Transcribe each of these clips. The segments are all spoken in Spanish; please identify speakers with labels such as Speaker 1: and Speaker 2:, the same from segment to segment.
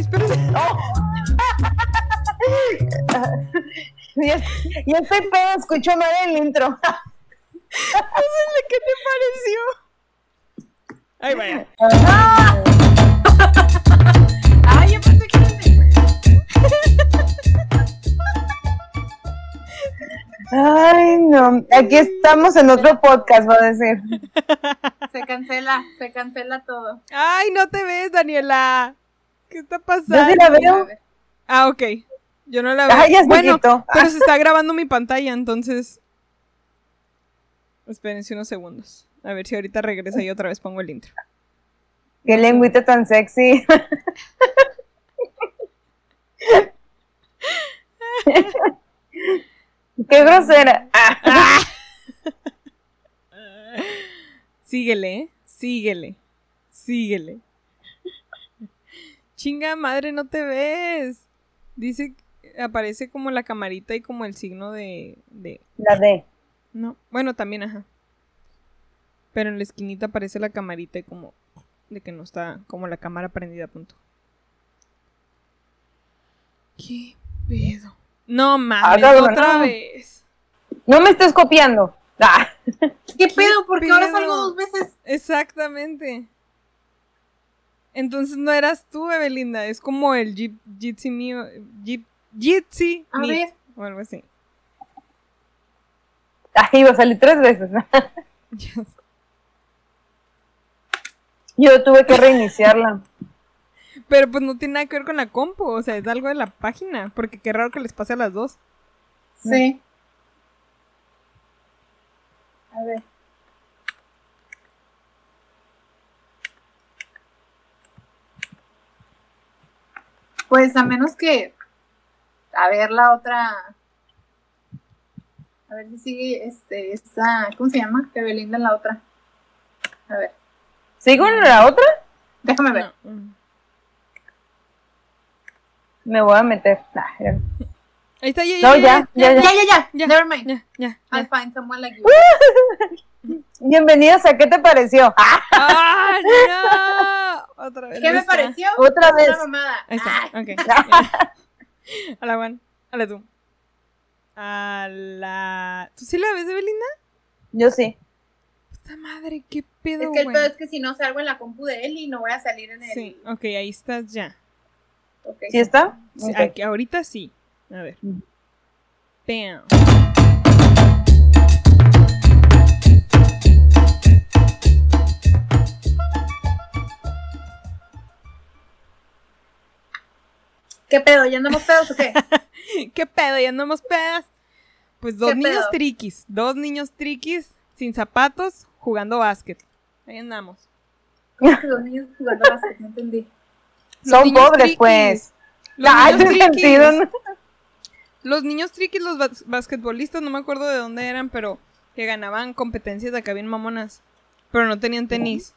Speaker 1: Ay, espérate.
Speaker 2: y, es- y este pedo escuchó mal el intro.
Speaker 1: ¿qué te pareció? Ay, vaya.
Speaker 3: Ay, yo pensé que
Speaker 2: Ay, no. Aquí estamos en otro podcast, va a decir.
Speaker 3: Se cancela, se cancela todo.
Speaker 1: Ay, no te ves, Daniela. ¿Qué está
Speaker 2: Yo
Speaker 1: pasando?
Speaker 2: sí la veo.
Speaker 1: Ah, ok. Yo no la veo.
Speaker 2: Ay, ya se
Speaker 1: bueno,
Speaker 2: quitó.
Speaker 1: pero se está grabando mi pantalla, entonces. Espérense unos segundos. A ver si ahorita regresa y otra vez pongo el intro.
Speaker 2: Qué lengüita tan sexy. Qué grosera. Ah,
Speaker 1: Síguele, ¿eh? síguele, síguele. Chinga madre, no te ves. Dice, aparece como la camarita y como el signo de, de...
Speaker 2: La D.
Speaker 1: No, bueno, también, ajá. Pero en la esquinita aparece la camarita y como de que no está como la cámara prendida, punto. ¿Qué pedo? No mames,
Speaker 2: Hágalo,
Speaker 1: otra
Speaker 2: no.
Speaker 1: vez.
Speaker 2: No me estés copiando. Ah,
Speaker 3: ¿Qué pedo? Porque ahora salgo dos veces.
Speaker 1: Exactamente. Entonces no eras tú, Evelinda, es como el Jeep, Jitsi mío, Jeep, Jitsi
Speaker 3: A
Speaker 1: Meet,
Speaker 3: ver.
Speaker 1: o algo así.
Speaker 2: Ahí iba a salir tres veces. Yo tuve que reiniciarla.
Speaker 1: Pero pues no tiene nada que ver con la compu, o sea, es algo de la página, porque qué raro que les pase a las dos.
Speaker 3: Sí. A ver. Pues a menos que. A ver la otra. A ver si sigue este, esta. ¿Cómo se llama? Que Belinda en la otra. A ver,
Speaker 2: ¿Sigo en la otra?
Speaker 3: déjame ver.
Speaker 1: No, mm.
Speaker 2: Me voy a meter. Ah, ya.
Speaker 1: Ahí está, ya,
Speaker 2: No, ya, ya,
Speaker 3: Ya,
Speaker 2: ya.
Speaker 3: ya, ya.
Speaker 1: Ya.
Speaker 3: Never mind.
Speaker 1: ya, ya,
Speaker 3: I'll
Speaker 1: ya.
Speaker 3: find someone like you.
Speaker 2: Bienvenidos a ¿Qué te pareció? Ah,
Speaker 1: ¡Ah, no! Otra vez.
Speaker 3: ¿Qué me pareció?
Speaker 2: Otra vez.
Speaker 3: Una mamada.
Speaker 1: Ahí está,
Speaker 3: Ay,
Speaker 1: ok. A la Juan, a la tú. A la... ¿Tú sí la ves de Belinda?
Speaker 2: Yo sí.
Speaker 1: Puta madre, qué pedo,
Speaker 3: Es que el
Speaker 1: güey.
Speaker 3: pedo es que si no salgo en la compu de él y no voy a salir en el.
Speaker 1: Sí, ok, ahí estás ya.
Speaker 3: Ok.
Speaker 2: ¿Sí está?
Speaker 1: Sí, aquí- ahorita sí. A ver.
Speaker 2: Mm.
Speaker 1: Bam.
Speaker 3: ¿Qué pedo? ¿Ya andamos pedos o qué?
Speaker 1: ¿Qué pedo? ¿Ya andamos pedas? Pues dos
Speaker 3: ¿Qué
Speaker 1: niños
Speaker 3: pedo?
Speaker 1: triquis. Dos niños triquis sin zapatos jugando básquet. Ahí andamos.
Speaker 3: ¿Cómo que los niños jugando básquet? No entendí.
Speaker 1: Los
Speaker 2: Son
Speaker 1: niños
Speaker 2: pobres,
Speaker 1: triquis.
Speaker 2: pues.
Speaker 1: Los
Speaker 2: Ay,
Speaker 1: niños
Speaker 2: qué
Speaker 1: triquis.
Speaker 2: sentido. ¿no?
Speaker 1: Los niños triquis, los bas- basquetbolistas, no me acuerdo de dónde eran, pero que ganaban competencias de acá bien mamonas. Pero no tenían tenis.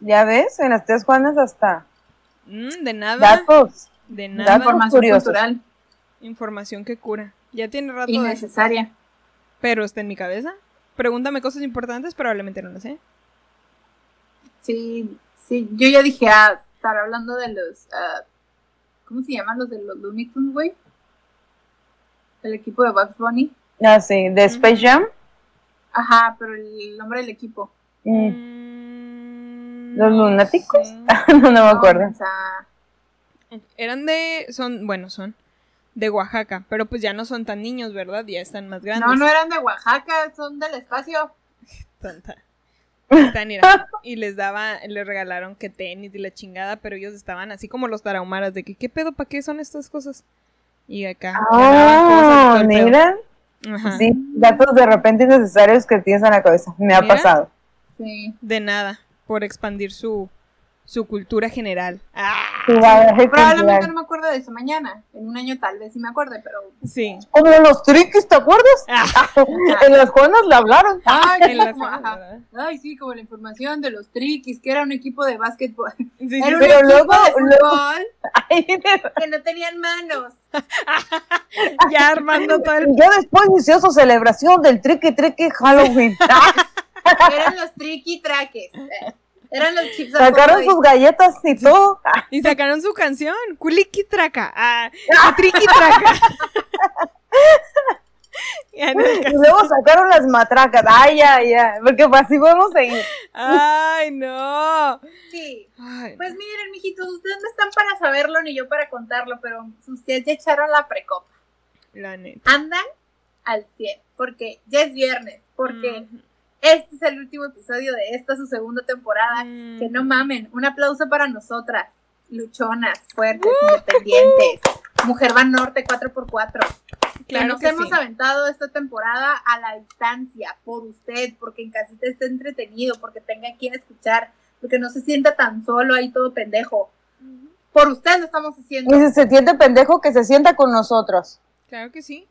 Speaker 2: Ya ves, en las tres Juanas hasta
Speaker 1: Mm, de nada.
Speaker 2: datos.
Speaker 1: De nada.
Speaker 3: Información
Speaker 2: curiosos.
Speaker 3: cultural
Speaker 1: Información que cura. Ya tiene rato de
Speaker 3: innecesaria.
Speaker 1: Pero está en mi cabeza. Pregúntame cosas importantes, probablemente no lo sé.
Speaker 3: Sí, sí. Yo ya dije, ah, estar hablando de los. ah, ¿Cómo se llaman los de los Looney Tunes, güey? El equipo de Bugs Bunny.
Speaker 2: Ah, sí, de Space Jam.
Speaker 3: Ajá, pero el nombre del equipo.
Speaker 2: Mm.
Speaker 1: Mm,
Speaker 2: ¿Los
Speaker 1: no
Speaker 2: lunáticos? no, no me acuerdo.
Speaker 3: o sea,
Speaker 1: Eran de. Son. Bueno, son. De Oaxaca. Pero pues ya no son tan niños, ¿verdad? Ya están más grandes.
Speaker 3: no, no eran de Oaxaca, son del espacio.
Speaker 1: Tonta. Están, mira, y les daba, les regalaron que tenis y la chingada, pero ellos estaban así como los tarahumaras de que, ¿qué pedo? ¿Para qué son estas cosas? Y acá.
Speaker 2: Oh, mira.
Speaker 1: Ajá.
Speaker 2: Sí, datos de repente innecesarios que tienes en la cabeza. Me ha
Speaker 1: Mira.
Speaker 2: pasado.
Speaker 3: Sí.
Speaker 1: De nada, por expandir su, su cultura general. Ah,
Speaker 2: bagaje
Speaker 3: Probablemente
Speaker 2: cultural.
Speaker 3: no me acuerdo de eso mañana. En un año tal vez sí me acuerde, pero.
Speaker 1: sí.
Speaker 2: Como los triquis, ¿te acuerdas?
Speaker 1: Ah,
Speaker 2: en las Juanas le hablaron.
Speaker 3: Ay,
Speaker 1: en las-
Speaker 3: ajá. Ay, sí, como la información de los triquis, que era un equipo de básquetbol.
Speaker 1: Sí, sí,
Speaker 3: Era un
Speaker 2: Pero
Speaker 3: equipo
Speaker 2: luego-
Speaker 3: de
Speaker 2: luego-
Speaker 3: fútbol
Speaker 2: Ay,
Speaker 3: que no tenían manos.
Speaker 1: ya armando todo el...
Speaker 2: ya después inició su celebración del triqui triqui Halloween.
Speaker 3: Eran los triqui traques. Eran los chips de
Speaker 2: Sacaron sus galletas y todo.
Speaker 1: Y sacaron su canción, Kuliki Traca, ah, Triki Traca.
Speaker 2: Y luego sacaron las matracas. Ay, ya, ya. Porque así podemos seguir.
Speaker 1: Ay, no.
Speaker 3: Sí.
Speaker 1: Ay,
Speaker 3: Pues miren, mijitos, ustedes no están para saberlo ni yo para contarlo, pero ustedes ya echaron la precopa.
Speaker 1: la neta.
Speaker 3: Andan al 100, porque ya es viernes, porque. Este es el último episodio de esta, su segunda temporada.
Speaker 1: Mm.
Speaker 3: Que no mamen, un aplauso para nosotras, luchonas, fuertes, independientes. Mujer Van Norte 4x4. que
Speaker 1: Claro
Speaker 3: nos
Speaker 1: que
Speaker 3: hemos
Speaker 1: sí.
Speaker 3: aventado esta temporada a la distancia, por usted, porque en casita esté entretenido, porque tenga quien escuchar, porque no se sienta tan solo ahí todo pendejo. Por usted lo estamos haciendo.
Speaker 2: Y si se siente pendejo, que se sienta con nosotros.
Speaker 1: Claro que sí.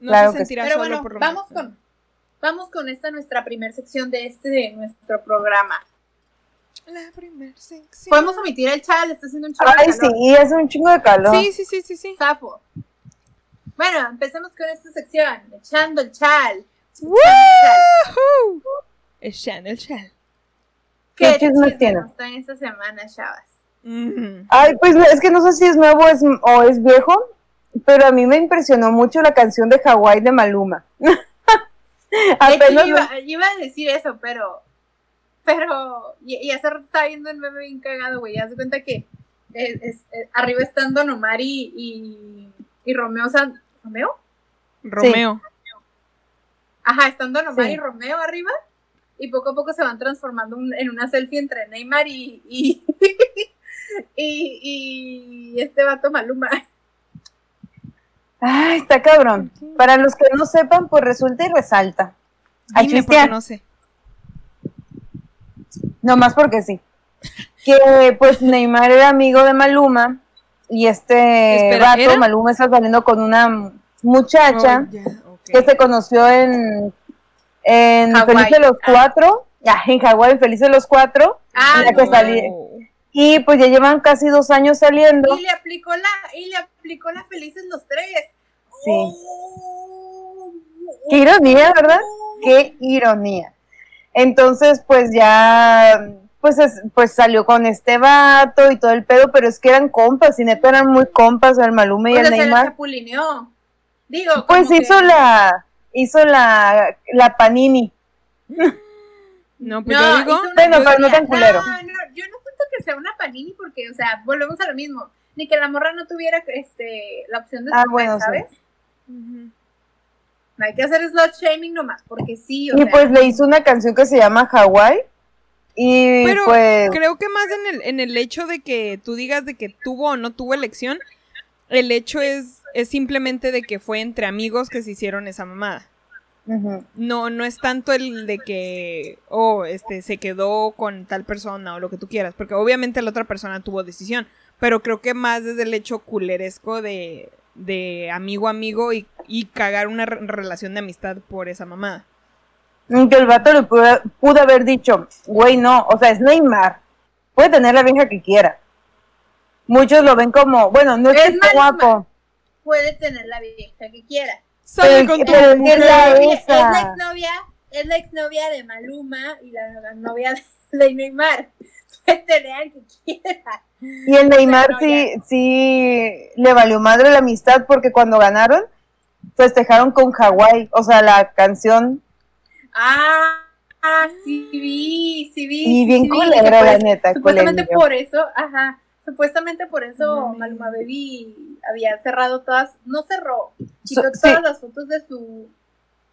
Speaker 1: No
Speaker 2: Claro
Speaker 1: se
Speaker 2: que sí.
Speaker 1: sentirá
Speaker 3: Pero
Speaker 1: solo
Speaker 3: bueno,
Speaker 1: por lo
Speaker 3: vamos
Speaker 1: menos.
Speaker 3: con, vamos con esta nuestra primera sección de este de nuestro programa.
Speaker 1: La primera sección.
Speaker 3: Podemos omitir el chat, está haciendo un de
Speaker 2: Ay,
Speaker 3: calor.
Speaker 2: sí, hace un chingo de calor.
Speaker 1: Sí, sí, sí, sí, sí.
Speaker 3: Zafo. Bueno, empecemos con esta sección, echando el chal.
Speaker 1: ¡Woohoo! El Channel Channel.
Speaker 2: ¿Qué
Speaker 3: ¿Qué
Speaker 2: chismes
Speaker 3: chisme
Speaker 2: tiene?
Speaker 3: traen esta semana, chavas?
Speaker 1: Mm.
Speaker 2: Ay, pues es que no sé si es nuevo es- o es viejo, pero a mí me impresionó mucho la canción de Hawái de Maluma. Apenas
Speaker 3: iba, a decir eso, pero. Pero. Y, y hace rato estaba viendo el meme bien cagado, güey. Haz de cuenta que. es- es- arriba están Don Omar y. Y, y Romeo San. ¿Romeo?
Speaker 1: Romeo.
Speaker 3: Ajá, están Don Omar
Speaker 2: Sí.
Speaker 3: y Romeo arriba. Y poco a poco se van transformando un- en una selfie entre Neymar y. Y, y, y este vato Maluma.
Speaker 2: Ay, está cabrón. Para los que no sepan, pues resulta y resalta. Ay,
Speaker 1: Dime porque
Speaker 2: Cristian,
Speaker 1: no sé.
Speaker 2: nomás porque sí. Que pues Neymar era amigo de Maluma y este
Speaker 1: Espera,
Speaker 2: vato,
Speaker 1: ¿era?
Speaker 2: Maluma está saliendo con una muchacha
Speaker 1: Oh,
Speaker 2: que se conoció en, en. Feliz de los
Speaker 3: Ah.
Speaker 2: Cuatro, ah, en Hawái, en Feliz de los Cuatro,
Speaker 3: Ah,
Speaker 2: la que
Speaker 3: no.
Speaker 2: Y pues ya llevan casi dos años saliendo.
Speaker 3: Y le aplicó la, y le aplicó la felices los tres.
Speaker 2: Sí.
Speaker 3: Oh.
Speaker 2: Qué ironía, ¿verdad? Qué ironía. Entonces, pues ya, pues, es- pues salió con este vato y todo el pedo, pero es que eran compas, y neta eran muy compas, el Maluma y
Speaker 3: O sea,
Speaker 2: el
Speaker 3: se la
Speaker 2: Neymar.
Speaker 3: chapulineó. Digo,
Speaker 2: Pues hizo
Speaker 3: que-
Speaker 2: la, hizo la, la panini.
Speaker 1: No, pues
Speaker 3: No,
Speaker 1: yo digo.
Speaker 2: Bueno, pero no tan culero.
Speaker 3: No, no, yo no que sea una panini porque, o sea, volvemos a lo mismo. Ni que la morra no tuviera este, la opción de
Speaker 2: Ah,
Speaker 3: escoger,
Speaker 2: sí.
Speaker 3: ¿sabes? No hay que hacer slot shaming nomás, porque sí, o
Speaker 2: Y
Speaker 3: sea.
Speaker 2: pues le hizo una canción que se llama Hawaii. Y
Speaker 1: Pero
Speaker 2: pues,
Speaker 1: creo que más en el, en el hecho de que tú digas de que tuvo o no tuvo elección, el hecho es, es simplemente de que fue entre amigos que se hicieron esa mamada. No, no es tanto el de que, oh, este, se quedó con tal persona o lo que tú quieras, porque obviamente la otra persona tuvo decisión, pero creo que más desde el hecho culeresco de, de amigo a amigo y, y cagar una re- relación de amistad por esa mamada.
Speaker 2: que el vato le pudo, pudo haber dicho, güey, no, o sea, es Neymar, puede tener la vieja que quiera. Muchos lo ven como, bueno, no es,
Speaker 3: Es
Speaker 2: guapo,
Speaker 3: puede tener la vieja que quiera.
Speaker 1: Sale con tu
Speaker 2: pero es
Speaker 1: mujer.
Speaker 2: la-
Speaker 3: Es la exnovia, es la exnovia de Maluma y la, la novia de Neymar. Puede tener al que quiera.
Speaker 2: Y el Neymar
Speaker 3: no,
Speaker 2: sí, sí le valió madre la amistad porque cuando ganaron, festejaron con Hawái, o sea, la canción,
Speaker 3: Ah, ah, sí vi, sí vi.
Speaker 2: y bien
Speaker 3: sí
Speaker 2: culera, la neta,
Speaker 3: Supuestamente por eso, ajá, supuestamente por eso
Speaker 1: No.
Speaker 3: Maluma Baby había cerrado todas, no cerró, quitó
Speaker 2: sí.
Speaker 3: todas las fotos de su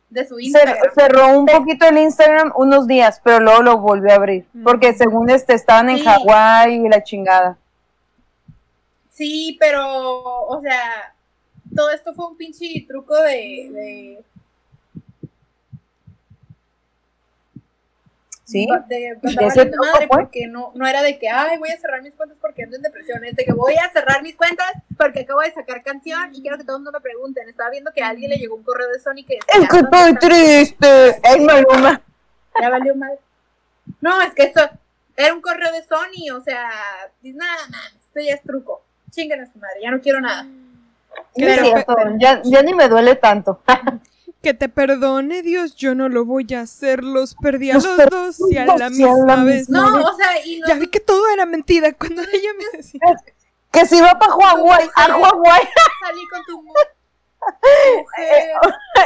Speaker 3: de su Instagram.
Speaker 2: cerró un poquito el Instagram unos días, pero luego lo volvió a abrir,
Speaker 1: Mm.
Speaker 2: porque según este estaban en
Speaker 3: Sí.
Speaker 2: Hawái y la chingada.
Speaker 3: Sí, pero, o sea, todo esto fue un pinche truco de, de,
Speaker 2: ¿Sí?
Speaker 3: de, de
Speaker 2: ¿De ese truco
Speaker 3: madre,
Speaker 2: fue?
Speaker 3: porque no, no era de que, ay, voy a cerrar mis cuentas porque ando en depresión, es de que voy a cerrar mis cuentas porque acabo de sacar canción y quiero que todo el mundo me pregunten. Estaba viendo que a alguien le llegó un correo de Sony que
Speaker 2: Es que
Speaker 3: decía,
Speaker 2: estoy triste. Es Maluma.
Speaker 3: ya valió mal. No, es que esto era un correo de Sony, o sea, nada, esto ya es truco. Chinguen a su madre, ya no quiero nada.
Speaker 2: No es
Speaker 1: Pero-
Speaker 2: ya, ya ni me duele tanto.
Speaker 1: Que te perdone Dios, yo no lo voy a hacer. Los perdí a
Speaker 2: Los
Speaker 1: los,
Speaker 2: perdí
Speaker 1: dos y a la misma vez.
Speaker 2: misma
Speaker 3: No,
Speaker 2: vez.
Speaker 3: o sea, y no,
Speaker 1: Ya vi que todo era mentira cuando ella me decía.
Speaker 2: Que si va para Hawái, a Hawái.
Speaker 3: salí con tu mujer.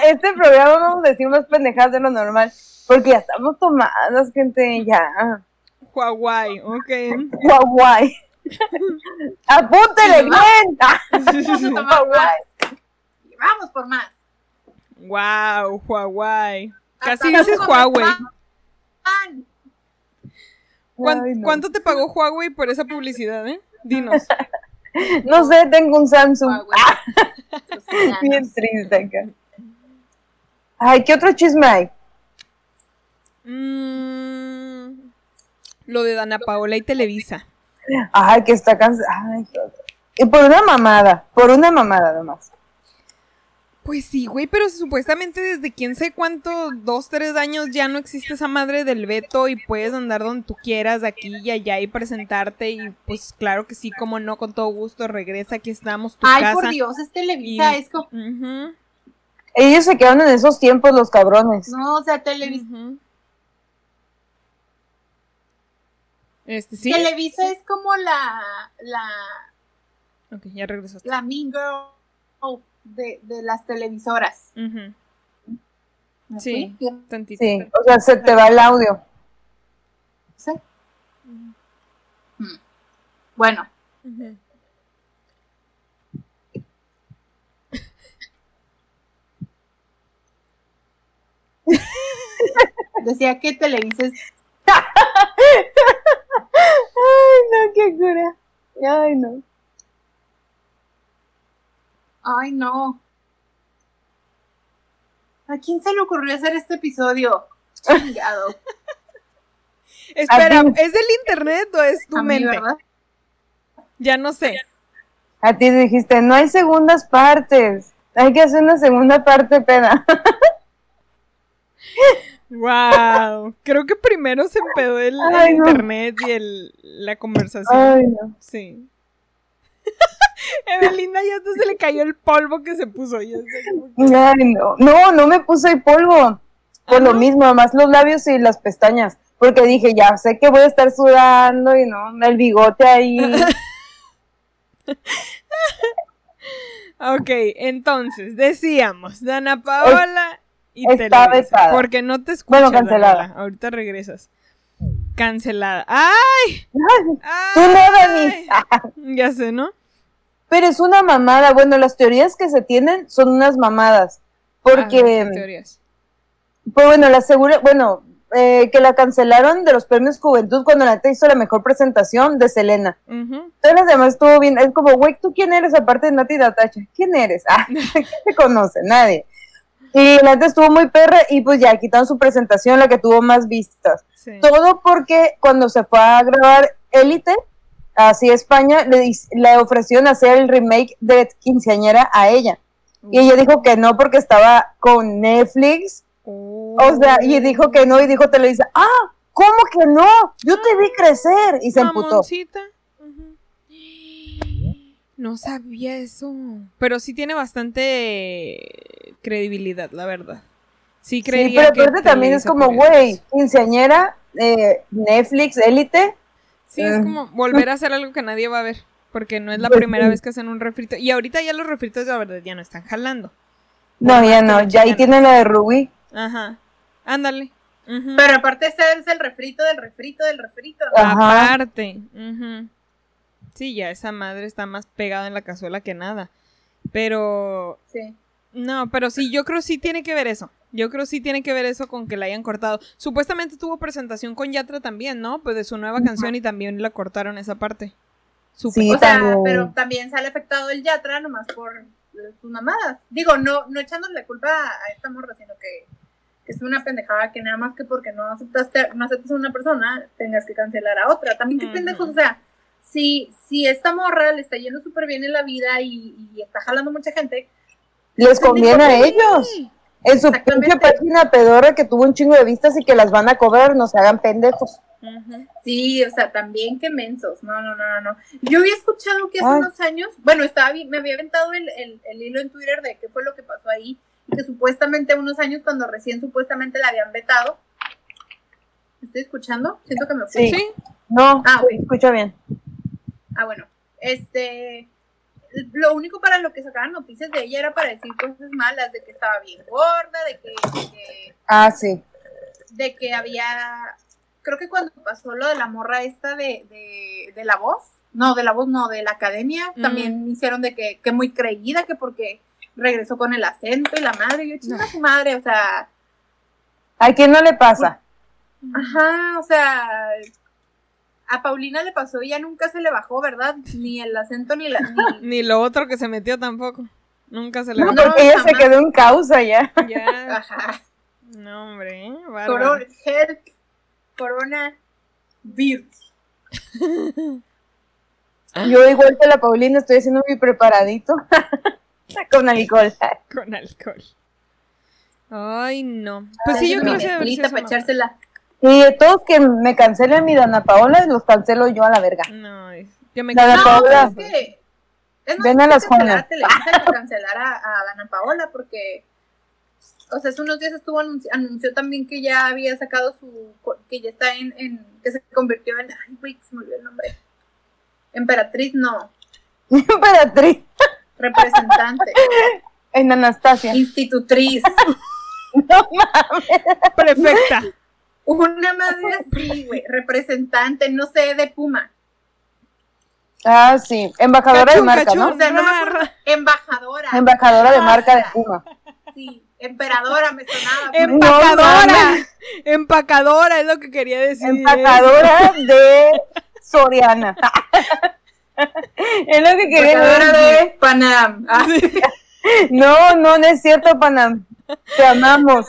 Speaker 2: Este programa vamos a decir más pendejadas de lo normal. Porque ya estamos tomadas, gente, ya.
Speaker 1: Hawái, ok.
Speaker 2: Hawái. Apúntele bien.
Speaker 3: Vamos por más.
Speaker 1: Wow, Hawái. Casi dices Huawei.
Speaker 3: Juan.
Speaker 1: ¿Cuán-
Speaker 2: Ay, no.
Speaker 1: ¿Cuánto te pagó Huawei por esa publicidad, eh? Dinos.
Speaker 2: No sé, tengo un Samsung.
Speaker 3: Huawei.
Speaker 2: Ah, bien triste acá. Ay, ¿qué otro chisme hay?
Speaker 1: Mm, lo de Dana Paola y Televisa.
Speaker 2: Ay, que está cansada. Ay. Y por una mamada, por una mamada nomás.
Speaker 1: Pues sí, güey, pero supuestamente desde quién sé cuánto, dos, tres años ya no existe esa madre del veto y puedes andar donde tú quieras, de aquí y allá y presentarte y pues claro que sí, como no, con todo gusto, regresa, aquí estamos, tu
Speaker 3: Ay,
Speaker 1: casa.
Speaker 3: por Dios, es Televisa,
Speaker 1: Y-
Speaker 3: es como...
Speaker 1: Ujú,
Speaker 2: Ellos se quedaron en esos tiempos, los cabrones.
Speaker 3: No, o sea, Televisa...
Speaker 1: Este, sí.
Speaker 3: Televisa es como la, la,
Speaker 1: Ok, ya regresaste.
Speaker 3: la Mean Girl de, de las televisoras.
Speaker 1: Ujú,
Speaker 3: ¿Me
Speaker 1: Sí. Tantito.
Speaker 2: Sí, o sea, se te va el audio.
Speaker 3: Sí. Mm. Bueno, decía que Televisa es...
Speaker 2: Ay, no, qué cura. Ay, no.
Speaker 3: Ay, no. ¿A quién se le ocurrió hacer este episodio? Chingado.
Speaker 1: Espera. ¿es del internet o es tu
Speaker 3: A mí,
Speaker 1: mente?
Speaker 3: ¿verdad?
Speaker 1: Ya no sé.
Speaker 2: A ti dijiste, no hay segundas partes. Hay que hacer una segunda parte, pena.
Speaker 1: Wow, creo que primero se empedó el, el
Speaker 2: Ay, no.
Speaker 1: internet y el, la conversación.
Speaker 2: Ay, no.
Speaker 1: Sí. Evelina ya hasta se le cayó el polvo que se puso. Ya
Speaker 2: Ay, no. No, no me puse el polvo. Por
Speaker 1: ¿Ah,
Speaker 2: lo mismo, más los labios y las pestañas. Porque dije, ya sé que voy a estar sudando y no, el bigote ahí.
Speaker 1: Ok, entonces, decíamos, Dana Paola y
Speaker 2: Está vetada.
Speaker 1: Porque no te escuchas,
Speaker 2: Bueno, cancelada.
Speaker 1: Daniela. Ahorita regresas. Cancelada. ¡Ay!
Speaker 2: Tú no, Dani.
Speaker 1: ¡Ay! Ya sé, ¿no?
Speaker 2: Pero es una mamada. Bueno, las teorías que se tienen son unas mamadas. Porque,
Speaker 1: Ah, teorías.
Speaker 2: pues bueno, la segura, bueno, eh, que la cancelaron de los premios Juventud cuando la neta hizo la mejor presentación de Selena.
Speaker 1: Ujú.
Speaker 2: Todas las demás estuvo bien. Es como, güey, ¿tú quién eres aparte de Nati Natacha? ¿Quién eres? Ah, ¿quién te conoce? Nadie. Y la neta estuvo muy perra y pues ya quitaron su presentación, la que tuvo más vistas.
Speaker 1: Sí.
Speaker 2: Todo porque cuando se fue a grabar Élite, así España, le, le ofrecieron hacer el remake de Quinceañera a ella. Y ella dijo que no porque estaba con Netflix.
Speaker 1: Oh.
Speaker 2: O sea, y dijo que no y dijo Televisa, ah, ¿cómo que no? Yo te vi crecer. Y se emputó.
Speaker 1: Mamoncita. No sabía eso. Pero sí tiene bastante credibilidad, la verdad. Sí,
Speaker 2: Sí,
Speaker 1: creería
Speaker 2: pero aparte también es como, güey, quinceañera, eh, Netflix, Élite.
Speaker 1: Sí, es
Speaker 2: Eh.
Speaker 1: como volver a hacer algo que nadie va a ver. Porque no es la
Speaker 2: Pues
Speaker 1: primera
Speaker 2: sí.
Speaker 1: vez que hacen un refrito. Y ahorita ya los refritos, la verdad, ya no están jalando.
Speaker 2: No, ya
Speaker 1: que
Speaker 2: no, ya ahí tienen la de Rubí.
Speaker 1: Aja. Ándale.
Speaker 3: Pero aparte ese es el refrito del refrito del refrito. ¿no?
Speaker 2: Ajá.
Speaker 1: Aparte. ujú. Sí, ya esa madre está más pegada en la cazuela que nada. Pero
Speaker 3: Sí.
Speaker 1: No, pero sí, yo creo sí tiene que ver eso. Yo creo sí tiene que ver eso con que la hayan cortado. Supuestamente tuvo presentación con Yatra también, ¿no? Pues de su nueva canción y también la cortaron esa parte.
Speaker 2: Sí,
Speaker 3: O sea,
Speaker 2: también.
Speaker 3: pero también sale afectado el Yatra nomás por sus mamadas. Digo, no, no echándole la culpa a esta morra, sino que, que es una pendejada que nada más que porque no aceptaste, no aceptas a una persona, tengas que cancelar a otra. También qué pendejos, o sea, si, si esta morra le está yendo súper bien en la vida y, y está jalando mucha gente,
Speaker 2: Les conviene a ellos. En su pinche página pedorra que tuvo un chingo de vistas y que las van a cobrar, no se hagan pendejos.
Speaker 3: Sí, o sea, también que mensos. No, no, no, no, no. Yo había escuchado que hace
Speaker 2: Ay.
Speaker 3: unos años, bueno, estaba me había aventado el, el, el hilo en Twitter de qué fue lo que pasó ahí. que supuestamente unos años cuando recién supuestamente la habían vetado. ¿Me ¿Estoy escuchando? Siento que me fui.
Speaker 2: Sí.
Speaker 1: Sí.
Speaker 2: No,
Speaker 3: Ah,
Speaker 2: escucha bien.
Speaker 3: Ah, bueno. Este. Lo único para lo que sacaban noticias de ella era para decir cosas malas, de que estaba bien gorda, de que, de que,
Speaker 2: Ah, sí.
Speaker 3: de que había. Creo que cuando pasó lo de la morra esta de, de, de la voz, no, de la voz no, de la academia,
Speaker 1: Mm.
Speaker 3: también hicieron de que, que muy creída, que porque regresó con el acento y la madre, yo chinga su madre, o sea,
Speaker 2: ¿A quién no le pasa?
Speaker 3: ajá, o sea, a Paulina le pasó y ya nunca se le bajó, ¿verdad? Ni el acento ni la. Ni,
Speaker 1: Ni lo otro que se metió tampoco. Nunca se le
Speaker 2: No,
Speaker 1: va.
Speaker 3: No,
Speaker 2: porque ella se quedó en causa ya.
Speaker 1: Ya.
Speaker 3: ajá.
Speaker 1: No, hombre. ¿eh?
Speaker 3: Corona, help, corona, virus.
Speaker 2: Yo igual que la Paulina estoy haciendo mi preparadito con alcohol.
Speaker 1: Con alcohol. Ay, no. Pues sí,
Speaker 3: Haciendo
Speaker 1: yo creo que sí,
Speaker 3: para echársela.
Speaker 2: Y de todos que me cancelen mi Dana Paola, los cancelo yo a la verga.
Speaker 1: No, yo me
Speaker 3: No,
Speaker 2: Paola.
Speaker 3: es que. Es
Speaker 2: Ven a las Juanas.
Speaker 3: Televisa que cancelar a, a Dana Paola porque. O sea, hace unos días estuvo anunci- anunció también que ya había sacado su. que ya está en. en- que se convirtió en. Ay, güey, se me olvidó el nombre. Emperatriz, no.
Speaker 2: Emperatriz
Speaker 3: Representante.
Speaker 2: en Anastasia.
Speaker 3: institutriz.
Speaker 2: No mames.
Speaker 1: Perfecta.
Speaker 3: Una madre así, güey. Representante, no sé, de Puma.
Speaker 2: Ah, sí. Embajadora de marca,
Speaker 1: cachún.
Speaker 2: ¿no?
Speaker 3: O sea, no me
Speaker 1: Ra,
Speaker 3: acuerdo.
Speaker 1: ra.
Speaker 3: Embajadora.
Speaker 2: Embajadora de marca de Puma.
Speaker 3: Sí, emperadora me sonaba.
Speaker 1: Em-. Empacadora. Empacadora es lo que quería decir.
Speaker 2: Embajadora de Soriana. es lo que quería
Speaker 3: Embajadora
Speaker 2: decir.
Speaker 3: de Panam. Ah,
Speaker 2: No, no, no es cierto, Panam. Te amamos.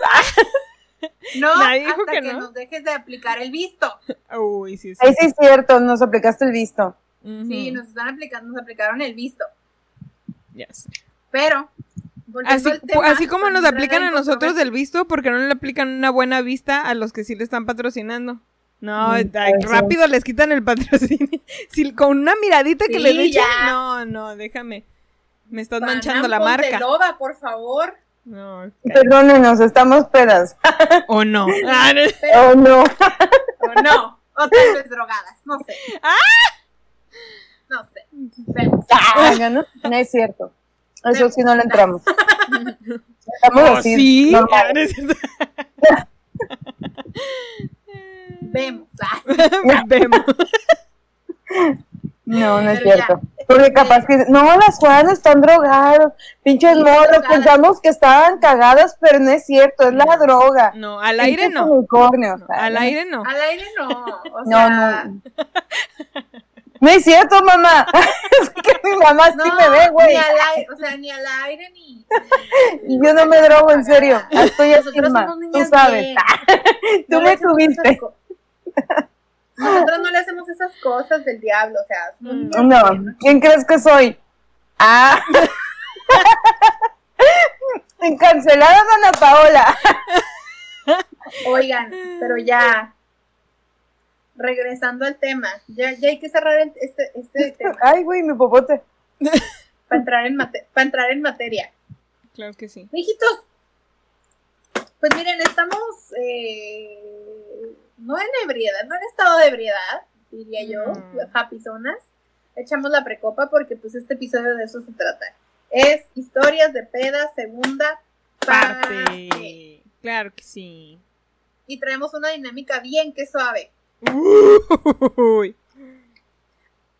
Speaker 3: No,
Speaker 1: Nadie dijo
Speaker 3: hasta
Speaker 1: que
Speaker 3: que,
Speaker 1: no.
Speaker 3: nos dejes de aplicar el visto.
Speaker 1: Uy, sí, sí.
Speaker 2: Ahí sí es cierto, nos aplicaste el visto.
Speaker 3: Sí, nos están aplicando, nos aplicaron el visto.
Speaker 1: Ya sé.
Speaker 3: Pero,
Speaker 1: Así,
Speaker 3: al tema,
Speaker 1: así como nos aplican a nosotros del visto, porque no le aplican una buena vista a los que sí le están patrocinando. No,
Speaker 2: Mm,
Speaker 1: rápido les quitan el patrocinio. Si con una miradita que
Speaker 3: Sí,
Speaker 1: le echen,
Speaker 3: ya.
Speaker 1: no, no, déjame. Me estás
Speaker 3: Panam,
Speaker 1: manchando la marca.
Speaker 3: loba, por favor.
Speaker 1: No,
Speaker 2: Perdónenos, estamos pedas.
Speaker 1: o no. Ah, no.
Speaker 2: Oh, no.
Speaker 3: O no, o tal vez drogadas, no sé. No sé. Vemos.
Speaker 2: Ah, no, no es cierto. Eso sí no le entramos. Estamos
Speaker 1: Oh,
Speaker 2: así.
Speaker 1: sí. Ah.
Speaker 3: Vemos. Ah,
Speaker 1: Vemos.
Speaker 2: No, no es
Speaker 3: Pero
Speaker 2: cierto. Porque capaz que. No, las Juanas están drogadas. Pinches
Speaker 3: Sí,
Speaker 2: morros.
Speaker 3: drogadas.
Speaker 2: Pensamos que estaban cagadas, pero no es cierto. Es la droga.
Speaker 1: No, al aire
Speaker 2: Pinches
Speaker 1: no.
Speaker 2: unicornios.
Speaker 1: No, Al aire no.
Speaker 3: Al aire no. O
Speaker 2: No,
Speaker 3: sea,
Speaker 2: no. No es cierto, mamá. es que mi mamá sí
Speaker 3: no,
Speaker 2: me ve, güey.
Speaker 3: Ni al aire, o sea, ni al aire ni.
Speaker 2: Y yo no me drogo, en serio. Estoy así,
Speaker 3: Nosotros
Speaker 2: ma.
Speaker 3: somos
Speaker 2: Tú sabes.
Speaker 3: bien.
Speaker 2: Tú
Speaker 3: No
Speaker 2: me tuviste.
Speaker 3: Nosotros no le hacemos esas cosas del diablo, o sea,
Speaker 1: Mm.
Speaker 2: No, ¿quién crees que soy? Ah. Cancelada Ana Paola.
Speaker 3: Oigan, pero ya. Regresando al tema, ya, ya hay que cerrar el- este, este tema
Speaker 2: Ay, güey, mi popote.
Speaker 3: para entrar, en mate- para entrar en materia.
Speaker 1: Claro que sí.
Speaker 3: Hijitos, pues miren, estamos eh, no en ebriedad, no en estado de ebriedad, diría yo,
Speaker 1: Mm.
Speaker 3: happy zonas. Echamos la precopa porque pues este episodio de eso se trata. Es historias de peda, segunda parte.
Speaker 1: Parte. Claro que sí.
Speaker 3: Y traemos una dinámica bien que suave.
Speaker 1: Uy.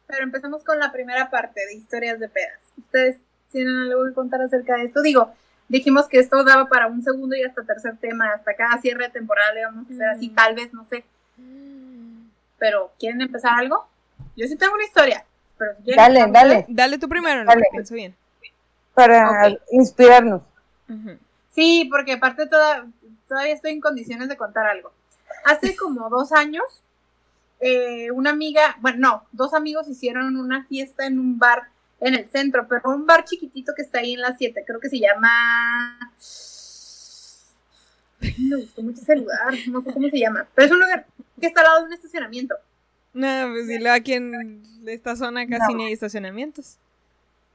Speaker 3: Pero empezamos con la primera parte de historias de pedas. ¿Ustedes tienen algo que contar acerca de esto? Digo, dijimos que esto daba para un segundo y hasta tercer tema, hasta cada cierre de temporada le vamos a hacer así,
Speaker 1: Mm.
Speaker 3: tal vez, no sé. Pero, ¿quieren empezar algo? Yo sí tengo una historia. Pero si quieren
Speaker 2: Dale,
Speaker 3: empezar
Speaker 2: dale.
Speaker 1: Dale tú primero, no
Speaker 2: Dale.
Speaker 1: pienso bien.
Speaker 2: Para inspirarnos.
Speaker 3: Sí, porque aparte toda- todavía estoy en condiciones de contar algo. Hace como dos años, eh, una amiga, bueno, no, dos amigos hicieron una fiesta en un bar en el centro, pero un bar chiquitito que está ahí en las 7, creo que se llama... Me gustó mucho ese lugar, no acuerdo cómo se llama, pero es un lugar que está al lado de un estacionamiento.
Speaker 1: No, pues si luego aquí en esta zona casi
Speaker 2: No.
Speaker 1: ni hay estacionamientos.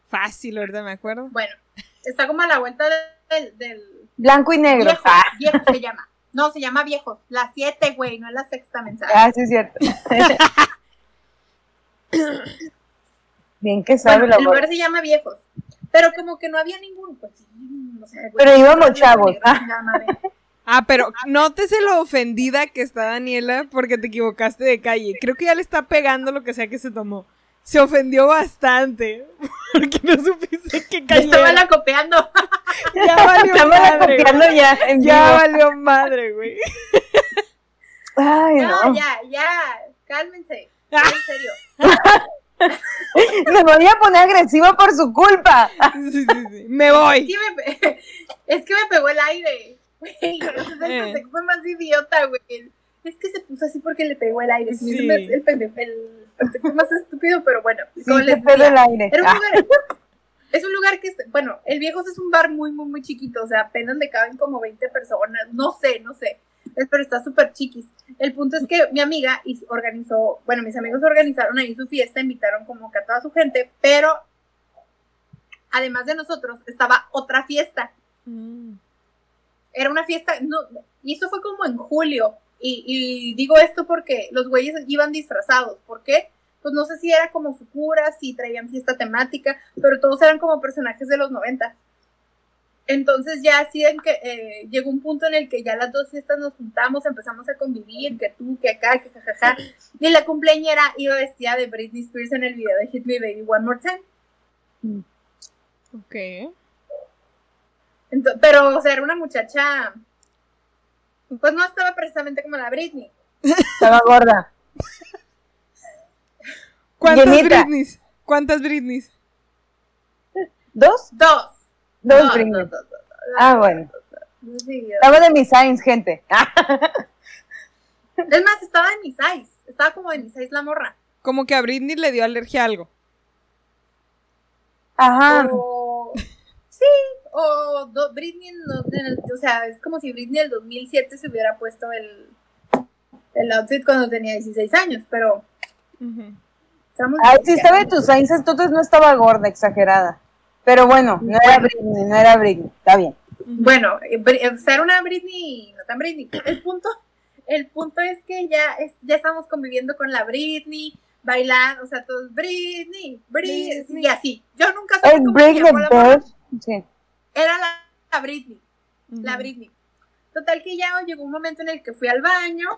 Speaker 1: Fácil, ahorita me acuerdo.
Speaker 3: Bueno, está como a la vuelta de del, del
Speaker 2: Blanco y negro. Ah,
Speaker 3: Viejos se llama. No, se llama Viejos. La 7, güey, no es la sexta mensaje.
Speaker 2: ah, sí es cierto. Bien que sabe
Speaker 3: Bueno,
Speaker 2: la
Speaker 3: el lugar se llama Viejos. Pero como que no había ninguno, pues sí. o sea, güey,
Speaker 2: Pero íbamos
Speaker 3: y
Speaker 2: chavos, ah.
Speaker 1: Ah, pero nótese lo ofendida que está Daniela porque te equivocaste de calle. Creo que ya le está pegando lo que sea que se tomó. Se ofendió bastante porque no supiste
Speaker 3: Yo
Speaker 1: calle
Speaker 3: estaba la copiando.
Speaker 1: Ya valió madre.
Speaker 2: copiando
Speaker 1: güey.
Speaker 2: ya en
Speaker 1: Ya
Speaker 2: vivo.
Speaker 1: valió madre, güey.
Speaker 2: Ay,
Speaker 3: No,
Speaker 2: no.
Speaker 3: ya, ya. Cálmense. En serio.
Speaker 2: Me voy a poner agresiva por su culpa.
Speaker 1: Sí, sí, sí. Me voy.
Speaker 3: Me es que me pegó el aire. Güey, ese es el
Speaker 1: Eh.
Speaker 3: más idiota, güey. Es que se puso así porque le pegó el aire. Sí.
Speaker 1: Sí.
Speaker 3: el, pende- el contexto más estúpido, pero bueno.
Speaker 2: Sí,
Speaker 3: les
Speaker 2: el aire.
Speaker 3: Era un
Speaker 2: Ah,
Speaker 3: lugar, es un lugar que, es- bueno, el Viejos es un bar muy, muy, muy chiquito, o sea, apenas le caben como 20 personas, no sé, no sé, Es- pero está súper chiquis. El punto es que mi amiga organizó, bueno, mis amigos organizaron ahí su fiesta, invitaron como que a toda su gente, pero además de nosotros, estaba otra fiesta.
Speaker 1: Mm.
Speaker 3: Era una fiesta, no, y eso fue como en julio, y, y digo esto porque los güeyes iban disfrazados, ¿por qué? Pues no sé si era como su cura, si traían fiesta temática, pero todos eran como personajes de los 90. Entonces ya así en que eh, llegó un punto en el que ya las dos fiestas nos juntamos, empezamos a convivir, que tú, que acá, que jajaja. Y la cumpleañera iba vestida de Britney Spears en el video de Hit Me Baby One More Time.
Speaker 1: Ok.
Speaker 3: Ento- pero, o sea, era una muchacha, pues no estaba precisamente como la Britney.
Speaker 2: Estaba gorda.
Speaker 1: ¿Cuántas. Britneys? ¿Cuántas Britneys?
Speaker 2: ¿Dos?
Speaker 3: Dos.
Speaker 2: Dos Britney.
Speaker 3: dos, dos, dos.
Speaker 2: Ah, bueno. Estaba de mis signs, gente.
Speaker 3: Es más, estaba en mi size. Estaba como en mi size la morra.
Speaker 1: Como que a Britney le dio alergia a algo.
Speaker 2: Ajá.
Speaker 3: O. Sí, o do- Britney, en el- o sea, es como si Britney en el 2007 se hubiera puesto el, el outfit cuando tenía 16 años, pero.
Speaker 1: Ujú.
Speaker 3: estamos-
Speaker 2: Ay, sí, estaba de tus signs, entonces no estaba gorda, exagerada. Pero bueno, no era Britney, no era Britney. Está bien.
Speaker 3: Bueno, eh, sea, era una Britney, no tan Britney. El punto, el punto es que ya, es, ya estamos conviviendo con la Britney, bailando, o sea, todos Britney, Britney,
Speaker 1: Britney.
Speaker 3: y así. Yo nunca supe cómo se
Speaker 2: Britney
Speaker 3: llamó la.
Speaker 2: Sí.
Speaker 3: Era la, la Britney, la. Britney. Total que ya llegó un momento en el que fui al baño,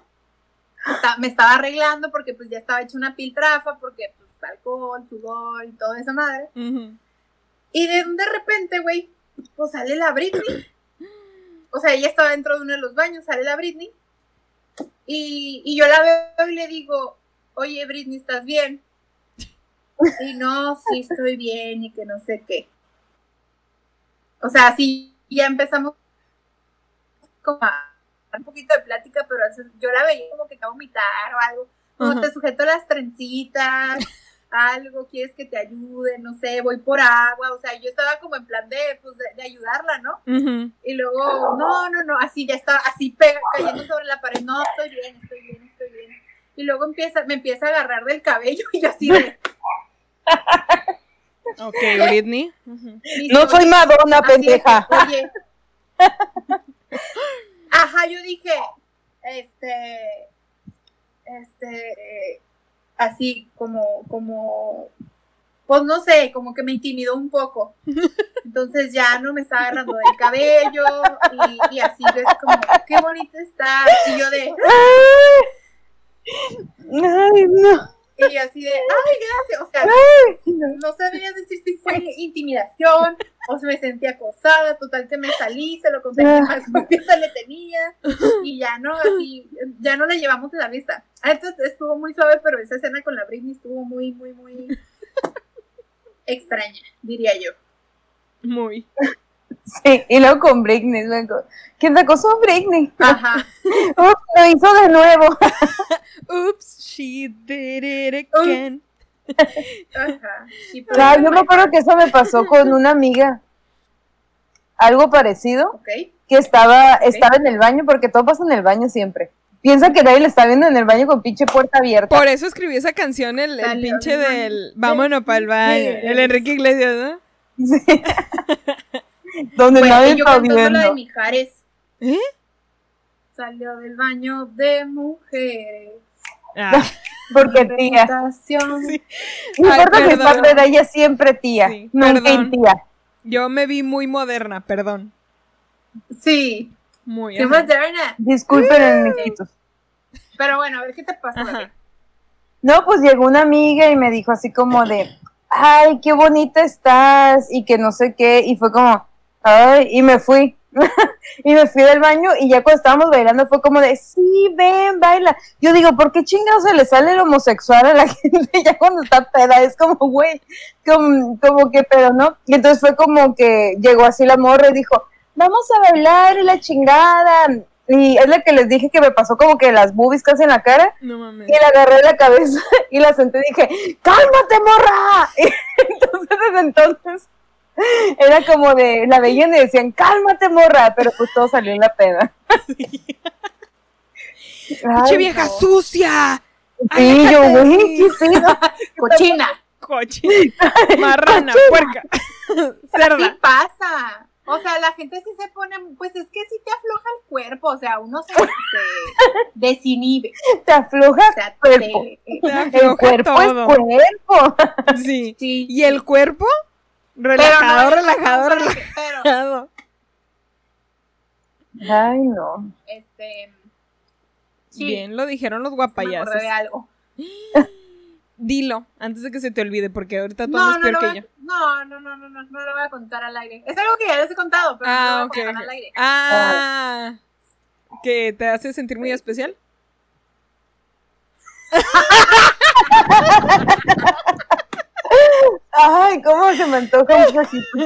Speaker 3: me estaba arreglando porque pues ya estaba hecha una piltrafa, porque pues alcohol, sudor y toda esa madre.
Speaker 1: Ujú.
Speaker 3: Y de, de repente, güey, pues sale la Britney. O sea, ella estaba dentro de uno de los baños, sale la Britney. Y, y yo la veo y le digo, oye, Britney, ¿estás bien? Y no, sí estoy bien y que no sé qué. O sea, sí, ya empezamos como a un poquito de plática, pero yo la veía como que de vomitar o algo. Como te sujeto las trencitas, algo, quieres que te ayude, no sé, voy por agua, o sea, yo estaba como en plan de, pues, de, de ayudarla, ¿no? Y luego, no, no, no, así ya estaba, así pega, cayendo sobre la pared, no, estoy bien, estoy bien, estoy bien. Y luego empieza, me empieza a agarrar del cabello y yo así de,
Speaker 1: Ok, Britney. Ujú.
Speaker 3: "Listo,
Speaker 2: No soy
Speaker 3: oye".
Speaker 2: Madonna,
Speaker 3: de
Speaker 2: pendeja.
Speaker 3: Oye. Ajá, yo dije, este, este, así como, como, pues no sé, como que me intimidó un poco. Entonces ya no me estaba agarrando del cabello y, y así es como, qué bonita está. Y yo de,
Speaker 2: Ay, no.
Speaker 3: Y así de, ay, gracias. O sea,
Speaker 2: no.
Speaker 3: sabía decir si fue intimidación o si me sentía acosada, total que me salí, se lo conté a mi más confianza le tenía y ya no, así, ya no le llevamos de la vista. Ah, Entonces estuvo muy suave, pero esa escena con la Britney estuvo muy, muy, muy extraña, diría yo.
Speaker 1: Muy.
Speaker 2: Sí, y luego con Britney. luego, ¿Quién te acosó? Britney.
Speaker 3: Ajá.
Speaker 2: Uf, lo hizo de nuevo.
Speaker 1: Oops, she did it again.
Speaker 3: Ajá.
Speaker 2: Ah, yo me acuerdo que eso me pasó con una amiga. Algo parecido,
Speaker 3: Ok.
Speaker 2: que estaba, estaba en el baño, porque todo pasa en el baño siempre. Piensa que nadie le está viendo en el baño con pinche puerta abierta.
Speaker 1: Por eso escribí esa canción, el, pinche
Speaker 3: del
Speaker 1: Vámonos para el baño.
Speaker 3: Sí.
Speaker 1: El Enrique Iglesias, ¿no?
Speaker 2: Sí. donde
Speaker 3: Bueno,
Speaker 2: nadie
Speaker 3: yo
Speaker 2: está
Speaker 3: cantando la de
Speaker 2: viendo.
Speaker 3: Mijares.
Speaker 1: ¿Eh?
Speaker 3: Salió del baño de mujeres.
Speaker 1: Ah,
Speaker 2: Porque tía.
Speaker 1: Sí.
Speaker 2: No importa que parte de ella siempre tía.
Speaker 1: Sí,
Speaker 2: nunca tía.
Speaker 1: yo me vi muy moderna, perdón.
Speaker 3: Sí,
Speaker 1: Muy. ajá.
Speaker 3: moderna.
Speaker 2: Disculpen, mijitos.
Speaker 3: Pero bueno, a ver qué te pasa.
Speaker 2: No, pues llegó una amiga y me dijo así como de, ay, qué bonita estás y que no sé qué, y fue como, ay, y me fui. y me fui del baño y ya cuando estábamos bailando fue como de, sí, ven, baila. Yo digo, ¿por qué chingados se le sale el homosexual a la gente ya cuando está peda? Es como, güey, como, como que, pero no. Y entonces fue como que llegó así la morra y dijo, vamos a bailar y la chingada. Y es la que les dije que me pasó como que las boobies casi en la cara.
Speaker 1: No mames.
Speaker 2: Y la agarré de la cabeza y la senté y dije, ¡cálmate, morra! Y entonces, desde entonces, era como de, la veían y decían, ¡cálmate, morra! Pero pues todo salió en la peda.
Speaker 1: ¡Pinche vieja
Speaker 2: no.
Speaker 1: sucia!
Speaker 2: Sí, yo,
Speaker 1: Aléjate de
Speaker 2: güey,
Speaker 1: mí.
Speaker 2: qué pedo.
Speaker 3: Cochina.
Speaker 1: Coche. Marrana, puerca.
Speaker 3: Sí
Speaker 1: Cerda.
Speaker 3: pasa. O sea, la gente sí se pone, pues es que sí te afloja el cuerpo, o sea, uno se, se desinhibe.
Speaker 2: Te afloja
Speaker 3: O sea,
Speaker 2: el cuerpo.
Speaker 3: te-
Speaker 1: Te
Speaker 2: El cuerpo
Speaker 1: todo.
Speaker 2: es cuerpo.
Speaker 1: Sí.
Speaker 3: sí.
Speaker 1: ¿Y el cuerpo?
Speaker 3: Pero
Speaker 1: Relajado,
Speaker 3: no,
Speaker 1: relajado, relajado.
Speaker 3: Pero,
Speaker 2: Ay, no.
Speaker 3: este. Sí,
Speaker 1: Bien, lo dijeron los guapayazos.
Speaker 3: acordé de algo.
Speaker 1: Dilo, antes de que se te olvide, porque ahorita tú
Speaker 3: No,
Speaker 1: andas
Speaker 3: no,
Speaker 1: peor
Speaker 3: no,
Speaker 1: que yo.
Speaker 3: no, no, no, no, no, no lo voy a contar al aire. Es algo que ya les he contado, pero
Speaker 1: Ah,
Speaker 3: no lo
Speaker 1: ok.
Speaker 3: voy a contar al aire.
Speaker 1: Ah, que te hace sentir muy especial.
Speaker 2: Ay, cómo se me antoja un cajito.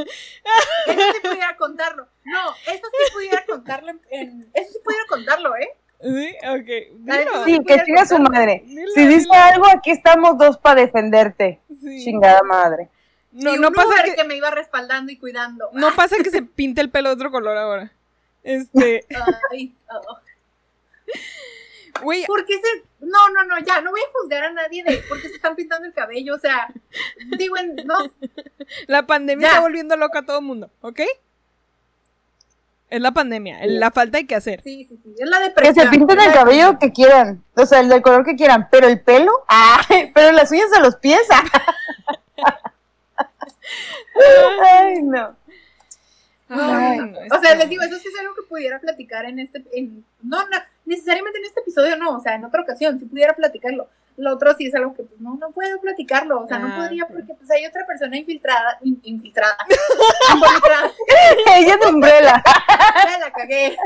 Speaker 3: Eso sí pudiera contarlo. No, eso sí pudiera contarlo en, en- Eso sí pudiera contarlo, ¿eh?
Speaker 1: Sí, ok. Dilo.
Speaker 2: Sí, que chinga su madre.
Speaker 1: Dilo,
Speaker 2: Si dice
Speaker 1: dilo.
Speaker 2: algo, aquí estamos dos para defenderte.
Speaker 1: Sí.
Speaker 2: Chingada madre.
Speaker 1: No,
Speaker 3: y
Speaker 1: no pasa que...
Speaker 3: me iba respaldando y cuidando.
Speaker 1: no pasa que se pinte el pelo de otro color ahora. Este,
Speaker 3: Ay, oh.
Speaker 1: Güey,
Speaker 3: ¿Por qué se.? No, no, no, ya, no voy a juzgar a nadie de por qué se están pintando el cabello. O sea, digo, en- no,
Speaker 1: la pandemia
Speaker 3: Ya.
Speaker 1: está volviendo loca a todo el mundo, ¿ok? Es la pandemia, la falta hay que hacer.
Speaker 3: sí, sí, sí, es la
Speaker 2: Que
Speaker 3: depresión.
Speaker 2: se pinten el cabello que quieran, o sea, el del color que quieran, pero el pelo, ay, pero las uñas de los pies, ah. ay, no.
Speaker 1: Ay,
Speaker 3: No, o sea,
Speaker 1: está-
Speaker 3: les digo, eso sí es algo que pudiera platicar en este, en, no, no, necesariamente en este episodio no, o sea, en otra ocasión, si pudiera platicarlo. Lo otro sí es algo que, pues, no, no puedo platicarlo, o sea, no
Speaker 1: Ah,
Speaker 3: podría porque, pues, hay otra persona infiltrada, in- infiltrada, involucrada,
Speaker 2: Ella es de umbrella.
Speaker 3: ya la cagué.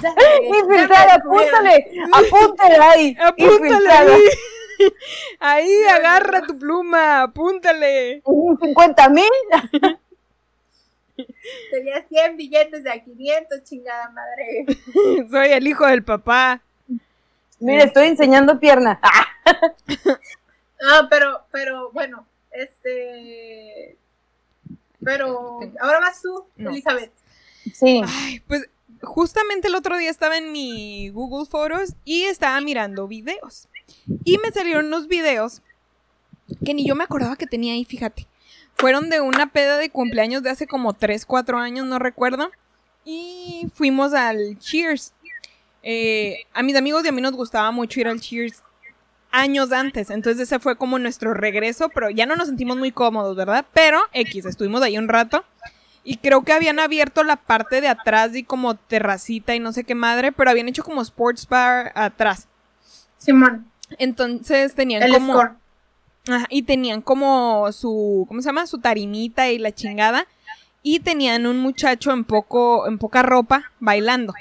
Speaker 3: Ya
Speaker 2: Infiltrada, apúntale, apúntale ahí.
Speaker 1: Apúntale
Speaker 2: infiltrada.
Speaker 1: ahí. Ahí, agarra tu pluma, apúntale.
Speaker 2: 50 mil.
Speaker 3: Tenía 100 billetes de a 500, chingada madre.
Speaker 1: Soy el hijo del papá.
Speaker 2: Mira, estoy enseñando pierna. Ah,
Speaker 3: Ah, pero, pero, bueno, este... Pero, ahora vas tú,
Speaker 1: No.
Speaker 3: Elizabeth.
Speaker 2: sí.
Speaker 1: Ay, pues justamente el otro día estaba en mi Google Photos y estaba mirando videos. Y me salieron unos videos que ni yo me acordaba que tenía ahí, fíjate. Fueron de una peda de cumpleaños de hace como 3, 4 años, no recuerdo. Y fuimos al Cheers. Eh, a mis amigos y a mí nos gustaba mucho ir al Cheers años antes. Entonces ese fue como nuestro regreso, pero ya no nos sentimos muy cómodos, ¿verdad? Pero X, estuvimos ahí un rato. Y creo que habían abierto la parte de atrás y como terracita y no sé qué madre, pero habían hecho como sports bar atrás.
Speaker 3: Simón,
Speaker 1: Entonces tenían
Speaker 3: el
Speaker 1: como...
Speaker 3: score.
Speaker 1: Ajá, y tenían como su, ¿cómo se llama? Su tarimita y la chingada. Y tenían un muchacho en poco, en poca ropa, bailando.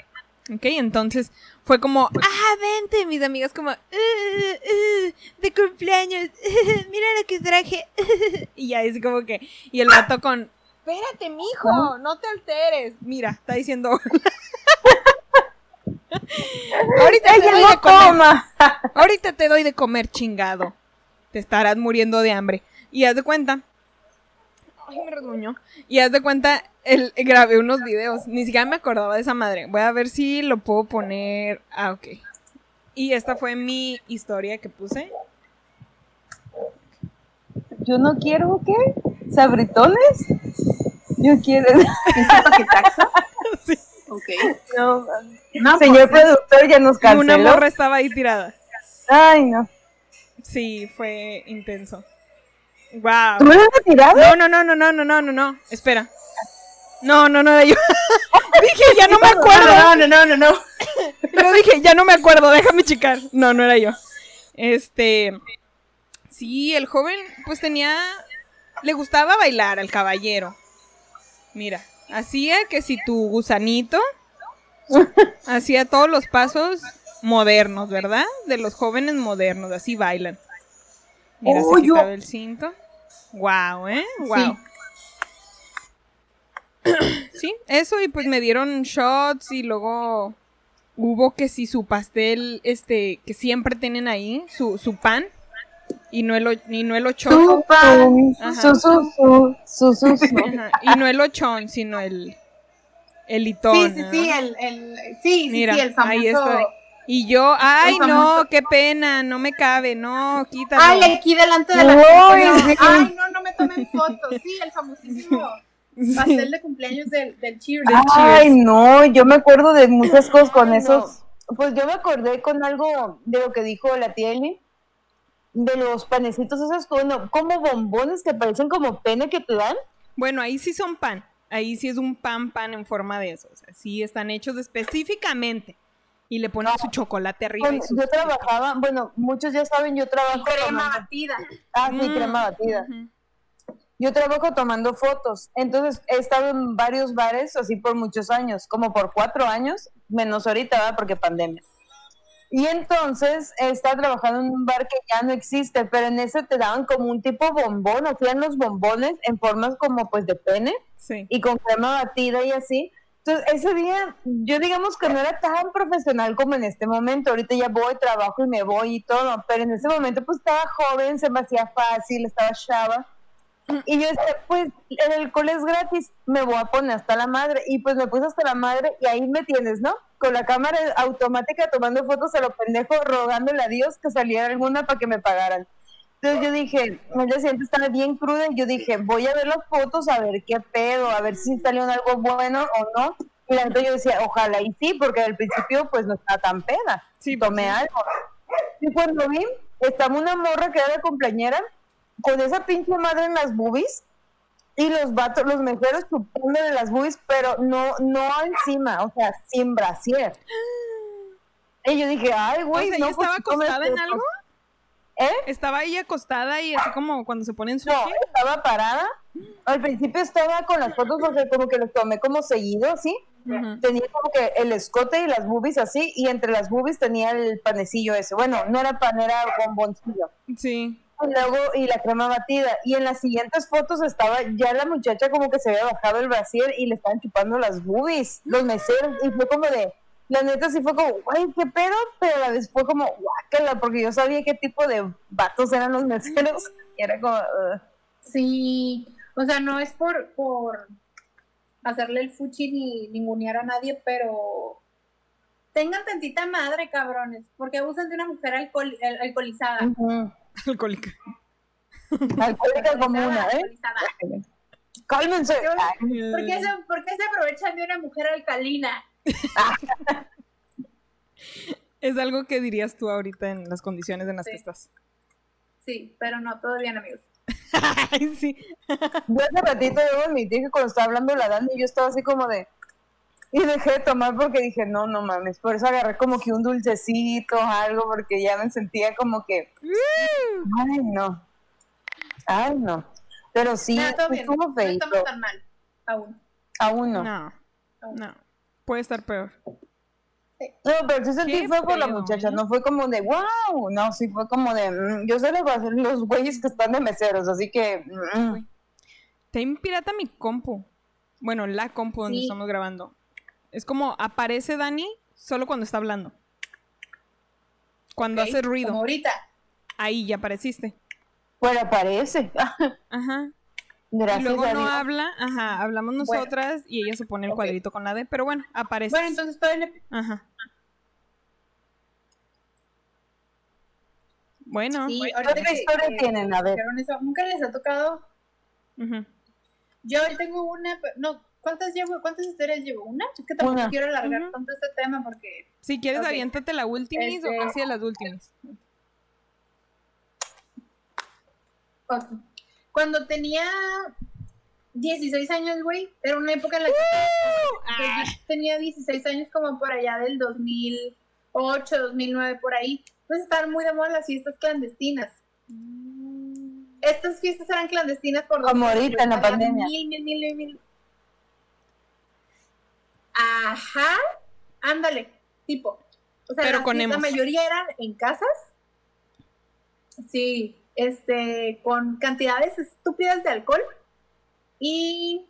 Speaker 1: ¿Ok? Entonces fue como, ah, vente, mis amigas como, "Uh, uh, de cumpleaños, mira lo que traje. y ya es como que, y el vato con, espérate, mijo, no te alteres. Mira, está diciendo. Ahorita te doy de comer. Ahorita te doy de comer, chingado. Te estarás muriendo de hambre. Y haz de cuenta. Ay, me rasguñó. Y haz de cuenta, el, grabé unos videos. Ni siquiera me acordaba de esa madre. Voy a ver si lo puedo poner. Ah, ok. Y esta fue mi historia que puse.
Speaker 2: Yo no quiero, ¿qué? ¿Sabritones? Yo quiero.
Speaker 3: ¿Ese paquetaxo?
Speaker 1: Sí.
Speaker 3: Ok.
Speaker 2: No,
Speaker 3: No,
Speaker 2: señor
Speaker 3: pues,
Speaker 2: productor ya nos
Speaker 1: Y una
Speaker 2: canceló.
Speaker 1: morra estaba ahí tirada.
Speaker 2: Ay, no.
Speaker 1: Sí, fue intenso. Wow.
Speaker 2: ¿Tú me lo has tirado?
Speaker 1: No, no, no, no, no, no, no, no, no. Espera. No, no, no era yo. dije, ya no me acuerdo.
Speaker 3: No, no, no, no, no.
Speaker 1: Pero dije, ya no me acuerdo, déjame checar. No, no era yo. Este. Sí, el joven, pues tenía. Le gustaba bailar al caballero. Mira, hacía que si tu gusanito. Hacía todos los pasos modernos, ¿verdad? De los jóvenes modernos, así bailan. Mira,
Speaker 3: Oh,
Speaker 1: se
Speaker 3: yo-
Speaker 1: el cinto. Wow, ¿eh? Wow. Sí, eso y pues me dieron shots y luego hubo que si su pastel, este, que siempre tienen ahí, su, su pan, y no el, y no el ochón,
Speaker 2: Su, pan, su, su, su, su,
Speaker 1: y no el ochón, sino el, el litón.
Speaker 3: Sí, sí, sí, el, el, sí, sí,
Speaker 1: Mira,
Speaker 3: sí, el famoso.
Speaker 1: ahí estoy. Y yo, ay, no, qué pena, no me cabe, no, quítalo.
Speaker 3: Ay, aquí delante de la
Speaker 2: sí.
Speaker 3: Ay, no, no me tomen fotos. Sí, el famosísimo
Speaker 1: Sí.
Speaker 3: pastel de cumpleaños del, del Cheers.
Speaker 1: Del
Speaker 2: Ay,
Speaker 1: Cheers.
Speaker 2: no, yo me acuerdo de muchas cosas con esos. Pues yo me acordé con algo de lo que dijo la tía Eli, de los panecitos esos como, como bombones que parecen como pene que te dan.
Speaker 1: Bueno, ahí sí son pan. Ahí sí es un pan pan en forma de eso. O sea, sí están hechos específicamente. Y le ponen su chocolate arriba. y
Speaker 2: Bueno,
Speaker 1: su-
Speaker 2: yo trabajaba, bueno, muchos ya saben, yo trabajo
Speaker 3: Y crema
Speaker 2: tomando-
Speaker 3: batida.
Speaker 2: Ah, sí,
Speaker 1: Mm,
Speaker 2: crema batida.
Speaker 1: ujú.
Speaker 2: Yo trabajo tomando fotos, entonces he estado en varios bares así por muchos años, como por cuatro años, menos ahorita, ¿verdad? porque pandemia. Y entonces he estado trabajando en un bar que ya no existe, pero en ese te daban como un tipo bombón, hacían los bombones en formas como pues de pene
Speaker 1: Sí.
Speaker 2: y con crema batida y así. Entonces, ese día, yo digamos que no era tan profesional como en este momento. Ahorita ya voy, trabajo y me voy y todo, pero en ese momento pues estaba joven, se me hacía fácil, estaba chava. Y yo decía, pues el alcohol es gratis, me voy a poner hasta la madre. Y pues me puse hasta la madre y ahí me tienes, ¿no? Con la cámara automática tomando fotos a lo pendejo, rogándole a Dios que saliera alguna para que me pagaran. Entonces yo dije, el siguiente estaba bien cruda y yo dije, voy a ver las fotos a ver qué pedo, a ver si salió algo bueno o no. Y la neta yo decía, ojalá y sí, porque al principio pues no estaba tan peda.
Speaker 1: Sí, pues,
Speaker 2: tomé
Speaker 1: sí.
Speaker 2: algo. Y cuando vi, estaba una morra que era la cumpleañera con esa pinche madre en las boobies y los vatos, los meseros chupándole las boobies, pero no, no encima, o sea, sin brasier. Y yo dije, ay,
Speaker 1: O
Speaker 2: güey,
Speaker 1: sea,
Speaker 2: no,
Speaker 1: ¿ella
Speaker 2: pues,
Speaker 1: estaba acostada en algo?
Speaker 2: ¿Eh?
Speaker 1: ¿Estaba ella acostada y así como cuando se ponen sushi?
Speaker 2: No, estaba parada. Al principio estaba con las fotos porque como que los tomé como seguido, ¿sí? Tenía como que el escote y las boobies así, y entre las boobies tenía el panecillo ese. Bueno, no era pan, era bomboncillo.
Speaker 1: Sí.
Speaker 2: Y luego, y la crema batida. Y en las siguientes fotos estaba ya la muchacha como que se había bajado el brasier y le estaban chupando las boobies, los meseros. Y fue como de, la neta sí fue como, güey, qué pedo, pero a la vez fue como, guácala, porque yo sabía qué tipo de vatos eran los meseros. Y era como, "Ugh".
Speaker 3: Sí, o sea, no es por, por hacerle el fuchi ni ningunear a nadie, pero tengan tantita madre, cabrones, porque abusan de una mujer alcohol- al- alcoholizada.
Speaker 1: Alcohólica.
Speaker 2: Alcohólica como una, ¿eh?
Speaker 3: alcoholizada.
Speaker 2: Cálmense.
Speaker 3: Yo- ¿Por qué, se, por qué se aprovechan de una mujer alcalina?
Speaker 1: Es algo que dirías tú ahorita en las condiciones en las
Speaker 3: Sí.
Speaker 1: que estás.
Speaker 3: Sí, pero no, todo bien, amigos.
Speaker 1: Ay, sí.
Speaker 2: Yo hace ratito debo admitir que cuando estaba hablando la Dani, yo estaba así como de. Y dejé de tomar porque dije, no, no mames. Por eso agarré como que un dulcecito, algo, porque ya me sentía como que. Ay, no. Ay, no. Pero sí,
Speaker 3: Pero todo bien, no
Speaker 2: feito.
Speaker 3: estamos tan mal, aún.
Speaker 2: Aún no.
Speaker 1: No,
Speaker 3: aún.
Speaker 1: no. Puede estar peor.
Speaker 2: No, pero sí sentí fue por la muchacha,
Speaker 1: ¿eh?
Speaker 2: no fue como de wow, no, sí fue como de mm, yo sé le voy a hacer los güeyes que están de meseros, así que mm,
Speaker 1: Time pirata mi compu. Bueno, la compu donde
Speaker 3: Sí.
Speaker 1: estamos grabando. Es como aparece Dani solo cuando está hablando. Cuando hace ruido.
Speaker 3: Como ahorita.
Speaker 1: Ahí ya apareciste.
Speaker 2: bueno, parece.
Speaker 1: Ajá. Y
Speaker 2: Gracias
Speaker 1: luego
Speaker 2: a
Speaker 1: no habla, ajá, hablamos
Speaker 3: Bueno.
Speaker 1: nosotras y ella se pone el cuadrito con la D, pero bueno, aparece.
Speaker 3: Bueno, entonces todavía le...
Speaker 1: Ajá. Bueno,
Speaker 3: Sí,
Speaker 2: ¿Qué
Speaker 3: ahorita
Speaker 2: historia
Speaker 3: que
Speaker 2: tienen? A ver.
Speaker 3: ¿Nunca les ha tocado
Speaker 1: ujú.
Speaker 3: Yo hoy tengo una, no, ¿cuántas llevo? ¿Cuántas historias llevo? ¿Una? Es que tampoco
Speaker 2: Una.
Speaker 3: quiero alargar
Speaker 1: Ujú.
Speaker 3: tanto este tema porque
Speaker 1: Si quieres,
Speaker 3: Ok.
Speaker 1: aviéntate la última
Speaker 3: Este-
Speaker 1: o casi a las últimas.
Speaker 3: Ok. Cuando tenía 16 años, güey, era una época en la que pues,
Speaker 1: Ah.
Speaker 3: tenía 16 años como por allá del 2008, 2009, por ahí. Pues estaban muy de moda las fiestas clandestinas. Estas fiestas eran clandestinas por
Speaker 2: Como ahorita en la pandemia.
Speaker 3: Mil, mil, mil, mil. Ajá, ándale, tipo. O sea,
Speaker 1: Pero con
Speaker 3: la mayoría eran en casas. Sí, este, con cantidades estúpidas de alcohol. Y.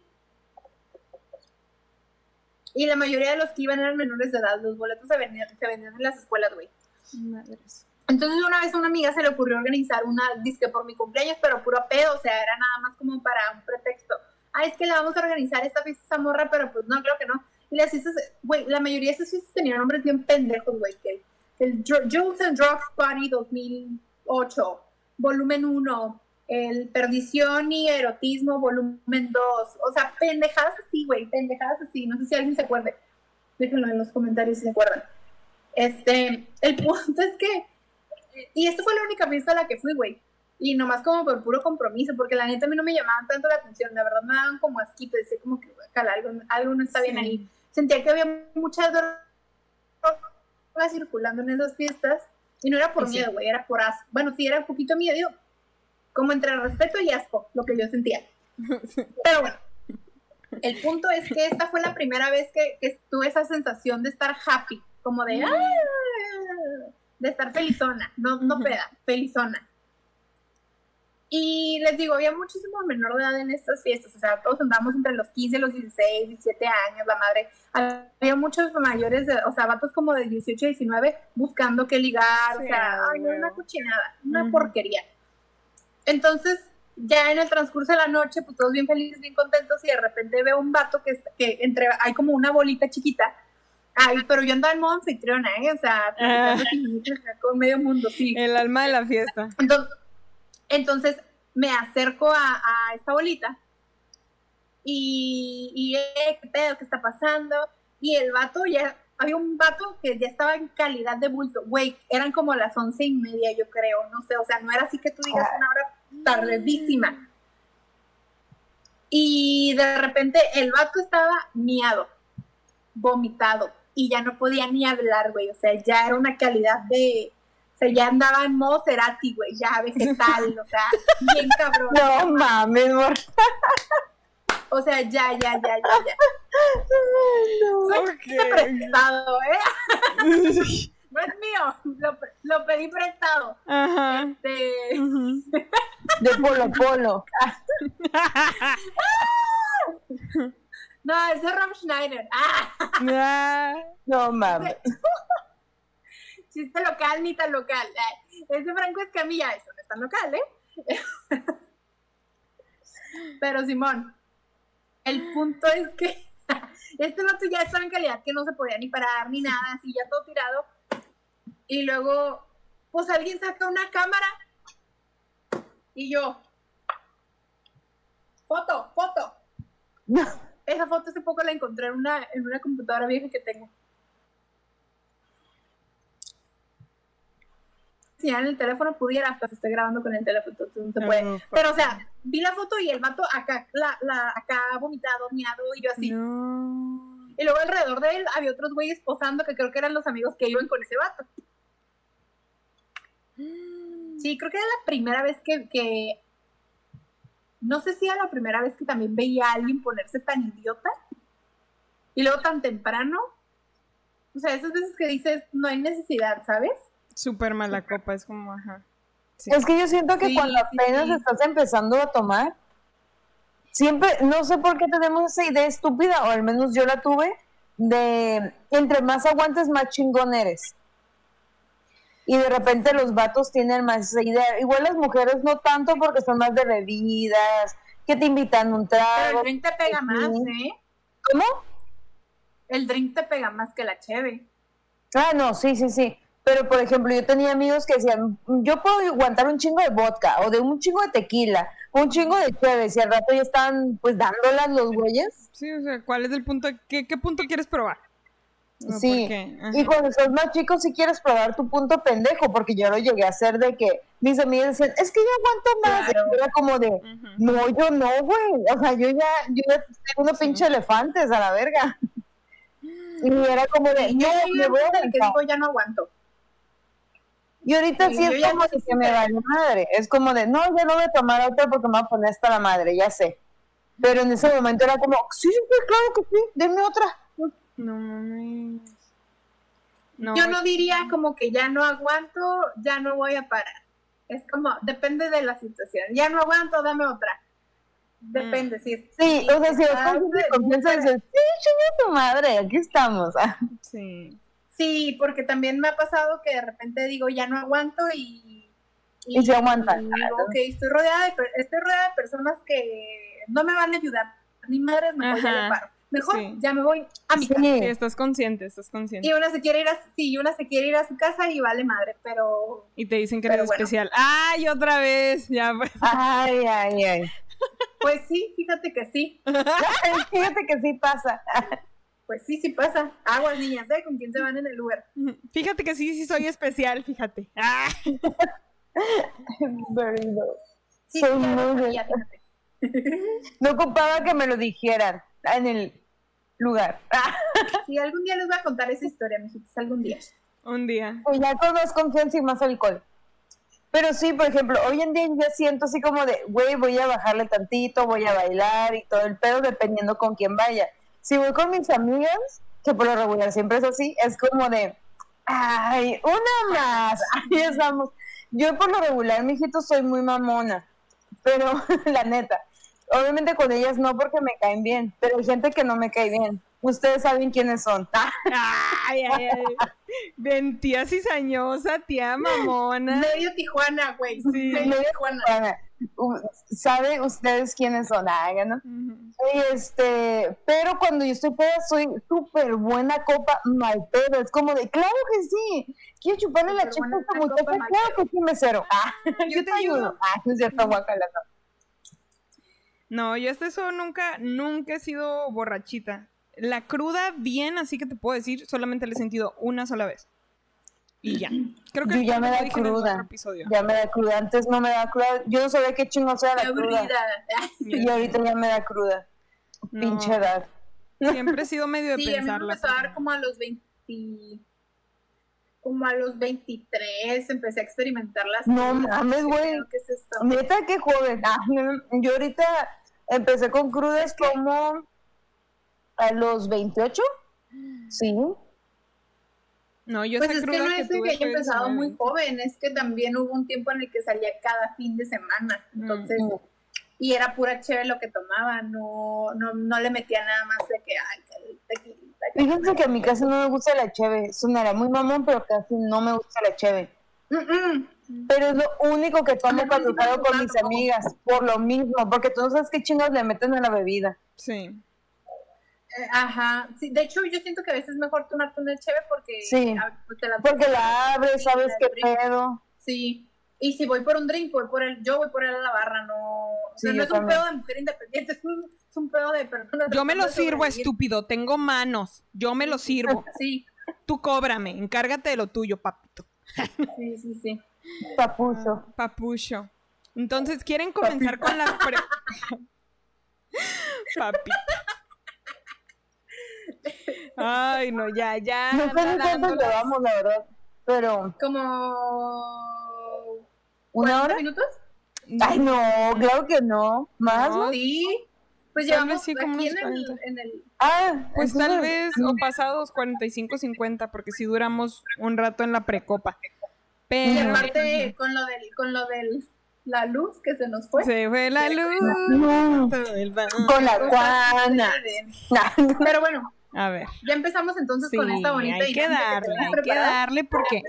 Speaker 3: Y la mayoría de los que iban eran menores de edad. Los boletos se vendían, se vendían en las escuelas, güey.
Speaker 1: Madres.
Speaker 3: Entonces una vez a una amiga se le ocurrió organizar una disque por mi cumpleaños, pero puro pedo, o sea, era nada más como para un pretexto. Ah, es que le vamos a organizar esta fiesta a esa morra, pero pues no, creo que no. Y las fiestas, güey, la mayoría de esas fiestas tenían nombres bien pendejos, güey, que el Dr- Jules and Drugs Party 2008, volumen 1, el Perdición y Erotismo, volumen 2, o sea, pendejadas así, güey, pendejadas así, no sé si alguien se acuerde. Déjenlo en los comentarios si se acuerdan. Este, el punto es que y esta fue la única fiesta a la que fui, güey. Y nomás como por puro compromiso, porque la neta a mí no me llamaban tanto la atención. La verdad me daban como asquito, decía como que "Cala, algo, algo no está bien
Speaker 1: Sí.
Speaker 3: ahí. Sentía que había muchas drogas circulando en esas fiestas. Y no era por
Speaker 1: Sí.
Speaker 3: miedo, güey, era por asco. Bueno, sí, era un poquito miedo, como entre respeto y asco, lo que yo sentía. Pero bueno, el punto es que esta fue la primera vez que, que tuve esa sensación de estar happy, como de, "Ah", de estar felizona, no, no peda, felizona. Y les digo, había muchísimo menor de edad en estas fiestas, o sea, todos andábamos entre los 15 y los 16, 17 años, la madre. Había muchos mayores, o sea, vatos como de 18, 19, buscando qué ligar, o sea, ay, una cochinada, una porquería. Entonces, ya en el transcurso de la noche, pues todos bien felices, bien contentos, y de repente veo un vato que, que entre, hay como una bolita chiquita. Ay, pero yo andaba en modo anfitriona, ¿eh? O sea, sin- con medio mundo, sí.
Speaker 1: El alma de la fiesta.
Speaker 3: Entonces, entonces me acerco a, esta bolita y, y eh, ¿qué pedo? ¿Qué está pasando? Y el vato ya, había un vato que ya estaba en calidad de bulto. Güey, eran como las once y media, yo creo, no sé, o sea, no era así que tú digas una hora tardísima. Y de repente el vato estaba miado, vomitado, y ya no podía ni hablar, güey, o sea, ya era una calidad de... Sea, ya andaba en modo Cerati, güey, ya vegetal, o sea, bien cabrón.
Speaker 2: No mames, mor.
Speaker 3: O sea, ya, ya, ya, ya, ya. Fue prestado, ¿eh? No es mío, lo, lo pedí prestado.
Speaker 1: Ajá.
Speaker 3: Este.
Speaker 2: De polo polo.
Speaker 3: no, es de Rob Schneider. Ah,
Speaker 1: Ah,
Speaker 2: No mames.
Speaker 3: Chiste local, ni tan local. Es de Franco Escamilla, eso no es tan local, ¿eh? Pero Simón, el punto es que este vato ya estaba en calidad que no se podía ni parar ni nada, así ya todo tirado. Y luego, pues alguien saca una cámara y yo, foto, foto. Esa foto hace poco la encontré en una, en una computadora vieja que tengo. Si en el teléfono pudiera, pues estoy grabando con el teléfono, entonces no se puede.
Speaker 1: no,
Speaker 3: Pero, o sea, vi la foto y el vato acá, la, la, acá vomitado, miado, y yo así.
Speaker 1: No.
Speaker 3: Y luego alrededor de él había otros güeyes posando que creo que eran los amigos que iban con ese vato. Sí, creo que era la primera vez que, que- no sé si era la primera vez que también veía a alguien ponerse tan idiota y luego tan temprano. O sea, esas veces que dices, no hay necesidad, ¿sabes?
Speaker 1: Súper mala copa, es como, ajá. Sí.
Speaker 2: Es que yo siento que
Speaker 3: Sí,
Speaker 2: cuando apenas
Speaker 3: sí.
Speaker 2: estás empezando a tomar, siempre, no sé por qué tenemos esa idea estúpida, o al menos yo la tuve, de entre más aguantes, más chingón eres. Y de repente los vatos tienen más esa idea. Igual las mujeres no tanto porque son más de bebidas, que te invitan un
Speaker 3: Pero el
Speaker 2: trago.
Speaker 3: drink te pega más, ¿eh?
Speaker 2: ¿Cómo?
Speaker 3: El drink te pega más que la cheve.
Speaker 2: Ah, no, sí, sí, sí. Pero, por ejemplo, yo tenía amigos que decían, yo puedo aguantar un chingo de vodka o de un chingo de tequila, un chingo de chéves y al rato ya están pues dándolas los güeyes.
Speaker 1: Sí, o sea, ¿cuál es el punto? ¿Qué, qué punto quieres probar? No,
Speaker 2: Sí, y cuando sos más chico si quieres probar tu punto pendejo, porque yo lo llegué a hacer de que mis amigas decían, es que yo aguanto más,
Speaker 3: Claro.
Speaker 2: y era como de, no, yo no, güey, o sea, yo ya, yo ya tengo unos pinche elefantes a la verga. Y era como de,
Speaker 3: Yo
Speaker 2: no, me voy a
Speaker 3: que digo ya no aguanto.
Speaker 2: Y ahorita
Speaker 3: Sí,
Speaker 2: es
Speaker 3: ya
Speaker 2: como de que me
Speaker 3: sea-
Speaker 2: vale madre. Es como de, no, yo no voy a tomar otra porque me voy a poner hasta la madre, ya sé. Pero en ese momento era como, sí, sí, claro que sí, denme otra.
Speaker 1: No mames. No,
Speaker 3: Yo no diría como que ya no aguanto, ya no voy a parar. Es como, depende de la situación. Ya no aguanto, dame otra. Depende, si es.
Speaker 2: Sí, o sea, si es con confianza, dices, sí, chinga tu madre, aquí estamos. Ah,
Speaker 1: Sí.
Speaker 3: Sí, porque también me ha pasado que de repente digo, ya no aguanto y.
Speaker 2: Y se aguantan.
Speaker 3: y digo, ok, estoy rodeada, de, per- estoy rodeada de personas que no me van a ayudar. Ni madres,
Speaker 1: Ajá.
Speaker 3: le paro. Mejor
Speaker 1: Sí.
Speaker 3: ya me voy a mi casa.
Speaker 1: Sí,
Speaker 2: Sí,
Speaker 1: estás consciente, estás consciente.
Speaker 3: Y una se quiere ir a, sí, una se quiere ir a su casa y vale madre, pero
Speaker 1: Y te dicen que eres
Speaker 3: bueno.
Speaker 1: especial. ¡Ay, otra vez! Ya, pues.
Speaker 2: ay, ay, ay.
Speaker 3: pues sí, fíjate que sí.
Speaker 2: Fíjate que sí pasa.
Speaker 3: Pues sí, sí pasa. Aguas, niñas, ¿eh? ¿Con quién se van en el Uber?
Speaker 1: Fíjate que sí, sí soy especial, fíjate. ¡Ah!
Speaker 2: Very low.
Speaker 3: Sí,
Speaker 2: Soy muy
Speaker 3: sabía, fíjate.
Speaker 2: No ocupaba que me lo dijeran en el lugar. Ah,
Speaker 3: Sí, algún día les voy a contar esa historia, mijitos, algún día.
Speaker 1: Un día.
Speaker 2: y ya con más confianza y más alcohol. Pero sí, por ejemplo, hoy en día ya siento así como de, güey, voy a bajarle tantito, voy a bailar y todo el pedo, dependiendo con quién vaya. Si voy con mis amigas, que por lo regular siempre es así, es como de, ay, una más, ahí estamos. Yo por lo regular, mijito, soy muy mamona, pero la neta, obviamente con ellas no porque me caen bien, pero hay gente que no me cae bien. Ustedes saben quiénes son.
Speaker 1: ¡Ay, ay, ay! Ven, tía cizañosa, tía mamona.
Speaker 3: Medio Tijuana, güey.
Speaker 1: Sí.
Speaker 3: Medio
Speaker 2: Medio
Speaker 3: Tijuana.
Speaker 2: ¿Saben ustedes quiénes son? Ay, ¿no?
Speaker 1: Ujú.
Speaker 2: Y este, pero cuando yo estoy peda soy súper buena copa, mal pedo. Es como de, claro que sí, quiero chuparle la chica a esta muchacha, claro que sí, mesero. Ah, yo te ayudo. Ah, no es cierto, guacala, no.
Speaker 1: No, yo hasta eso nunca, nunca he sido borrachita. La cruda, bien, así que te puedo decir, solamente la he sentido una sola vez. Y ya. Creo que
Speaker 2: Yo ya me da cruda. Ya me da cruda, antes no me da cruda. Yo no sabía qué chingo sea
Speaker 3: Qué
Speaker 2: la cruda. Y ahorita ya me da cruda.
Speaker 1: No.
Speaker 2: Pinche edad.
Speaker 1: Siempre he sido medio de
Speaker 3: Sí, a mí me empezó a dar como a los 20. Como a los 23 empecé a experimentar las
Speaker 2: No
Speaker 3: cosas.
Speaker 2: mames, güey.
Speaker 3: ¿Qué es esto?
Speaker 2: Neta, qué joven. Ah, yo ahorita empecé con crudas como a los 28. Sí.
Speaker 1: No, yo
Speaker 3: Pues es que no es de
Speaker 1: tuve
Speaker 3: que haya empezado muy
Speaker 1: 19.
Speaker 3: joven, es que también hubo un tiempo en el que salía cada fin de semana. Entonces,
Speaker 2: Mm.
Speaker 3: y era pura chévere lo que tomaba, no, no, no le metía nada más de que, ay, que tequilita, que-
Speaker 2: Fíjense que a mí casi no me gusta la cheve. Sonará muy mamón, pero casi no me gusta la cheve.
Speaker 3: Mm, mm.
Speaker 2: Pero es lo único que tomo cuando salgo con mis amigas. Por lo mismo, porque tú no sabes qué chingados le meten a la bebida.
Speaker 1: Sí.
Speaker 3: Eh, Ajá, sí, de hecho yo siento que a veces es mejor tomarte una chévere porque
Speaker 2: Sí.
Speaker 3: ah, pues, te la
Speaker 2: Porque la abres, sabes qué pedo.
Speaker 3: Sí. Y si voy por un drink, voy por el, yo voy por él a la barra, no, o sea,
Speaker 2: Sí,
Speaker 3: no es un
Speaker 2: también.
Speaker 3: pedo de mujer independiente, es un, es un pedo de personas.
Speaker 1: Yo me lo sirvo, estúpido. Tengo manos. Yo me lo sirvo.
Speaker 3: Sí,
Speaker 1: Tú cóbrame. Encárgate de lo tuyo, papito.
Speaker 3: sí, sí, sí.
Speaker 2: Papucho.
Speaker 1: Papucho. Entonces, ¿quieren comenzar con la pre... Papi. Ay, no, ya, ya.
Speaker 2: No sé ni cuánto llevamos, la verdad. Pero,
Speaker 3: Como
Speaker 2: ¿una
Speaker 3: 40
Speaker 2: hora?
Speaker 3: minutos.
Speaker 2: Ay, no, claro que no. ¿Más?
Speaker 1: No.
Speaker 3: Sí. Pues llevamos
Speaker 1: sí, como
Speaker 3: aquí en el,
Speaker 1: 40.
Speaker 3: en el
Speaker 2: Ah,
Speaker 1: Pues
Speaker 2: entonces,
Speaker 1: tal vez, o pasados 45, 50, porque si duramos un rato en la precopa.
Speaker 3: y
Speaker 1: Pero
Speaker 3: aparte con lo del con lo del la luz que se nos fue.
Speaker 1: se fue la luz.
Speaker 2: No, con la guana.
Speaker 3: Pero bueno,
Speaker 1: A ver.
Speaker 3: ya empezamos entonces
Speaker 1: Sí,
Speaker 3: con esta bonita
Speaker 1: hay que darle, hay que darle porque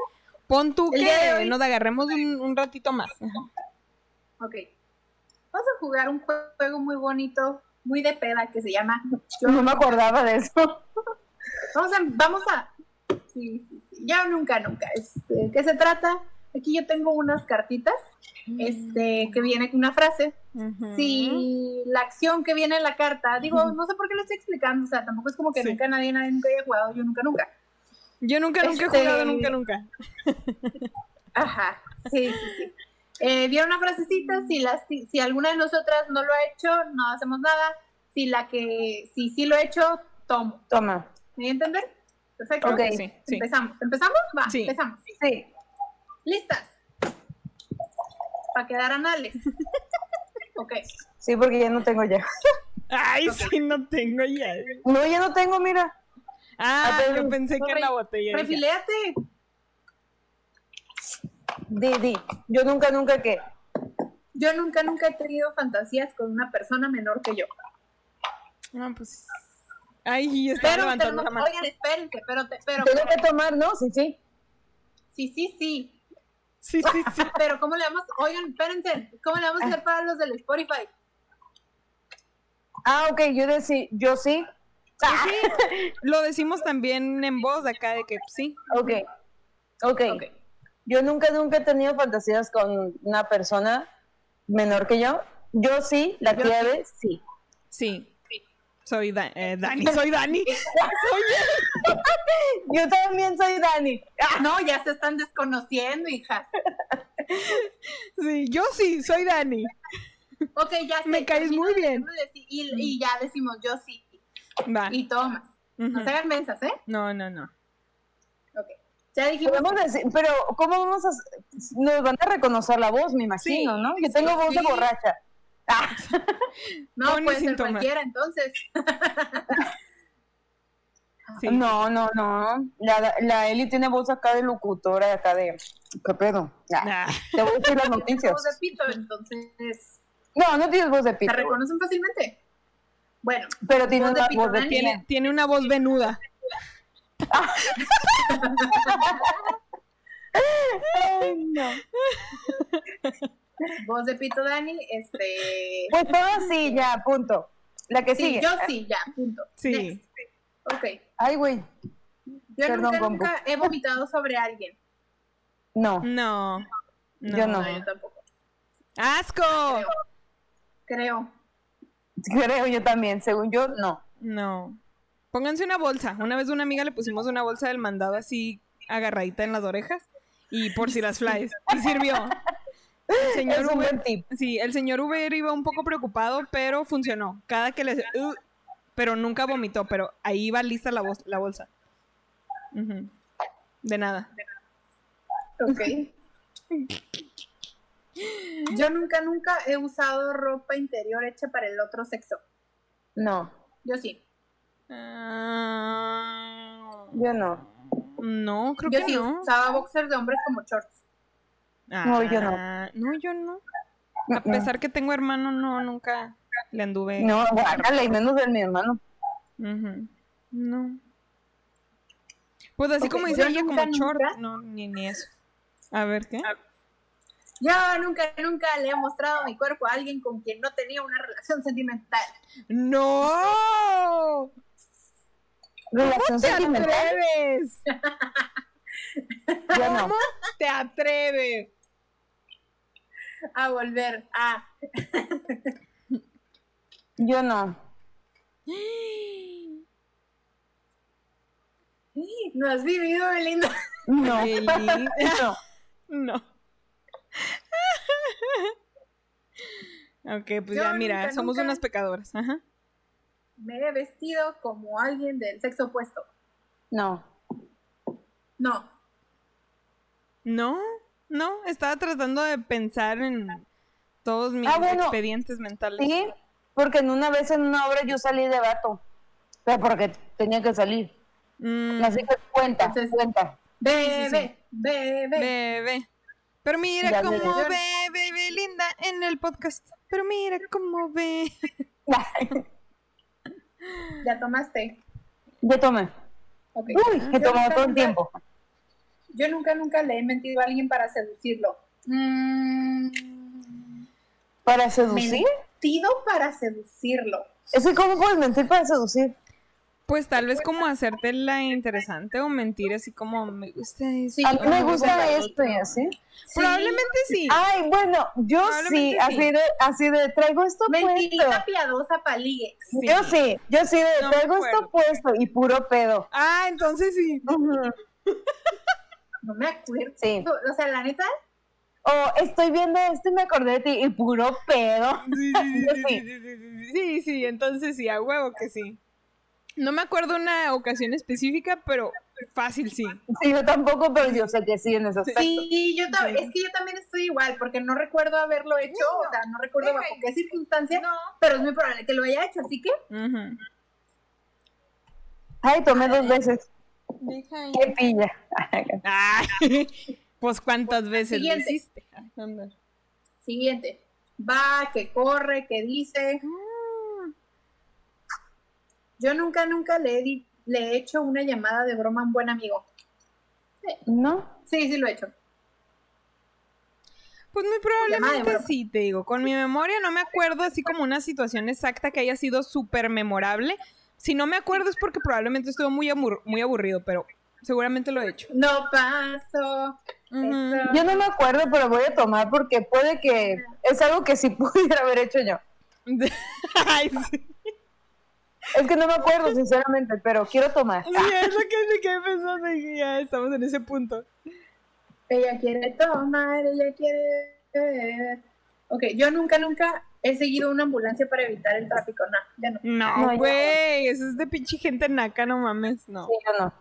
Speaker 1: pon tú
Speaker 3: El
Speaker 1: que
Speaker 3: hoy-
Speaker 1: nos agarremos un, un ratito más.
Speaker 3: Ok. Vamos a jugar un juego muy bonito, muy de peda, que se llama.
Speaker 2: No me acordaba de eso.
Speaker 3: Vamos a. Vamos a sí, sí, sí. Ya nunca, nunca. Este, ¿Qué se trata? Aquí yo tengo unas cartitas, este, que viene con una frase.
Speaker 1: Ujú.
Speaker 3: Si la acción que viene en la carta, digo, no sé por qué lo estoy explicando, o sea, tampoco es como que
Speaker 1: Sí.
Speaker 3: nunca nadie, nadie nunca haya jugado, yo nunca, nunca.
Speaker 1: Yo nunca, nunca
Speaker 3: Este-
Speaker 1: he jugado, nunca, nunca.
Speaker 3: Ajá, sí, sí, sí. Eh, viene una frasecita, si, las, si, si alguna de nosotras no lo ha hecho, no hacemos nada. Si la que, si sí lo he hecho, tomo.
Speaker 2: Toma.
Speaker 3: ¿Me voy a entender? Perfecto.
Speaker 2: Ok.
Speaker 1: Sí, sí.
Speaker 3: Empezamos. ¿Empezamos? Va,
Speaker 1: Sí.
Speaker 3: empezamos.
Speaker 2: Sí.
Speaker 3: ¿Listas? Para quedar anales. ok.
Speaker 2: Sí, porque ya no tengo ya.
Speaker 1: Ay, sí, no tengo ya.
Speaker 2: No, ya no tengo, mira.
Speaker 1: Ah,
Speaker 2: A ver,
Speaker 1: yo pensé que en la botella.
Speaker 3: Refiléate.
Speaker 2: Di, di. Yo nunca, nunca que.
Speaker 3: Yo nunca, nunca he tenido fantasías con una persona menor que yo.
Speaker 1: Ah, pues. Ay, estaba
Speaker 3: Pero
Speaker 1: levantando
Speaker 3: tenemos-
Speaker 1: la mano.
Speaker 3: oigan, espérense, pero, te- pero,
Speaker 2: Tengo que tomar, ¿no? Sí, sí.
Speaker 3: sí, sí, sí.
Speaker 1: Sí, sí, sí.
Speaker 3: Pero ¿cómo le vamos? Oigan, espérense, ¿cómo le vamos a hacer para los del Spotify?
Speaker 2: Ah, ok, yo decí, yo sí. Ah,
Speaker 1: Lo decimos también en voz acá de que sí.
Speaker 2: ok. Ok.
Speaker 3: Ok.
Speaker 2: Yo nunca, nunca he tenido fantasías con una persona menor que yo. Yo sí, la tía
Speaker 3: sí.
Speaker 2: Sí.
Speaker 1: Soy Da- eh, Dani, soy Dani.
Speaker 2: Yo también soy Dani. Ah,
Speaker 3: No, ya se están desconociendo, hijas.
Speaker 1: Sí, yo sí, soy Dani.
Speaker 3: Ok, ya sé.
Speaker 1: Me caes muy bien.
Speaker 3: decir- Y, y ya decimos yo sí.
Speaker 1: Va.
Speaker 3: Y tomas. No
Speaker 1: Ujú.
Speaker 3: se hagan mensas, ¿eh?
Speaker 1: No, no, no.
Speaker 3: Ok. Ya dijimos.
Speaker 2: Decir, pero ¿cómo vamos a...? Nos van a reconocer la voz, me imagino,
Speaker 1: Sí.
Speaker 2: ¿no? Yo tengo voz de
Speaker 3: Sí.
Speaker 2: borracha. Ah,
Speaker 3: No, puede ser cualquiera, entonces.
Speaker 1: Sí.
Speaker 2: No, no, no. La, la Eli tiene voz acá de locutora, acá de... ¿Qué pedo? Ah,
Speaker 1: Ah,
Speaker 2: te voy a decir las
Speaker 3: Tiene
Speaker 2: noticias.
Speaker 3: voz de pito, entonces.
Speaker 2: No, no tienes voz de
Speaker 3: ¿Se
Speaker 2: pito.
Speaker 3: reconocen fácilmente? Bueno,
Speaker 2: Pero
Speaker 3: Voz de
Speaker 2: una voz de
Speaker 1: tiene, tiene una voz venuda.
Speaker 2: Ay, no.
Speaker 3: voz de pito, Dani. Este.
Speaker 2: Pues todo sí, ya, punto. La que
Speaker 3: Sí,
Speaker 2: sigue.
Speaker 3: yo sí, ya, punto.
Speaker 1: Sí.
Speaker 3: Next. Ok.
Speaker 2: Ay, güey.
Speaker 3: Yo
Speaker 2: Perdón,
Speaker 3: nunca, nunca he vomitado sobre alguien.
Speaker 2: No.
Speaker 1: No. no.
Speaker 2: Yo no.
Speaker 3: No, yo tampoco.
Speaker 1: ¡Asco!
Speaker 3: Creo.
Speaker 2: Creo yo también. Según yo, no.
Speaker 1: No. Pónganse una bolsa. Una vez a una amiga le pusimos una bolsa del mandado así agarradita en las orejas y por si las flies. Y sirvió. El señor
Speaker 2: Es un
Speaker 1: Uber,
Speaker 2: buen tip.
Speaker 1: sí, el señor Uber iba un poco preocupado, pero funcionó. Cada que le, uh, pero nunca vomitó, pero ahí iba lista la, bol- la bolsa. De nada.
Speaker 3: Ok. Yo nunca, nunca he usado ropa interior hecha para el otro sexo.
Speaker 2: No.
Speaker 3: Yo sí.
Speaker 1: Ah,
Speaker 2: Yo no.
Speaker 1: no, creo
Speaker 3: Yo
Speaker 1: que
Speaker 3: sí
Speaker 1: no.
Speaker 3: usaba boxers de hombres como shorts.
Speaker 2: No, yo no.
Speaker 1: Ah, No, yo no. A pesar que tengo hermano, no, nunca le anduve.
Speaker 2: No, guácala, y menos de mi hermano.
Speaker 1: No. Pues así como dice ella, como short,
Speaker 3: nunca-
Speaker 1: no, ni, ni eso. A ver, ¿qué?
Speaker 3: Yo nunca, nunca le he mostrado mi cuerpo a alguien con quien no tenía una relación sentimental.
Speaker 1: ¡No!
Speaker 2: Relación
Speaker 1: ¿Te
Speaker 2: sentimental.
Speaker 1: atreves?
Speaker 2: Yo no.
Speaker 1: ¿Cómo te atreves?
Speaker 3: A volver a.
Speaker 2: Yo no.
Speaker 3: No has vivido, Belinda.
Speaker 2: No. No.
Speaker 1: No. ok, pues
Speaker 3: Yo
Speaker 1: ya, mira,
Speaker 3: nunca,
Speaker 1: somos
Speaker 3: nunca-
Speaker 1: unas pecadoras. Ajá.
Speaker 3: Me he vestido como alguien del sexo opuesto.
Speaker 2: No.
Speaker 3: No.
Speaker 1: No, no, estaba tratando de pensar en todos mis
Speaker 2: Ah, bueno.
Speaker 1: expedientes mentales.
Speaker 2: Sí, porque en una vez en una obra yo salí de vato. Pero porque tenía que salir.
Speaker 1: Mm,
Speaker 2: Así que cuenta,
Speaker 3: Entonces-
Speaker 2: cuenta.
Speaker 3: Bebé,
Speaker 1: Sí, sí, sí.
Speaker 3: bebé.
Speaker 1: bebé. Pero mira
Speaker 2: Ya
Speaker 1: cómo
Speaker 2: bebé.
Speaker 1: ve, bebé linda en el podcast. Pero mira cómo ve.
Speaker 3: Ya tomaste.
Speaker 2: Yo tomé. Uy, que tomó todo el tiempo.
Speaker 3: Yo nunca, nunca le he mentido a alguien para seducirlo. Mm,
Speaker 2: ¿Para seducir?
Speaker 3: mentido para seducirlo.
Speaker 2: Es que ¿cómo puedes mentir para seducir?
Speaker 1: Pues tal vez como hacerte la interesante o mentir así como me gusta
Speaker 2: A mí me gusta esto y así.
Speaker 3: Sí.
Speaker 1: Probablemente sí.
Speaker 2: Ay, bueno, yo sí,
Speaker 1: sí.
Speaker 2: así de, así de, traigo esto
Speaker 3: Mentirita
Speaker 2: puesto.
Speaker 3: piadosa para ligue.
Speaker 1: Sí.
Speaker 2: Yo sí, yo sí de,
Speaker 1: No
Speaker 2: traigo esto puesto y puro pedo.
Speaker 1: Ah, entonces sí.
Speaker 3: No me acuerdo.
Speaker 2: Sí.
Speaker 3: O sea, la neta,
Speaker 2: O estoy viendo esto y me acordé de ti y puro pedo.
Speaker 1: Sí, sí, sí, sí,
Speaker 2: sí.
Speaker 1: sí, sí, sí, sí, sí, sí, entonces sí, a huevo que sí. No me acuerdo una ocasión específica, pero fácil sí.
Speaker 2: Sí, yo tampoco, pero yo sé que sí en ese aspecto.
Speaker 3: sí, yo también,
Speaker 1: Sí.
Speaker 3: es que yo también estoy igual, porque no recuerdo haberlo hecho, o sea, no recuerdo bajo qué circunstancia, pero es muy probable que lo haya hecho, así que.
Speaker 2: Ay, tomé dos veces. Qué pilla.
Speaker 1: Ay, pues cuántas veces lo
Speaker 3: Siguiente.
Speaker 1: hiciste. Anda.
Speaker 3: siguiente. Va, que corre, que dice. Yo nunca, nunca le he, di- le he hecho una llamada de broma a un buen amigo.
Speaker 2: ¿No?
Speaker 3: Sí, sí lo he hecho.
Speaker 1: Pues muy probablemente sí, te digo. Con mi memoria no me acuerdo así como una situación exacta que haya sido súper memorable. Si no me acuerdo es porque probablemente estuvo muy, amur- muy aburrido, pero seguramente lo he hecho.
Speaker 3: No paso.
Speaker 2: Yo no me acuerdo, pero voy a tomar porque puede que es algo que sí pudiera haber hecho yo.
Speaker 1: Ay, sí.
Speaker 2: Es que no me acuerdo, sinceramente, pero quiero tomar.
Speaker 1: Sí, es lo que me quedé pensando y ya estamos en ese punto.
Speaker 3: Ella quiere tomar, ella quiere beber. Ok, yo nunca, nunca he seguido una ambulancia para evitar el tráfico. No, ya no.
Speaker 2: No,
Speaker 1: güey, eso es de pinche gente naca, no mames. No,
Speaker 2: Sí, yo no.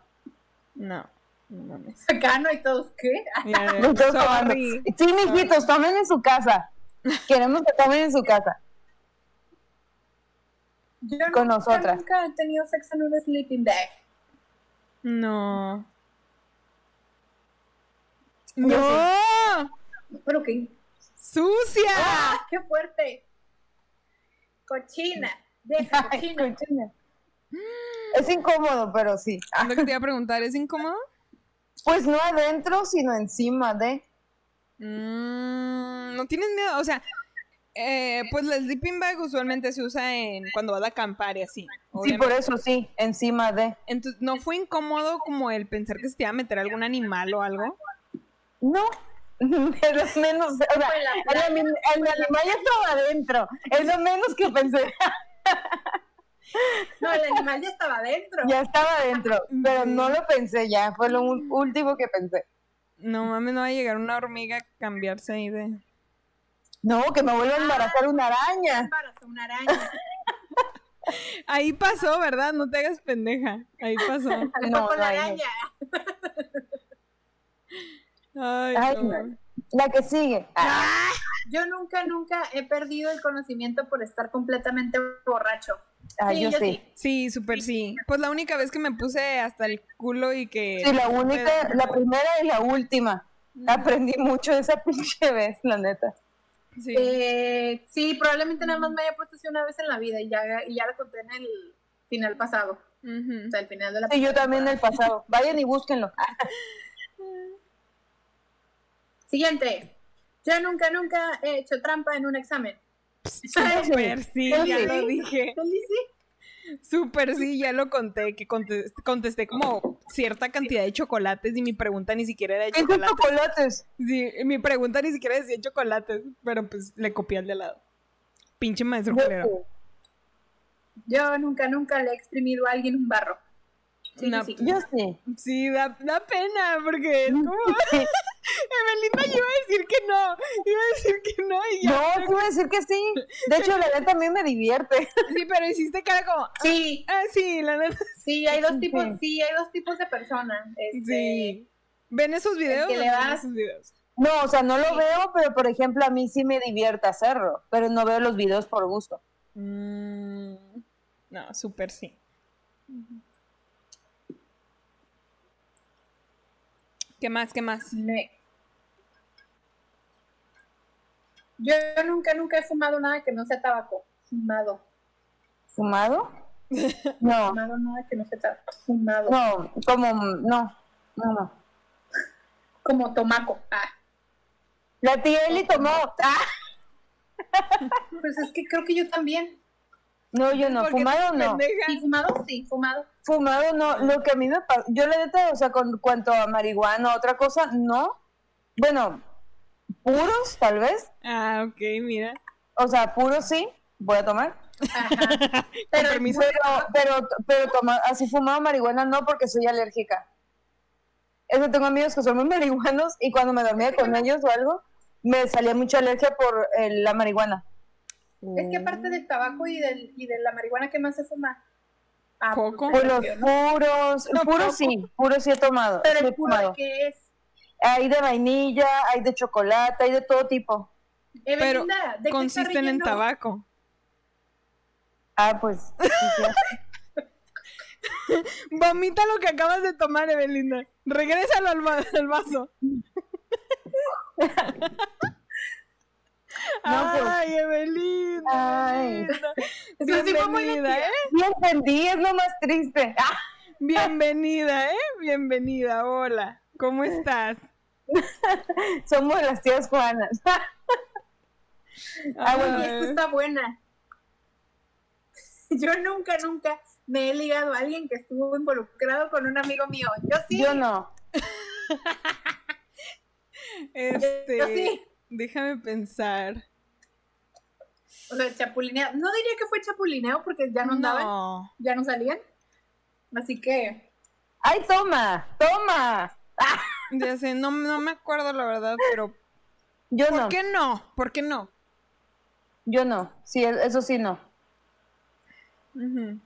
Speaker 1: no, no mames.
Speaker 3: Acá no hay todos, ¿qué?
Speaker 1: Ya,
Speaker 2: No. Sí, mijitos, tomen en su casa. Queremos que tomen en su casa.
Speaker 3: Yo
Speaker 2: Con
Speaker 3: nunca,
Speaker 2: nosotras.
Speaker 3: Nunca he tenido sexo en un sleeping bag.
Speaker 1: No. ¡No!
Speaker 3: Pero qué.
Speaker 1: ¡Sucia!
Speaker 3: ¡Ah! ¡Qué fuerte! Cochina. Deja,
Speaker 2: Ay,
Speaker 3: cochina.
Speaker 2: cochina. Es incómodo, pero sí.
Speaker 1: Lo que te iba a preguntar, ¿es incómodo?
Speaker 2: Pues no adentro, sino encima de.
Speaker 1: Mm, ¿No tienes miedo? O sea, eh, pues la sleeping bag usualmente se usa en cuando vas a acampar y así.
Speaker 2: Sí, por eso sí, encima de.
Speaker 1: Entonces, ¿no fue incómodo como el pensar que se te iba a meter algún animal o algo?
Speaker 2: No. Es lo menos, o sea,
Speaker 3: la
Speaker 2: animal ya estaba adentro. Es lo menos que pensé.
Speaker 3: No, el animal ya estaba adentro.
Speaker 2: ya estaba adentro, pero no lo pensé ya. Fue lo un- último que pensé.
Speaker 1: No mames, no va a llegar una hormiga a cambiarse ahí de...
Speaker 2: No, que me vuelva a embarazar una araña.
Speaker 3: Embarazó una araña.
Speaker 1: Ahí pasó, ¿verdad? No te hagas pendeja. Ahí pasó.
Speaker 2: No,
Speaker 3: con
Speaker 2: no,
Speaker 3: la
Speaker 2: ahí no.
Speaker 1: Ay,
Speaker 2: Ay,
Speaker 1: no.
Speaker 2: no. La que sigue. Ah,
Speaker 3: Yo nunca, nunca he perdido el conocimiento por estar completamente borracho.
Speaker 2: ah,
Speaker 3: Sí,
Speaker 2: yo
Speaker 3: yo
Speaker 2: sí.
Speaker 3: sí.
Speaker 1: Súper sí. Pues la única vez que me puse hasta el culo y que...
Speaker 2: Sí, la única, la primera y la última. Aprendí mucho de esa pinche vez, la neta.
Speaker 1: Sí.
Speaker 3: Eh, sí, probablemente nada más me haya puesto así una vez en la vida y ya, y ya lo conté en el final pasado.
Speaker 1: Ujú.
Speaker 3: O sea, el final de la
Speaker 2: Sí, yo también en el pasado. Vayan y búsquenlo.
Speaker 3: Siguiente. Yo nunca, nunca he hecho trampa en un examen.
Speaker 1: Súper sí, ya lo dije. Súper sí, ya lo conté, que contes- contesté como cierta cantidad de chocolates y mi pregunta ni siquiera era de chocolates.
Speaker 2: chocolates.
Speaker 1: Sí, mi pregunta ni siquiera decía chocolates, pero pues le copié al de al lado. Pinche maestro
Speaker 2: Yo
Speaker 1: culero.
Speaker 3: Yo nunca, nunca le he exprimido a alguien un barro. Sí,
Speaker 1: No,
Speaker 3: sí.
Speaker 2: Yo sí.
Speaker 1: Sí, da, da pena, porque es como... Evelina yo iba a decir que no, iba a decir que no y ya.
Speaker 2: No, iba a decir que sí. De hecho, la neta a mí me divierte.
Speaker 1: Sí, pero hiciste cara como...
Speaker 3: Sí,
Speaker 1: Ah, sí, la neta.
Speaker 3: sí, hay dos tipos,
Speaker 2: Sí.
Speaker 3: sí, hay dos tipos de personas. Este,
Speaker 1: Sí. ¿Ven esos videos?
Speaker 3: que le das-
Speaker 1: esos videos?
Speaker 2: No, o sea, no lo veo, pero por ejemplo, a mí sí me divierte hacerlo. Pero no veo los videos por gusto.
Speaker 1: Mm, no, súper sí. ¿Qué más? ¿Qué más?
Speaker 3: Yo nunca, nunca he fumado nada que no sea tabaco. Fumado.
Speaker 2: ¿Fumado? No,
Speaker 3: Fumado nada que no sea tabaco. Fumado.
Speaker 2: no, como, no, no, no.
Speaker 3: Como tomaco. Ah.
Speaker 2: La tía Eli tomó. Ah,
Speaker 3: Pues es que creo que yo también.
Speaker 2: No, yo no.
Speaker 1: ¿Por qué
Speaker 2: Fumado no.
Speaker 3: Sí, fumado, sí, fumado.
Speaker 2: Fumado no. Lo que a mí me pasa, yo la neta, o sea, con cuanto a marihuana, otra cosa, no. Bueno, puros, tal vez.
Speaker 1: Ah, ok, mira.
Speaker 2: O sea, puros sí, voy a tomar.
Speaker 3: Ajá. Pero
Speaker 1: permiso.
Speaker 2: Pero, pero, pero tomar, así fumado marihuana no, porque soy alérgica. Eso tengo amigos que son muy marihuanos y cuando me dormía con ellos o algo, me salía mucha alergia por eh, la marihuana.
Speaker 3: es que aparte del tabaco y, del, y de la marihuana, ¿qué más se fuma? Ah,
Speaker 1: Poco.
Speaker 3: pues,
Speaker 2: Pues los
Speaker 3: ¿no?
Speaker 2: puros,
Speaker 1: No,
Speaker 2: puros
Speaker 1: poco.
Speaker 2: sí, puros sí he tomado.
Speaker 3: Pero el puro,
Speaker 2: tomado.
Speaker 3: ¿qué es?
Speaker 2: Hay de vainilla, hay de chocolate, hay de todo tipo.
Speaker 1: Pero
Speaker 3: Evelinda, ¿de qué
Speaker 1: consisten en tabaco.
Speaker 2: Ah, pues.
Speaker 1: Vomita lo que acabas de tomar, Evelinda. Regrésalo al, va- al vaso.
Speaker 2: No, pues.
Speaker 1: Ay, Evelinda.
Speaker 2: Ay.
Speaker 1: Bienvenida,
Speaker 3: mentira.
Speaker 1: ¿eh?
Speaker 2: Sí entendí, es lo más triste.
Speaker 1: Bienvenida, ¿eh? Bienvenida. Hola. ¿Cómo estás?
Speaker 2: somos las tías Juanas. Ah, bueno,
Speaker 3: Y esta está buena. Yo nunca, nunca me he ligado a alguien que estuvo involucrado con un amigo mío. Yo sí.
Speaker 2: Yo no.
Speaker 1: Este.
Speaker 3: Yo sí.
Speaker 1: Déjame pensar.
Speaker 3: O sea, chapulineo. No diría que fue chapulineo porque ya no andaban,
Speaker 1: No.
Speaker 3: ya no salían. Así que.
Speaker 2: ¡Ay, toma! ¡Toma! Ah,
Speaker 1: Ya sé, no, no me acuerdo la verdad, pero.
Speaker 2: yo
Speaker 1: ¿Por
Speaker 2: no.
Speaker 1: qué no? ¿Por qué no?
Speaker 2: Yo no. Sí, e- eso sí no.
Speaker 1: Ujú.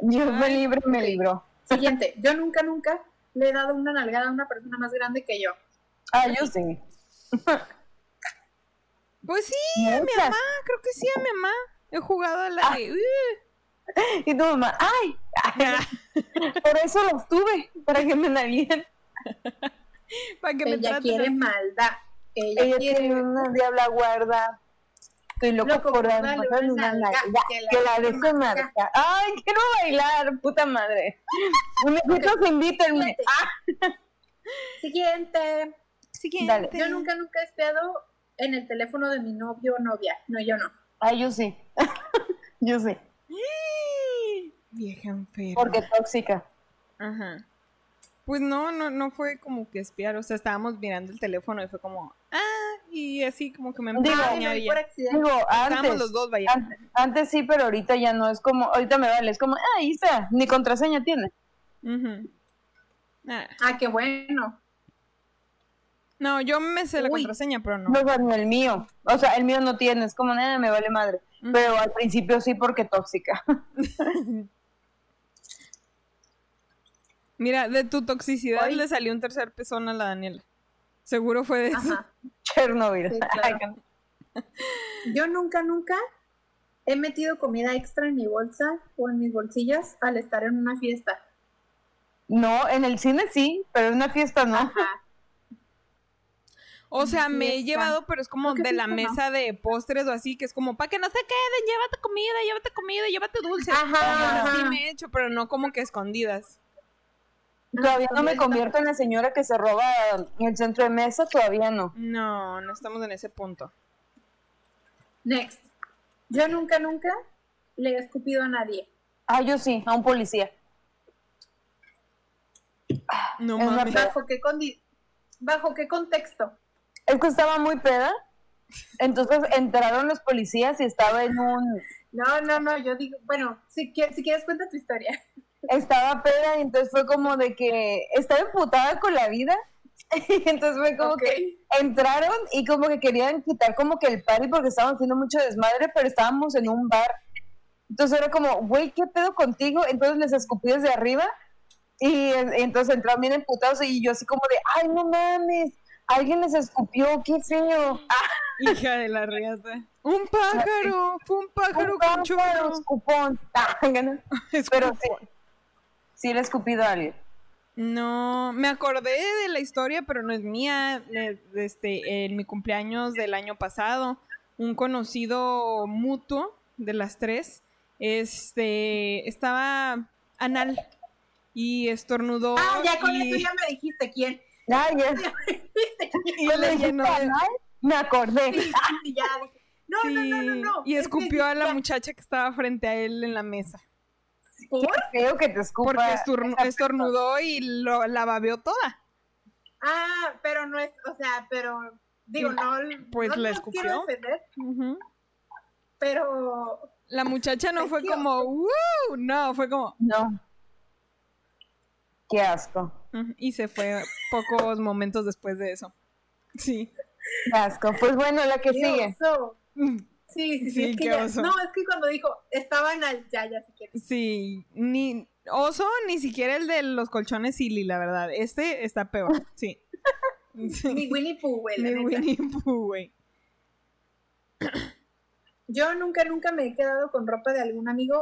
Speaker 2: Yo me libro, me libro.
Speaker 3: Siguiente. Yo nunca, nunca le he dado una nalgada a una persona más grande que yo.
Speaker 2: Ah, yo sí.
Speaker 1: Pues sí, a mi mamá, creo que sí, a mi mamá. He jugado a la
Speaker 2: Ah.
Speaker 1: de. "Uh".
Speaker 2: Y tu mamá, ¡ay! Por eso los tuve, para que me nalguen.
Speaker 1: para que me
Speaker 3: Ella
Speaker 1: traten
Speaker 3: quiere maldad. Ella,
Speaker 2: Ella
Speaker 3: quiere.
Speaker 2: tiene una diabla guarda. Estoy loco,
Speaker 3: Loco
Speaker 2: por
Speaker 3: por
Speaker 2: dar
Speaker 3: darle una nalga, que la
Speaker 2: que la
Speaker 3: deje marcar.
Speaker 2: ¡Ay, quiero bailar! ¡Puta madre! Necesito invítenme.
Speaker 3: Fíjate.
Speaker 2: ¡Ah!
Speaker 3: Siguiente.
Speaker 1: Siguiente.
Speaker 2: Dale.
Speaker 3: Yo nunca, nunca he espiado en el teléfono de mi novio o novia. No, yo no.
Speaker 2: Ay, yo sí. yo sí.
Speaker 1: Vieja enferma.
Speaker 2: Porque tóxica.
Speaker 1: Ajá. Pues no, no, no fue como que espiar, o sea, estábamos mirando el teléfono y fue como, ah, y así como que me empezó
Speaker 2: Digo,
Speaker 1: Estábamos
Speaker 2: antes.
Speaker 1: los dos, vaya.
Speaker 2: Antes, antes sí, pero ahorita ya no. Es como, ahorita me vale. Es como, ah, ahí está. Ni contraseña tiene.
Speaker 1: Ah,
Speaker 3: Ah, qué bueno.
Speaker 1: No, yo me sé la
Speaker 3: Uy.
Speaker 1: contraseña, pero no.
Speaker 2: No, o sea, ni el mío. O sea, el mío no tiene. Es como, nada, me vale madre. Pero al principio sí, porque tóxica.
Speaker 1: Mira, de tu toxicidad le salió un tercer pezón a la Daniela. Seguro fue de eso.
Speaker 3: Ajá.
Speaker 2: Chernobyl.
Speaker 3: Sí, claro.
Speaker 2: Ay,
Speaker 3: Yo nunca, nunca he metido comida extra en mi bolsa o en mis bolsillas al estar en una fiesta.
Speaker 2: No, en el cine sí, pero en una fiesta no.
Speaker 3: Ajá.
Speaker 1: O sea, me he llevado, pero es como de la
Speaker 3: no.
Speaker 1: mesa de postres o así, que es como, para que no se queden, llévate comida, llévate comida, llévate dulce.
Speaker 3: Ajá,
Speaker 1: Así
Speaker 3: ajá.
Speaker 1: me he hecho, pero no como que escondidas.
Speaker 2: Todavía no me convierto en la señora que se roba el centro de mesa, todavía no.
Speaker 1: No, no estamos en ese punto.
Speaker 3: Next. Yo nunca, nunca le he escupido a nadie.
Speaker 2: Ah, yo sí, a un policía.
Speaker 1: No
Speaker 2: Es
Speaker 1: mames.
Speaker 3: ¿Bajo qué, condi- ¿Bajo qué contexto?
Speaker 2: Es que estaba muy peda. Entonces entraron los policías y estaba en un.
Speaker 3: No, no, no, yo digo, bueno, si, quieres, si quieres cuenta tu historia.
Speaker 2: Estaba peda y entonces fue como de que estaba emputada con la vida. Y entonces fue como que entraron y como que querían quitar como que el party porque estaban haciendo mucho desmadre, pero estábamos en un bar. Entonces era como, güey, ¿qué pedo contigo? Entonces les escupí desde arriba y, entonces entraron bien emputados y yo así como de, ay, no mames, alguien les escupió, qué feo. Ah,
Speaker 1: Hija de la riata. Un pájaro, fue un pájaro
Speaker 2: un
Speaker 1: con
Speaker 2: pájaro, escupón. Ah. Pero sí,
Speaker 1: Escupón.
Speaker 2: sí le he escupido a alguien.
Speaker 1: No, me acordé de la historia, pero no es mía. Este, en mi cumpleaños del año pasado, un conocido mutuo de las tres, este, estaba anal y estornudó
Speaker 3: Ah, ya con
Speaker 1: y,
Speaker 3: eso ya me dijiste quién.
Speaker 2: Ay,
Speaker 1: y
Speaker 2: Yo
Speaker 1: le llenó de,
Speaker 2: me acordé.
Speaker 3: Sí, sí, ya dije, No, no, no, no, no.
Speaker 1: Y
Speaker 3: Es que
Speaker 1: escupió a la
Speaker 3: ya-
Speaker 1: muchacha que estaba frente a él en la mesa.
Speaker 3: ¿Por?
Speaker 2: Creo que te escupa.
Speaker 1: Porque estornudó y lo, la babeó toda.
Speaker 3: Ah, pero no es, o sea, pero digo, no,
Speaker 1: Pues
Speaker 3: no
Speaker 1: la escupió.
Speaker 3: quiero defender,
Speaker 1: Ujú.
Speaker 3: pero
Speaker 1: La muchacha no fue como, ¡Woo! No, fue como,
Speaker 2: No. Qué asco.
Speaker 1: Y se fue pocos momentos después de eso. Sí.
Speaker 2: Qué asco. Pues bueno, la que sigue.
Speaker 3: oso. Sí, sí, sí,
Speaker 1: Sí,
Speaker 3: es que
Speaker 1: qué
Speaker 3: ya-
Speaker 1: oso.
Speaker 3: no, es que cuando dijo, estaban al ya, ya si quieres.
Speaker 1: Sí, ni oso, ni siquiera el de los colchones Silly, la verdad. Este está peor, sí. Sí.
Speaker 3: Ni Winnie Pooh, güey. la
Speaker 1: Ni
Speaker 3: neta.
Speaker 1: Winnie Pooh, güey.
Speaker 3: Yo nunca, nunca me he quedado con ropa de algún amigo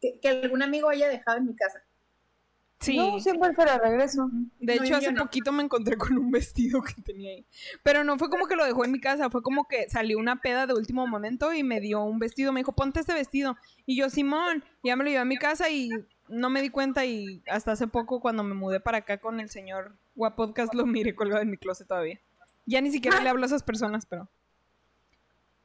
Speaker 3: que, que algún amigo haya dejado en mi casa.
Speaker 1: Sí.
Speaker 2: No, siempre la regreso.
Speaker 1: De
Speaker 3: No,
Speaker 1: hecho, hace
Speaker 3: no.
Speaker 1: poquito me encontré con un vestido que tenía ahí. Pero no fue como que lo dejó en mi casa, fue como que salió una peda de último momento y me dio un vestido. Me dijo, ponte este vestido. Y yo, Simón, ya me lo llevé a mi casa y no me di cuenta. Y hasta hace poco, cuando me mudé para acá con el señor Guapodcast, lo miré colgado en mi closet todavía. Ya ni siquiera le hablo a esas personas, pero.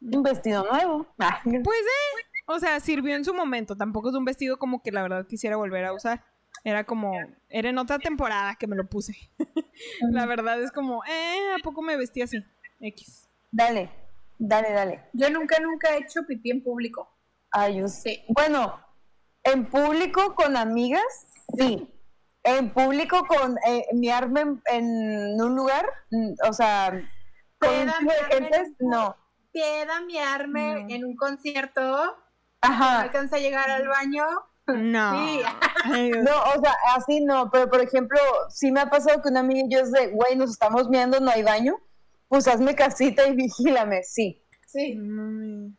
Speaker 2: Un vestido nuevo. Ah,
Speaker 1: Pues, eh. O sea, sirvió en su momento. Tampoco es un vestido como que la verdad quisiera volver a usar. Era como, era en otra temporada que me lo puse. la verdad es como, eh, ¿a poco me vestí así? X.
Speaker 2: Dale, dale, dale.
Speaker 3: Yo nunca, nunca he hecho pipí en público.
Speaker 2: Ay, yo
Speaker 3: Sí.
Speaker 2: Bueno, en público con amigas, sí. En público con eh, miarme en, en un lugar, mm, o sea, con un- no.
Speaker 3: Pieda miarme
Speaker 1: No.
Speaker 3: en un concierto. No
Speaker 2: Ajá.
Speaker 3: alcanza a llegar al baño.
Speaker 1: No.
Speaker 3: Sí.
Speaker 2: No, o sea, así no, pero por ejemplo, sí me ha pasado que una amiga y yo es de, güey, nos estamos miando, no hay baño, pues hazme casita y vigílame, sí.
Speaker 3: Sí.
Speaker 1: No,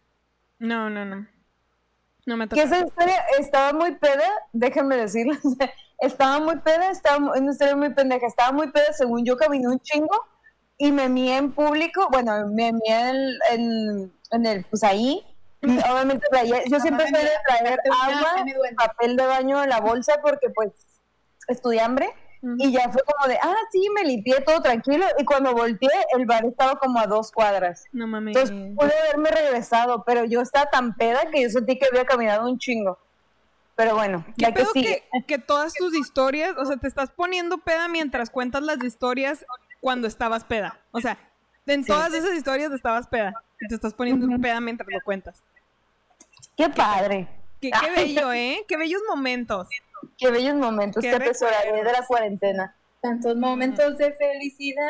Speaker 1: no, no, no. Me
Speaker 2: Que
Speaker 1: toca.
Speaker 2: esa historia estaba muy peda, déjenme decirles, estaba muy peda, estaba una historia muy pendeja, estaba muy peda, según yo caminé un chingo y me mié en público, bueno, me mié en, en, en el, pues ahí, obviamente traía- yo siempre soy de traer agua, papel de baño en la bolsa porque pues estudié hambre y ya fue como de, ah, sí, me limpié todo tranquilo y cuando volteé el bar estaba como a dos cuadras.
Speaker 1: No mames.
Speaker 2: Entonces pude haberme regresado, pero yo estaba tan peda que yo sentí que había caminado un chingo. Pero bueno,
Speaker 1: ¿Qué
Speaker 2: ya que sigue.
Speaker 1: que, que todas tus historias, o sea, te estás poniendo peda mientras cuentas las historias cuando estabas peda? O sea, en
Speaker 2: Sí.
Speaker 1: todas esas historias estabas peda. Te estás poniendo
Speaker 2: Ujú.
Speaker 1: peda mientras lo cuentas.
Speaker 2: Qué padre.
Speaker 1: Qué, qué bello, ¿eh? Qué bellos momentos.
Speaker 2: Qué bellos momentos
Speaker 1: Qué
Speaker 2: atesoraré de la cuarentena.
Speaker 3: Tantos momentos de felicidad.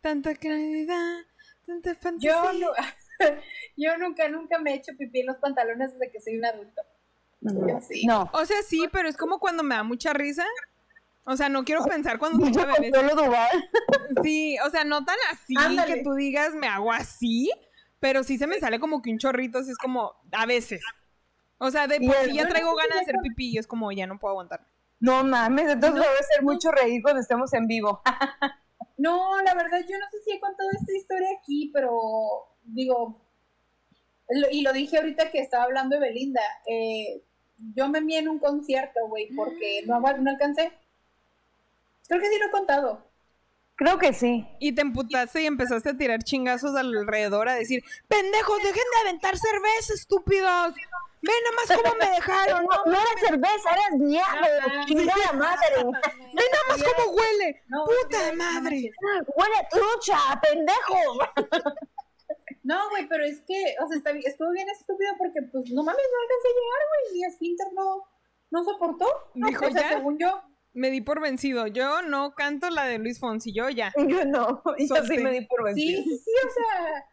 Speaker 1: Tanta claridad, tanta
Speaker 3: Yo,
Speaker 1: fantasía.
Speaker 3: no, yo nunca, nunca me he hecho pipí en los pantalones desde que soy un adulto. Sí.
Speaker 2: No.
Speaker 1: O sea, sí, pero es como cuando me da mucha risa. O sea, no quiero pensar cuando tenga bebés. Sí, o sea, no tan así
Speaker 3: Ándale.
Speaker 1: que tú digas me hago así, pero sí se me sale como que un chorrito, así es como a veces. O sea, de por sí ya traigo ganas de hacer pipí y es como ya no puedo aguantar.
Speaker 2: No mames, entonces me va a hacer mucho reír cuando estemos en vivo.
Speaker 3: No, la verdad, yo no sé si he contado esta historia aquí, pero digo, lo- y lo dije ahorita que estaba hablando de Belinda, eh, yo me mié en un concierto, güey, porque no, agu- no alcancé. Creo que sí lo he contado.
Speaker 2: Creo que sí.
Speaker 1: Y te emputaste y empezaste a tirar chingazos alrededor a decir, pendejos, dejen de aventar cerveza, estúpidos. Ve nomás cómo me dejaron,
Speaker 2: No,
Speaker 1: no,
Speaker 2: no era cerveza, eras mierda, chingada madre.
Speaker 1: ve nomás cómo huele.
Speaker 3: No,
Speaker 1: Puta madre.
Speaker 2: Huele a trucha, pendejo.
Speaker 3: No, güey, pero es que, o sea, está, bien- estuvo bien estúpido porque, pues, no mames, no alcancé a llegar, güey, mi esfínter no, no soportó. No,
Speaker 1: Dijo,
Speaker 3: o sea,
Speaker 1: "Ya".
Speaker 3: según yo,
Speaker 1: Me di por vencido. Yo no canto la de Luis Fonsi, yo ya.
Speaker 2: Yo no, yo sí me di por vencido.
Speaker 3: sí, sí, o sea,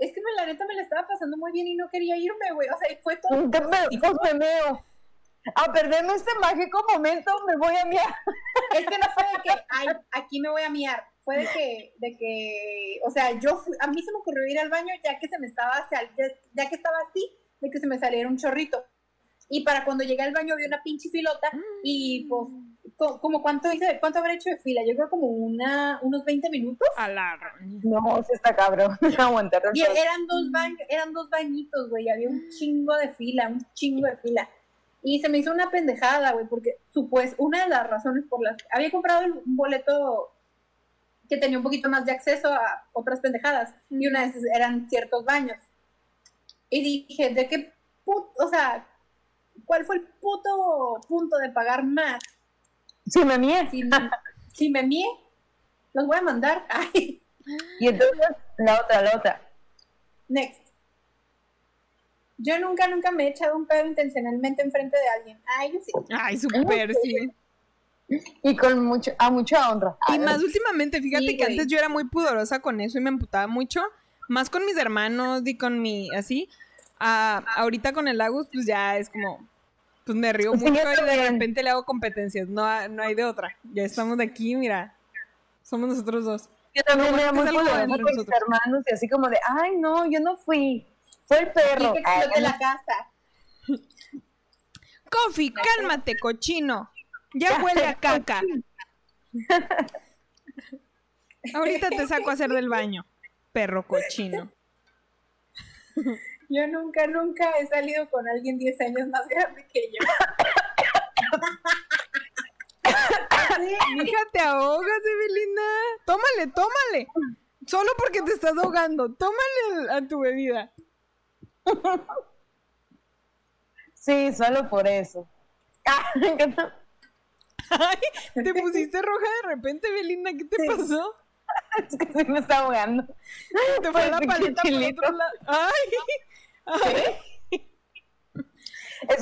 Speaker 3: es que me, la neta me la estaba pasando muy bien y no quería irme, güey, o sea, y fue todo.
Speaker 2: Te me, pues me meo. A perderme este mágico momento me voy a miar.
Speaker 3: Es que no fue de que, ay, aquí me voy a miar. Fue de que, de que, o sea, yo, fui- a mí se me ocurrió ir al baño ya que se me estaba, ya, ya que estaba así, de que se me saliera un chorrito. Y para cuando llegué al baño había una pinche filota y pues, como cuánto hice, cuánto habré hecho de fila, yo creo como una, unos 20 minutos.
Speaker 1: A la roña.
Speaker 2: No, se está cabrón. Aguantar.
Speaker 3: Y eran dos, eran dos bañitos, güey, había un chingo de fila, un chingo de fila. Y se me hizo una pendejada, güey, porque supues, una de las razones por las que había comprado un boleto que tenía un poquito más de acceso a otras pendejadas, y una de esas eran ciertos baños. Y dije, ¿de qué puto, o sea, cuál fue el puto punto de pagar más?
Speaker 2: Si me mié.
Speaker 3: Si, si me mié, los voy a mandar. Ay,
Speaker 2: Y entonces, la otra, la otra.
Speaker 3: next. Yo nunca, nunca me he echado un pedo intencionalmente enfrente de alguien. Ay, yo sí.
Speaker 1: Ay, súper, sí.
Speaker 2: Y con mucho, a mucha honra.
Speaker 1: Y más últimamente, fíjate
Speaker 3: Sí,
Speaker 1: que
Speaker 3: güey.
Speaker 1: antes yo era muy pudorosa con eso y me emputaba mucho. Más con mis hermanos y con mi, así. Ah, ahorita con el Agus, pues ya es como, pues me río mucho y de repente le hago competencias. No, no hay de otra. Ya estamos de aquí, mira. Somos nosotros dos.
Speaker 2: Yo también poderosa
Speaker 1: entre
Speaker 2: con mis hermanos y así como de, ay, no, yo no fui. Fue el
Speaker 3: Y
Speaker 2: perro.
Speaker 3: que
Speaker 2: Ay,
Speaker 3: explote la casa.
Speaker 1: Coffee, cálmate, cochino. Ya huele a caca. Ahorita te saco a hacer del baño, perro cochino.
Speaker 3: Yo nunca, nunca he salido con alguien 10 años más grande que yo. Sí,
Speaker 1: Mija, te ahogas, Evelina. Tómale, tómale. Solo porque te estás ahogando. Tómale a tu bebida.
Speaker 2: Sí, solo por eso. Ah, me encanta.
Speaker 1: Ay, te pusiste roja de repente, Belinda. ¿Qué te
Speaker 3: Sí.
Speaker 1: pasó?
Speaker 2: es que sí me está ahogando.
Speaker 1: Te fue la paleta por otro lado. Ay. Ay.
Speaker 2: Es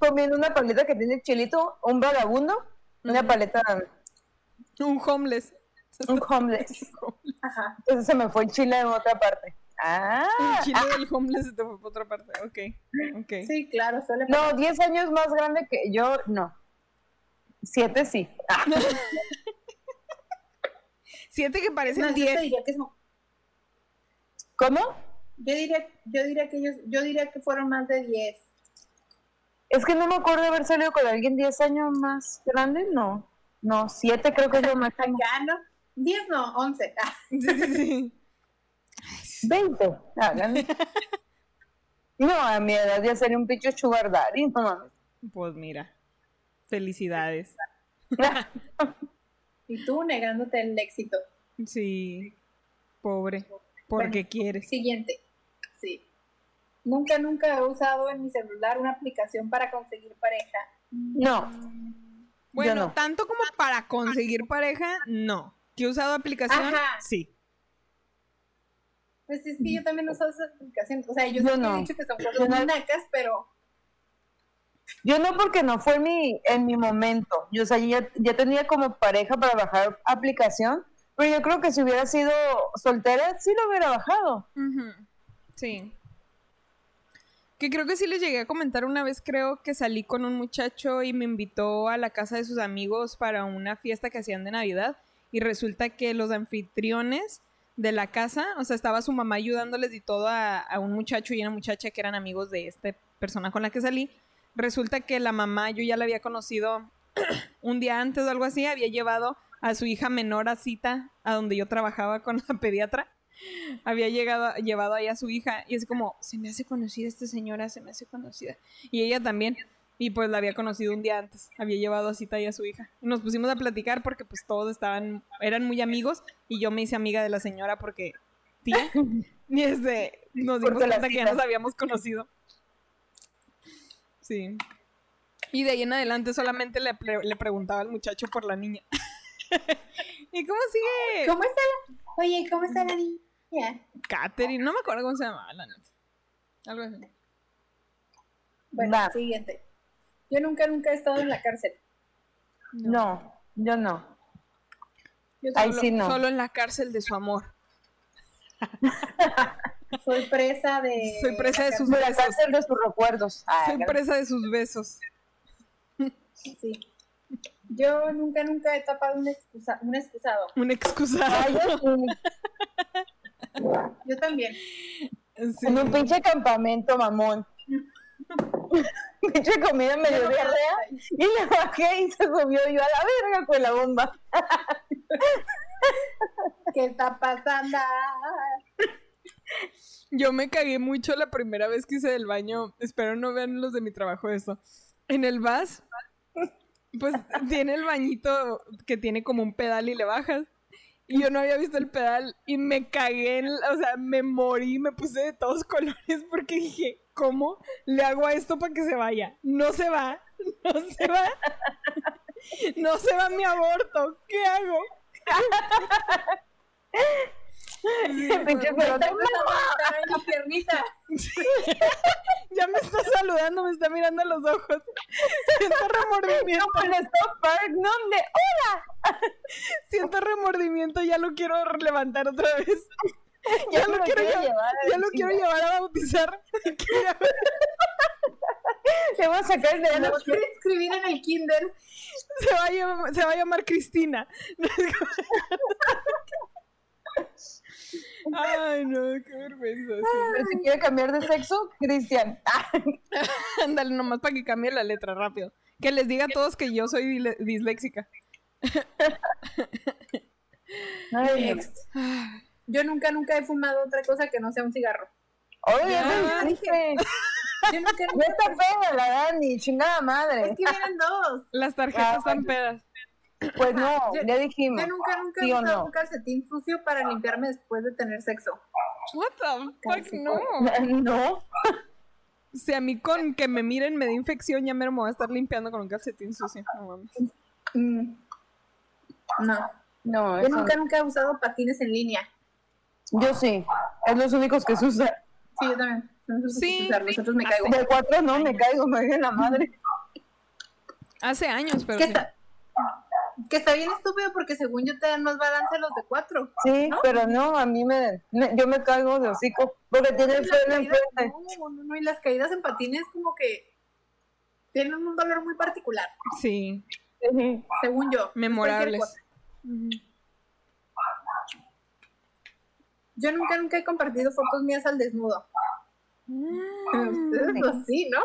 Speaker 2: comiendo una paleta que tiene chilito, un vagabundo, una paleta,
Speaker 1: Un homeless.
Speaker 2: un homeless.
Speaker 3: Ajá.
Speaker 2: Entonces se me fue el chile en otra parte. Ah,
Speaker 1: El chile del homeless se te fue por otra parte. Ok. Ok.
Speaker 3: Sí, claro, suele
Speaker 2: no, 10 años más grande que yo, no. Siete sí. Ah,
Speaker 1: Siete que
Speaker 3: No,
Speaker 1: parecen
Speaker 3: yo te
Speaker 1: diez.
Speaker 3: diría que son-
Speaker 2: ¿Cómo?
Speaker 3: Yo diría, yo diría que ellos, yo diría que fueron más de 10.
Speaker 2: Es que no me acuerdo de haber salido con alguien 10 años más grande, no. No, 7 creo que es lo máximo.
Speaker 3: Acá, ¿no? 10 no, 11. Ah,
Speaker 1: Sí, sí, sí.
Speaker 2: 20. Hagan. No, a mi edad ya sería un pinche sugar daddy, no mames.
Speaker 1: Pues mira. Felicidades.
Speaker 3: y tú negándote el éxito.
Speaker 1: Sí. Pobre. Porque
Speaker 3: Bueno.
Speaker 1: quieres.
Speaker 3: Siguiente. Nunca, nunca he usado en mi celular una aplicación para conseguir pareja.
Speaker 2: No,
Speaker 1: Bueno,
Speaker 2: no.
Speaker 1: tanto como para conseguir pareja, no. ¿Que he usado aplicación?
Speaker 3: Ajá.
Speaker 1: Sí.
Speaker 3: Pues es que yo también uso esas aplicaciones. O sea, yo,
Speaker 2: Yo no.
Speaker 3: he dicho que son cosas
Speaker 2: no.
Speaker 3: nacas, pero
Speaker 2: yo no porque no fue en mi, en mi momento. Yo, o sea, ya, ya tenía como pareja para bajar aplicación, pero yo creo que si hubiera sido soltera, sí lo hubiera bajado.
Speaker 1: Sí. Que creo que sí les llegué a comentar una vez, creo que salí con un muchacho y me invitó a la casa de sus amigos para una fiesta que hacían de Navidad y resulta que los anfitriones de la casa, o sea, estaba su mamá ayudándoles y todo a, un muchacho y una muchacha que eran amigos de esta persona con la que salí. Resulta que la mamá, yo ya la había conocido un día antes o algo así, había llevado a su hija menor a cita a donde yo trabajaba con la pediatra había llegado, llevado ahí a su hija y es como, se me hace conocida esta señora, se me hace conocida. Y ella también. Y pues la había conocido un día antes, había llevado a cita ahí a su hija. Y nos pusimos a platicar porque pues todos estaban, eran muy amigos y yo me hice amiga de la señora porque, tía, y este, nos dimos
Speaker 2: Porque
Speaker 1: cuenta que ya nos habíamos conocido. Sí. Y de ahí en adelante solamente le, pre- le preguntaba al muchacho por la niña. ¿Y cómo sigue?
Speaker 3: ¿cómo está la... Oye, ¿cómo está la niña?
Speaker 1: Catherine, no me acuerdo cómo se llamaba la neta. Algo así.
Speaker 3: Bueno,
Speaker 2: Va.
Speaker 3: siguiente. Yo nunca, nunca he estado en la cárcel.
Speaker 2: No, yo no.
Speaker 3: Yo
Speaker 2: Ay,
Speaker 3: solo
Speaker 2: sí, no.
Speaker 1: Solo en la cárcel de su amor.
Speaker 3: soy presa de...
Speaker 1: Soy presa de sus
Speaker 2: De la
Speaker 1: besos.
Speaker 2: cárcel de sus recuerdos. Ah,
Speaker 1: Soy presa de sus besos.
Speaker 3: Sí. Yo nunca, nunca he tapado un, excusa, un excusado.
Speaker 1: Un excusado.
Speaker 2: Ay, yo sí.
Speaker 3: Yo también.
Speaker 1: Sí.
Speaker 2: En un pinche campamento, mamón. pinche comida me dio diarrea y le bajé y se subió yo a la verga con la bomba.
Speaker 3: ¿Qué está pasando?
Speaker 1: Yo me cagué mucho la primera vez que hice del baño. Espero no vean los de mi trabajo eso. En el VAS, pues tiene el bañito que tiene como un pedal y le bajas. Y yo no había visto el pedal y me cagué, en o sea, me morí, me puse de todos colores porque dije, ¿cómo le hago a esto para que se vaya? No se va, no se va, no se va mi aborto, ¿qué hago?
Speaker 2: Pinche pelote.
Speaker 3: piernita.
Speaker 1: Ya me está saludando, me está mirando a los ojos. Siento remordimiento,
Speaker 2: Como en Park, ¿no? De ¡Hola!
Speaker 1: siento remordimiento, ya lo quiero levantar otra vez. Ya,
Speaker 2: Ya
Speaker 1: lo
Speaker 2: lo
Speaker 1: quiero llevar, ya lo quiero llevar a bautizar.
Speaker 2: Te voy a sacar de
Speaker 3: Me
Speaker 2: la
Speaker 3: lo quiero inscribir en el kinder.
Speaker 1: Se va a llamar, se va a llamar Cristina. Ay, no, qué vergüenza. sí.
Speaker 2: Pero si quiere cambiar de sexo, Cristian.
Speaker 1: Ándale, nomás para que cambie la letra rápido. Que les diga a todos que yo soy disléxica.
Speaker 2: Ay,
Speaker 3: Next. Yo nunca, nunca he fumado otra cosa que no sea un cigarro.
Speaker 2: Oye,
Speaker 1: Ya,
Speaker 2: dije.
Speaker 3: Yo nunca,
Speaker 2: está fea la Dani, chingada madre.
Speaker 3: Es que vienen dos.
Speaker 1: Las tarjetas
Speaker 2: Ah,
Speaker 1: están pedas.
Speaker 2: Pues no,
Speaker 3: Yo-
Speaker 2: ya dijimos.
Speaker 3: Yo nunca, nunca
Speaker 2: ¿Sí
Speaker 3: he usado
Speaker 2: no?
Speaker 3: un calcetín sucio para limpiarme después de tener sexo.
Speaker 1: What the fuck, no.
Speaker 2: No.
Speaker 1: Si a mí con que me miren me da infección, ya me voy a estar limpiando con un calcetín sucio. No mames.
Speaker 3: Mm. No.
Speaker 2: No,
Speaker 3: Yo
Speaker 2: eso
Speaker 3: nunca, nunca he usado patines en línea.
Speaker 2: Yo sí. Es los únicos que se usan.
Speaker 3: Sí, yo también. Nosotros,
Speaker 1: Sí.
Speaker 3: Los otros me caigo.
Speaker 2: De cuatro no, me caigo, me dejen la madre.
Speaker 1: Hace años, pero
Speaker 3: Que
Speaker 1: sí.
Speaker 3: está, que está bien estúpido porque según yo te dan más balance los de cuatro.
Speaker 2: Sí,
Speaker 3: ¿No?
Speaker 2: pero no, a mí me, me- Yo me caigo de hocico. Porque tiene el
Speaker 3: Y las
Speaker 2: freno
Speaker 3: caídas,
Speaker 2: enfrente.
Speaker 3: no, no, no, y las caídas en patines como que tienen un dolor muy particular,
Speaker 1: Sí,
Speaker 3: según yo.
Speaker 1: Memorables.
Speaker 3: Yo nunca, nunca he compartido fotos mías al desnudo.
Speaker 1: Mm.
Speaker 3: Ustedes sí, ¿no?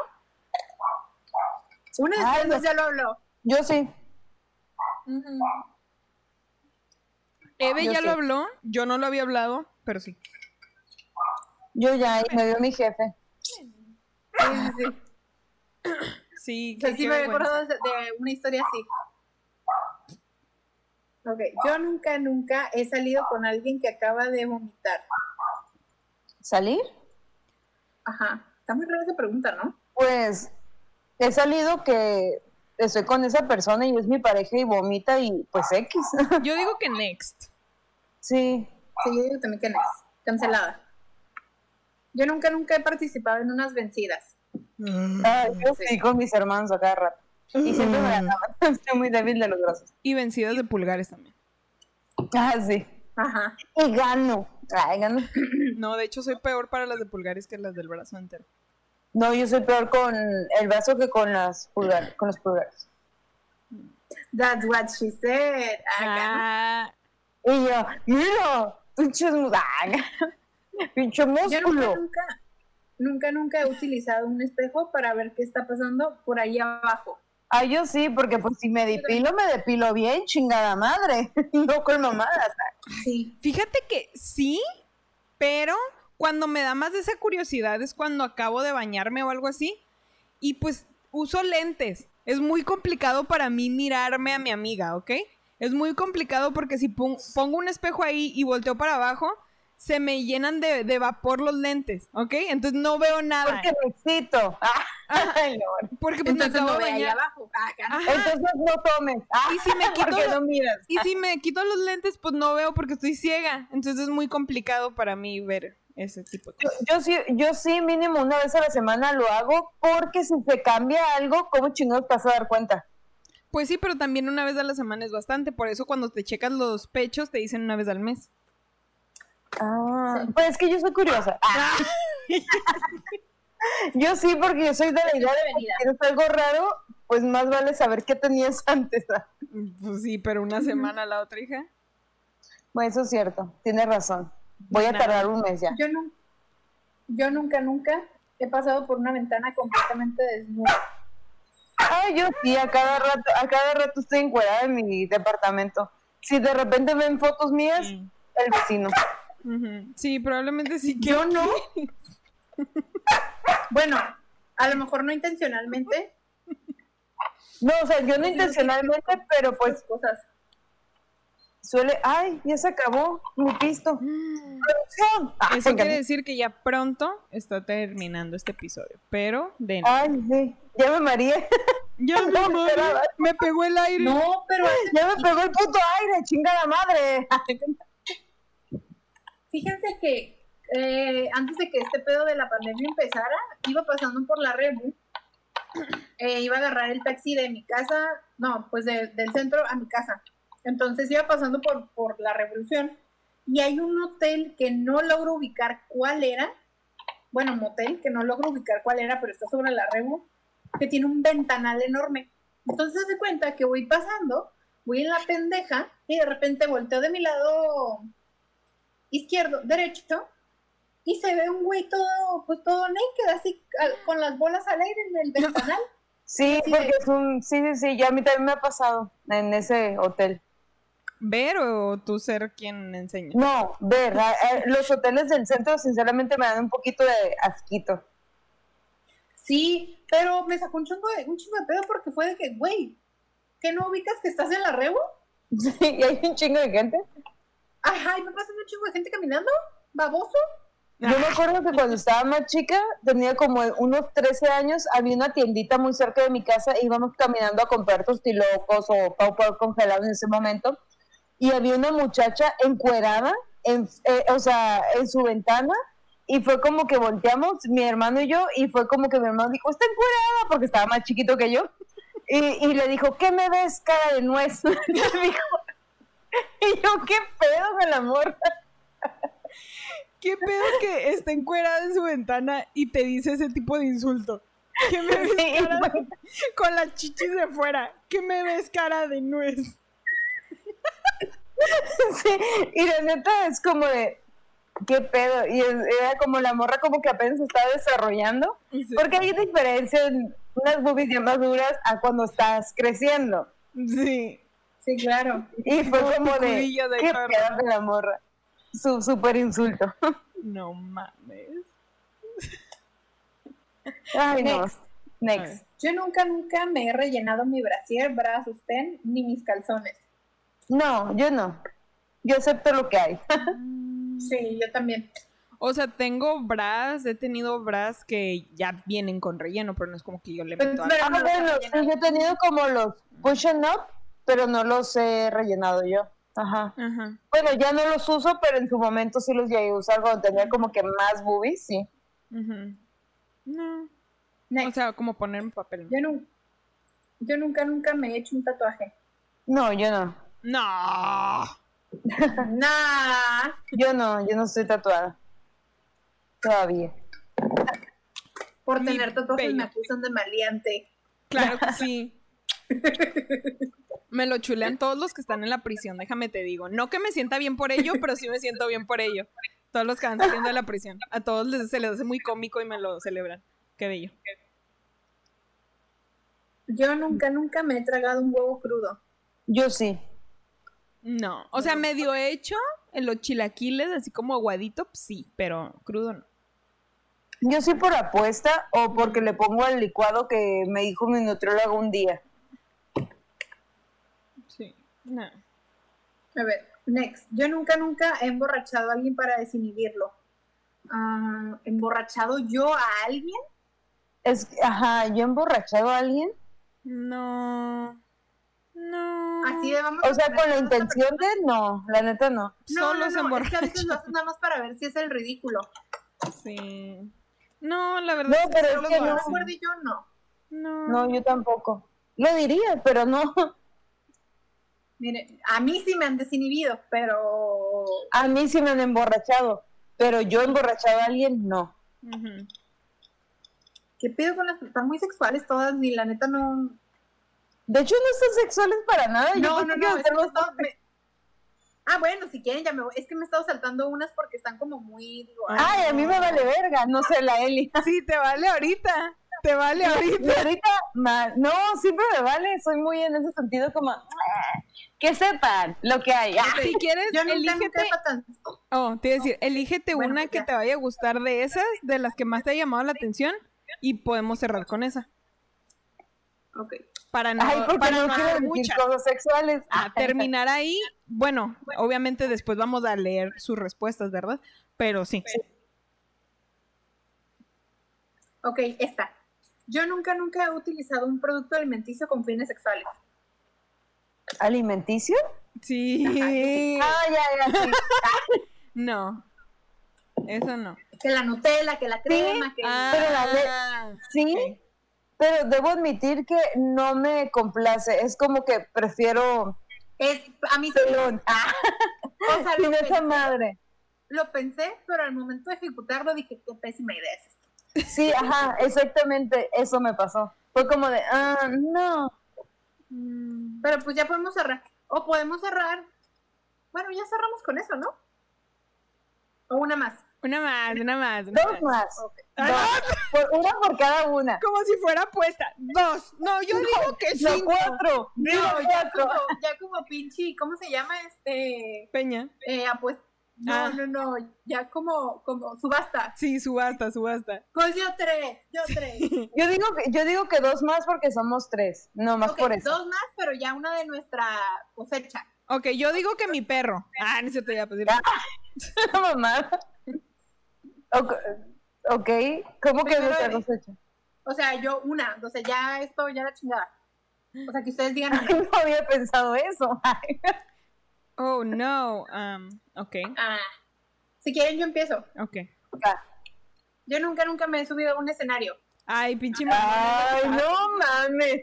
Speaker 3: Una de ustedes ya lo habló.
Speaker 2: Yo sí.
Speaker 1: Eve
Speaker 2: Yo
Speaker 1: ya
Speaker 2: sí.
Speaker 1: lo habló, yo no lo había hablado, pero sí.
Speaker 2: Yo ya, y me vio mi jefe.
Speaker 3: Sí, sí, sí.
Speaker 1: Sí,
Speaker 3: O sea,
Speaker 1: qué-
Speaker 3: sí me de, de una historia así. Ok, yo nunca, nunca he salido con alguien que acaba de vomitar.
Speaker 2: ¿Salir?
Speaker 3: Ajá. Está muy rara esa pregunta, ¿no?
Speaker 2: Pues he salido que estoy con esa persona y es mi pareja y vomita y pues X.
Speaker 1: Yo digo que next.
Speaker 2: sí.
Speaker 3: Sí, yo digo también que es. Cancelada. Yo nunca, nunca he participado en unas vencidas.
Speaker 2: Ah, yo sí con mis hermanos a cada rato. Y siempre me ganaban. Estoy muy débil de los brazos.
Speaker 1: Y vencidas de pulgares también.
Speaker 2: Ah, sí.
Speaker 3: Ajá.
Speaker 2: Y gano. Ay, gano.
Speaker 1: No, de hecho soy peor para las de pulgares que las del brazo entero.
Speaker 2: No, yo soy peor con el brazo que con las pulgares, con los pulgares.
Speaker 3: That's what she said. Acá,
Speaker 1: Ah,
Speaker 2: Y yo, mira, pinche
Speaker 3: ¿no? Yo nunca,
Speaker 2: músculo.
Speaker 3: nunca, nunca, nunca he utilizado un espejo para ver qué está pasando por ahí abajo.
Speaker 2: Ah, yo sí, porque pues si me depilo, me depilo bien, chingada madre. No con mamadas.
Speaker 3: Sí.
Speaker 1: fíjate que sí, pero cuando me da más de esa curiosidad es cuando acabo de bañarme o algo así. Y pues uso lentes. Es muy complicado para mí mirarme a mi amiga, ¿ok? Es muy complicado porque si pon- pongo un espejo ahí y volteo para abajo, se me llenan de, de vapor los lentes, ¿ok? Entonces no veo nada.
Speaker 2: Porque me excito. Ah, ay, no.
Speaker 1: Porque pues me
Speaker 3: Entonces
Speaker 1: acabo
Speaker 3: no
Speaker 1: de bañar.
Speaker 3: abajo.
Speaker 2: Entonces no tomes. Ah,
Speaker 1: Y si me quito
Speaker 2: porque
Speaker 1: lo-
Speaker 2: no miras.
Speaker 1: Y si me quito los lentes, pues no veo porque estoy ciega. Entonces es muy complicado para mí ver ese tipo de cosas.
Speaker 2: Yo sí, yo sí mínimo una vez a la semana lo hago porque si se cambia algo, ¿cómo chingados te vas a dar cuenta?
Speaker 1: Pues sí, pero también una vez a la semana es bastante. Por eso cuando te checas los pechos te dicen una vez al mes.
Speaker 2: Ah,
Speaker 3: Sí.
Speaker 2: pues es que yo soy curiosa. Ah. yo sí, porque yo soy de la idea de que tienes algo raro, pues más vale saber qué tenías antes.
Speaker 1: Pues sí, pero una semana a la otra hija.
Speaker 2: Bueno, eso es cierto, tienes razón. Voy a tardar un mes ya.
Speaker 3: Yo, nu- yo nunca, nunca he pasado por una ventana completamente desnuda.
Speaker 2: Ah, yo sí, a cada rato, a cada rato estoy encuerada en mi departamento. Si de repente ven fotos mías,
Speaker 1: Mm.
Speaker 2: el vecino.
Speaker 1: Sí, probablemente sí que.
Speaker 3: Yo no. Bueno, a lo mejor no intencionalmente.
Speaker 2: No, o sea, yo no intencionalmente, pero pues
Speaker 3: Pues cosas.
Speaker 2: Suele, ay, ya se acabó mi pisto. Producción. Ah,
Speaker 1: Eso
Speaker 2: venga.
Speaker 1: quiere decir que ya pronto está terminando este episodio. Pero de
Speaker 2: Ay, sí, ya me mareé.
Speaker 1: Ya me,
Speaker 2: no,
Speaker 1: mareé, me pegó el aire.
Speaker 3: No, pero
Speaker 2: ya me pegó el puto aire, chinga la madre.
Speaker 3: fíjense que eh, antes de que este pedo de la pandemia empezara, iba pasando por la Rebu. eh, iba a agarrar el taxi de mi casa, no, pues de- del centro a mi casa. Entonces iba pasando por, por la Revolución y hay un hotel que no logro ubicar cuál era. Bueno, motel que no logro ubicar cuál era, pero está sobre la Rebu, que tiene un ventanal enorme. Entonces se cuenta que voy pasando, voy en la pendeja y de repente volteo de mi lado izquierdo, derecho, y se ve un güey todo, pues todo naked, así con las bolas al aire en el ventanal.
Speaker 2: Sí, porque es un, sí, sí, sí, ya a mí también me ha pasado en ese hotel.
Speaker 1: ¿Ver o tú ser quien enseña?
Speaker 2: No, ver, a- a- los hoteles del centro sinceramente me dan un poquito de asquito.
Speaker 3: Sí, pero me sacó un chingo de, un chingo de pedo porque fue de que, güey, ¿que no ubicas que estás en la Revo?
Speaker 2: Sí, y hay un chingo de gente.
Speaker 3: Ajá, y me pasa un chingo de gente caminando, baboso.
Speaker 2: Yo me acuerdo que cuando estaba más chica, tenía como unos 13 años, había una tiendita muy cerca de mi casa, íbamos caminando a comprar tostilocos o pau pau congelado en ese momento, y había una muchacha encuerada, en, eh, o sea, en su ventana, y fue como que volteamos, mi hermano y yo, y fue como que mi hermano dijo, está encuerada, porque estaba más chiquito que yo, y, y le dijo, ¿qué me ves, cara de nuez? Le dijo. Y yo, ¿qué pedo con la morra?
Speaker 1: ¿Qué pedo que está encuerada en su ventana y te dice ese tipo de insulto? ¿Qué me ves
Speaker 2: Sí,
Speaker 1: cara de- con las chichis de fuera? ¿Qué me ves cara de nuez?
Speaker 2: Sí, y la neta es como de, ¿qué pedo? Y es- era como la morra como que apenas estaba desarrollando,
Speaker 1: Sí.
Speaker 2: porque hay diferencia en unas boobies ya más duras a cuando estás creciendo.
Speaker 1: Sí.
Speaker 3: Sí, claro.
Speaker 2: Y fue
Speaker 1: Como
Speaker 2: como de,
Speaker 1: de
Speaker 2: ¿qué pedo con la morra? Su super insulto.
Speaker 1: No mames.
Speaker 2: Ay, no.
Speaker 3: Next.
Speaker 2: Next.
Speaker 3: Yo nunca, nunca me he rellenado mi brasier, bra, sostén, ni mis calzones.
Speaker 2: No, yo no. Yo acepto lo que hay.
Speaker 3: Sí, yo también.
Speaker 1: O sea, tengo bras, he tenido bras que ya vienen con relleno, pero no es como que yo le
Speaker 3: Pues,
Speaker 1: meto a-
Speaker 3: pero-
Speaker 2: Ah,
Speaker 3: no,
Speaker 2: bueno,
Speaker 3: no,
Speaker 2: sí, yo he tenido como los push and up, pero no los he rellenado yo. Ajá.
Speaker 1: Ajá.
Speaker 2: Bueno, ya no los uso, pero en su momento sí los llegué a usar cuando tenía como que más boobies, sí.
Speaker 1: No.
Speaker 3: Next.
Speaker 1: O sea, como ponerme papel.
Speaker 3: yo, nu- yo nunca, nunca me he hecho un tatuaje.
Speaker 2: No, yo no.
Speaker 1: No.
Speaker 3: Nah.
Speaker 2: Yo no, yo no estoy tatuada. Todavía.
Speaker 3: Por
Speaker 1: Mi
Speaker 3: tener tatuajes me acusan de maleante.
Speaker 1: Claro que sí. Me lo chulean todos los que están en la prisión, déjame te digo. No que me sienta bien por ello, pero sí me siento bien por ello. Todos los que van saliendo de la prisión. A todos les, se les hace muy cómico y me lo celebran. Qué bello.
Speaker 3: Yo nunca, nunca me he tragado un huevo crudo.
Speaker 2: Yo sí.
Speaker 1: No. O sea, medio hecho en los chilaquiles, así como aguadito, pues sí, pero crudo no.
Speaker 2: Yo sí por apuesta o porque le pongo al licuado que me dijo mi nutriólogo un día.
Speaker 1: Sí. No.
Speaker 3: A ver, next. Yo nunca, nunca he emborrachado a alguien para desinhibirlo. Ah, ¿Emborrachado yo a alguien?
Speaker 2: Es, ajá, yo he emborrachado a alguien.
Speaker 1: No. No.
Speaker 3: Así de vamos
Speaker 2: O sea, con la intención de no, la neta no.
Speaker 3: No,
Speaker 1: Solo
Speaker 3: no,
Speaker 1: se
Speaker 3: no, es que a veces
Speaker 1: emborracha.
Speaker 3: lo haces nada más para ver si es el ridículo.
Speaker 1: Sí. No, la verdad
Speaker 2: No,
Speaker 1: es que
Speaker 2: pero es que no.
Speaker 1: hacen.
Speaker 3: recuerdo y yo no.
Speaker 1: No.
Speaker 2: No, yo tampoco. Lo diría, pero no.
Speaker 3: Mire, a mí sí me han desinhibido, pero
Speaker 2: A mí sí me han emborrachado, pero yo he emborrachado a alguien, no.
Speaker 1: Ujú.
Speaker 3: ¿qué pido con las están muy sexuales todas? Y la neta no.
Speaker 2: De hecho, no son sexuales para nada. yo
Speaker 3: No, no, no. es me Ah, bueno, si quieren ya me voy. Es que me he estado saltando unas porque están como muy. Digo,
Speaker 2: Ay, a mí me vale verga, no sé, la Eli.
Speaker 1: Sí, te vale ahorita. Te vale
Speaker 2: Y
Speaker 1: ahorita.
Speaker 2: ahorita, ma- no, siempre me vale, soy muy en ese sentido como, "Ah, que sepan lo que hay. Ah,
Speaker 1: Si quieres,
Speaker 3: Yo nunca
Speaker 1: elígete. Oh, te iba a decir, elígete
Speaker 3: Bueno,
Speaker 1: una
Speaker 3: pues
Speaker 1: que
Speaker 3: ya.
Speaker 1: te vaya a gustar de esas, de las que más te ha llamado la atención, y podemos cerrar con esa.
Speaker 3: Ok.
Speaker 1: Para no,
Speaker 2: Ay,
Speaker 1: para
Speaker 2: no,
Speaker 1: hacer muchas.
Speaker 2: cosas sexuales.
Speaker 1: A terminar ahí, bueno, obviamente después vamos a leer sus respuestas, ¿verdad? Pero sí.
Speaker 3: Ok, esta. Yo nunca, nunca he utilizado un producto alimenticio con fines sexuales.
Speaker 2: ¿Alimenticio?
Speaker 1: Sí.
Speaker 2: Ah, ya, ya, sí.
Speaker 1: No. Eso no.
Speaker 3: Que la Nutella, que la crema, que...
Speaker 2: Pero la Sí. Pero debo admitir que no me complace. Es como que prefiero
Speaker 3: Es, a mí
Speaker 2: pelón. Ah,
Speaker 3: o sea, lo
Speaker 2: esa
Speaker 3: pensé,
Speaker 2: madre.
Speaker 3: lo pensé, pero al momento de ejecutarlo dije, qué pésima idea es esto.
Speaker 2: Sí, ajá, exactamente eso me pasó. Fue como de, ah, no.
Speaker 1: Mm,
Speaker 3: Pero pues ya podemos cerrar. O podemos cerrar. Bueno, ya cerramos con eso, ¿no? O una más.
Speaker 1: Una más, una más. una
Speaker 2: Dos más. Dos. Por, una por cada una.
Speaker 1: Como si fuera apuesta. Dos. No, yo digo que
Speaker 2: No,
Speaker 1: cinco.
Speaker 2: cuatro.
Speaker 3: No, ya
Speaker 2: cuatro.
Speaker 3: como, ya como pinche, ¿cómo se llama este?
Speaker 1: Peña.
Speaker 3: Eh, apuesta. No,
Speaker 1: Ah.
Speaker 3: no, no, ya como, como subasta.
Speaker 1: Sí, subasta, subasta.
Speaker 3: Pues yo tres, yo tres.
Speaker 2: Yo digo, que, yo digo que dos más porque somos tres. No más
Speaker 3: Ok,
Speaker 2: por eso.
Speaker 3: dos más, pero ya una de nuestra cosecha.
Speaker 1: Ok, yo digo que mi perro. Ah, no es cierto, ya, pues.
Speaker 2: Ah. Mamá. Ok, ok. ¿Cómo que
Speaker 3: de-
Speaker 2: cosecha?
Speaker 3: O sea, yo una, o sea, ya esto, ya la chingada. O sea, que ustedes digan,
Speaker 2: No había pensado eso.
Speaker 1: Oh, no. Um, ok,
Speaker 3: ah, si quieren yo empiezo.
Speaker 1: ok.
Speaker 3: Yo nunca, nunca me he subido a un escenario.
Speaker 1: Ay, pinche.
Speaker 2: Ay, no mames.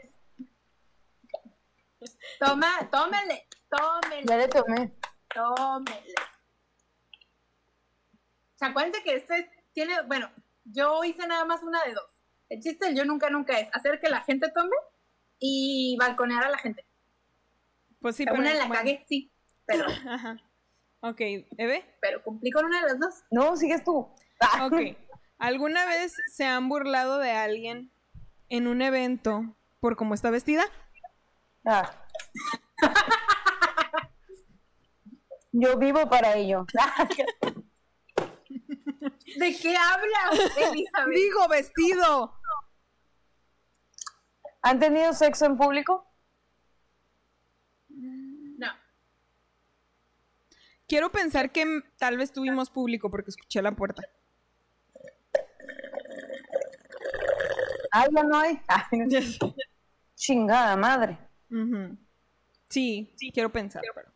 Speaker 3: Toma, tómenle, tómenle,
Speaker 2: Ya le tomé.
Speaker 3: tómenle. O sea, acuérdense que este tiene, bueno, yo hice nada más una de dos. El chiste del yo nunca, nunca es hacer que la gente tome y balconear a la gente.
Speaker 1: Pues sí,
Speaker 3: O sea,
Speaker 1: pero.
Speaker 3: una la
Speaker 1: bueno.
Speaker 3: cagué, sí, pero,
Speaker 1: Ajá. Ok, Eve.
Speaker 3: pero cumplí con una de las dos.
Speaker 2: No, sigues tú. Ah.
Speaker 1: Ok. ¿Alguna vez se han burlado de alguien en un evento por cómo está vestida?
Speaker 2: Ah. Yo vivo para ello.
Speaker 3: ¿De qué hablas, Elizabeth?
Speaker 1: Digo, vestido.
Speaker 2: ¿Han tenido sexo en público?
Speaker 3: No.
Speaker 1: Quiero pensar que tal vez tuvimos público porque escuché la puerta.
Speaker 2: Ay, ya no hay. Ay, chingada madre.
Speaker 1: Sí, sí, quiero pensar, pero.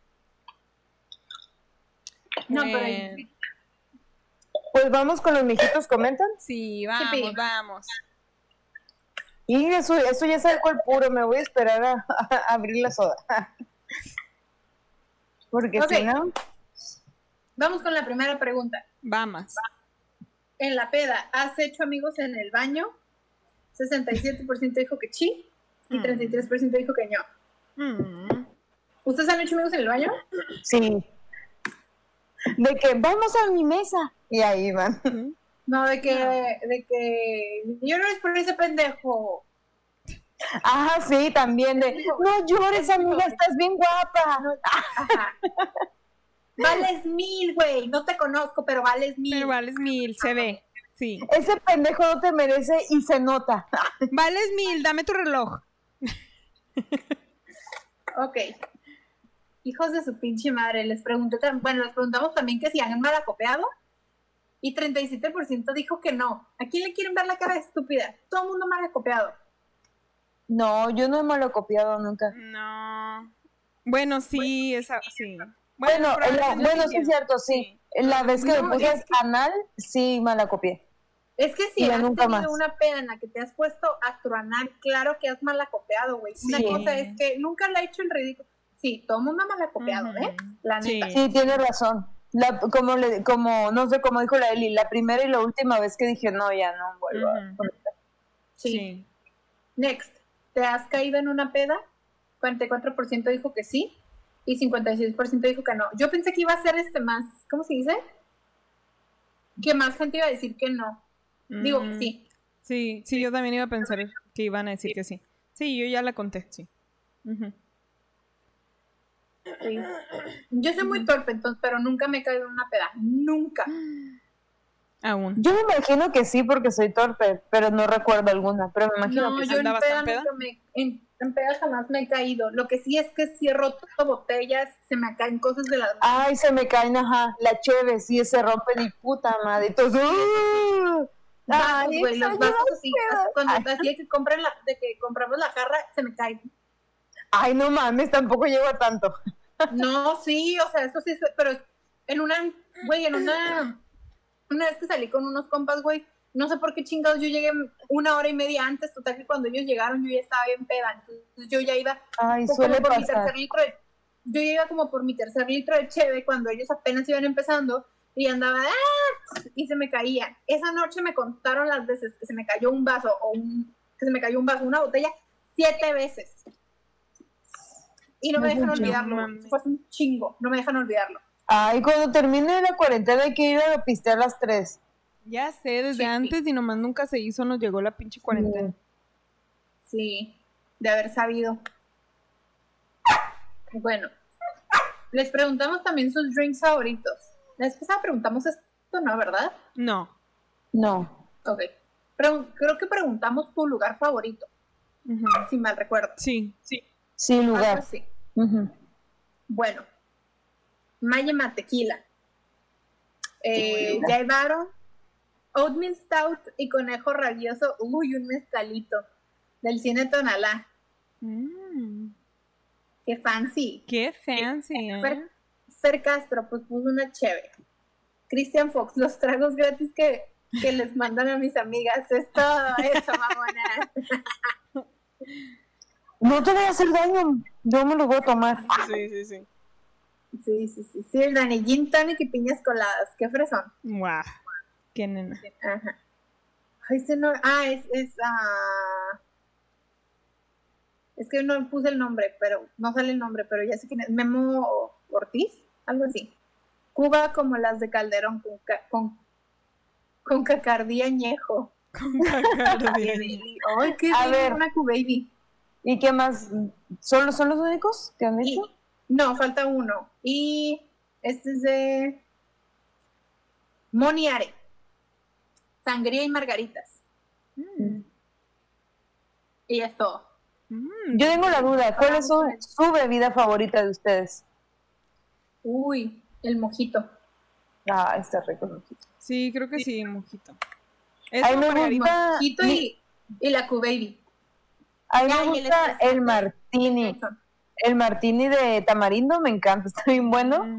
Speaker 3: No,
Speaker 1: Bueno,
Speaker 3: pero
Speaker 2: Pues vamos con los mijitos, comentan.
Speaker 1: Sí, vamos, vamos.
Speaker 2: Y eso, eso ya sacó el puro, me voy a esperar a, a abrir la soda. Porque si no,
Speaker 3: vamos con la primera pregunta.
Speaker 1: Vamos.
Speaker 3: En la peda, ¿has hecho amigos en el baño? 67% dijo que sí y
Speaker 1: Mm.
Speaker 3: 33% dijo que no.
Speaker 1: Mm.
Speaker 3: ¿Ustedes han hecho amigos en el baño?
Speaker 2: sí. De que vamos a mi mesa. Y ahí van.
Speaker 3: No, de que, de que yo no es por ese pendejo.
Speaker 2: Ajá, sí, también de, no llores, amiga, estás bien guapa.
Speaker 3: No, ajá. Vales mil, güey. No te conozco, pero vales mil.
Speaker 1: Pero vales mil, se ve. Sí.
Speaker 2: Ese pendejo no te merece y se nota.
Speaker 1: Vales mil, dame tu reloj.
Speaker 3: Ok. Hijos de su pinche madre, les pregunté, bueno, les preguntamos también que si han malacopeado y 37% dijo que no. ¿A quién le quieren ver la cara de estúpida? Todo el mundo malacopeado.
Speaker 2: No, yo no he malacopiado nunca.
Speaker 1: No. Bueno, sí, esa, sí.
Speaker 2: Bueno, la- bueno, sí
Speaker 1: sí.
Speaker 2: es cierto, sí. La vez que
Speaker 3: No,
Speaker 2: me puse
Speaker 3: es que-
Speaker 2: anal, sí malacopié.
Speaker 3: Es que si has
Speaker 2: nunca
Speaker 3: tenido
Speaker 2: más.
Speaker 3: una peda en la que te has puesto astroanal, claro que has malacopeado, güey. Una
Speaker 2: Sí.
Speaker 3: cosa es que nunca la he hecho el ridículo. Sí, todo el mundo ha malacopeado,
Speaker 1: Ujú.
Speaker 3: ¿eh? La
Speaker 1: Sí.
Speaker 3: neta.
Speaker 2: Sí, tiene razón. La, como, le, como, no sé, como dijo la Eli, la primera y la última vez que dije, no, ya no vuelvo. a
Speaker 1: Ujú.
Speaker 2: conectar".
Speaker 3: Sí.
Speaker 1: Sí.
Speaker 3: Next. ¿Te has caído en una peda? 44% dijo que sí y 56% dijo que no. Yo pensé que iba a ser este más, ¿cómo se dice? Que más gente iba a decir que no. Digo que
Speaker 1: Mm,
Speaker 3: sí.
Speaker 1: Sí, sí, yo también iba a pensar que iban a decir que sí. Sí, yo ya la conté, sí. Ujú.
Speaker 3: Sí. Yo soy muy torpe, entonces, pero nunca me he caído en una peda. Nunca.
Speaker 1: Aún.
Speaker 2: Yo me imagino que sí porque soy torpe, pero no recuerdo alguna, pero me imagino
Speaker 3: No,
Speaker 2: que
Speaker 3: yo en
Speaker 1: ¿Andabas
Speaker 3: peda
Speaker 1: peda?
Speaker 3: nunca me. En, en peda jamás me he caído. Lo que sí es que si he roto botellas, se me caen cosas de las
Speaker 2: Ay, se me caen, ajá, la cheve, sí, se rompen y puta madre. Entonces, ¡uh!
Speaker 3: vasos,
Speaker 2: Ay,
Speaker 3: güey, los vasos
Speaker 2: las
Speaker 3: así, cuando
Speaker 2: Ay.
Speaker 3: así de que compran la, de que compramos la jarra, se me caen.
Speaker 2: Ay, no mames, tampoco llego a tanto.
Speaker 3: No, sí, o sea, eso sí, pero en una, güey, en una, una vez que salí con unos compas, güey, no sé por qué chingados yo llegué una hora y media antes, total que cuando ellos llegaron yo ya estaba bien peda, entonces yo ya iba
Speaker 2: Ay, suele
Speaker 3: por mi
Speaker 2: pasar.
Speaker 3: tercer litro de, yo ya iba como por mi tercer litro de cheve cuando ellos apenas iban empezando y andaba ¡ah! y se me caía. Esa noche me contaron las veces que se me cayó un vaso o un, que se me cayó un vaso, una botella, siete veces. Y no me
Speaker 2: No
Speaker 3: dejan olvidarlo, fue un chingo, no me dejan olvidarlo.
Speaker 2: Ay, cuando termine la cuarentena hay que ir a pistear a las tres.
Speaker 1: Ya sé, desde
Speaker 3: Sí.
Speaker 1: antes y nomás nunca se hizo, nos llegó la pinche cuarentena.
Speaker 3: Sí, de haber sabido. Bueno, les preguntamos también sus drinks favoritos. La vez pasada preguntamos esto, ¿no? ¿Verdad?
Speaker 1: No.
Speaker 2: No.
Speaker 3: Ok. Creo que preguntamos tu lugar favorito, si mal recuerdo.
Speaker 1: Sí, sí.
Speaker 2: Sí, lugar.
Speaker 3: Bueno. Mayema Tequila. Eh, ya llevaron Oatmeal Stout y Conejo Rabioso. Uy, un mezcalito. Del cine Tonalá.
Speaker 1: Mm,
Speaker 3: Qué fancy.
Speaker 1: qué fancy, ¿eh?
Speaker 3: Fer, Fer Castro, pues puso una chévere. Christian Fox, los tragos gratis que, que les mandan a mis amigas. Es todo eso, mamona.
Speaker 2: No te voy a hacer daño, yo me lo voy a tomar.
Speaker 1: Sí, sí, sí.
Speaker 3: Sí, sí, sí. Sí, el Dani Gin Tonic y piñas coladas. Qué fresón.
Speaker 1: Guau. Qué nena.
Speaker 3: Ajá. Ay, ese no. Ah, es. es ah, Es que no puse el nombre, pero no sale el nombre, pero ya sé quién es. Memo Ortiz, algo así. Cuba como las de Calderón con, ca- con, con cacardía añejo.
Speaker 1: Con cacardía.
Speaker 3: Ay, qué
Speaker 2: A ver.
Speaker 3: una Q-Baby.
Speaker 2: ¿Y qué más? ¿Solo son los únicos que han
Speaker 3: Y-
Speaker 2: dicho?
Speaker 3: No, falta uno. Y este es de Moniare. Sangría y margaritas.
Speaker 1: Mm,
Speaker 3: Y ya es todo.
Speaker 1: mm.
Speaker 2: Yo tengo la duda, ¿cuál es su, su bebida favorita de ustedes?
Speaker 3: Uy, el mojito.
Speaker 2: Ah, está rico. el mojito.
Speaker 1: Sí, creo que sí, mojito. Es
Speaker 2: Ay, me.
Speaker 3: Mojito y, y la Q-Baby.
Speaker 2: A mí
Speaker 3: Ya,
Speaker 2: me gusta el martini. El martini de tamarindo me encanta, está bien bueno.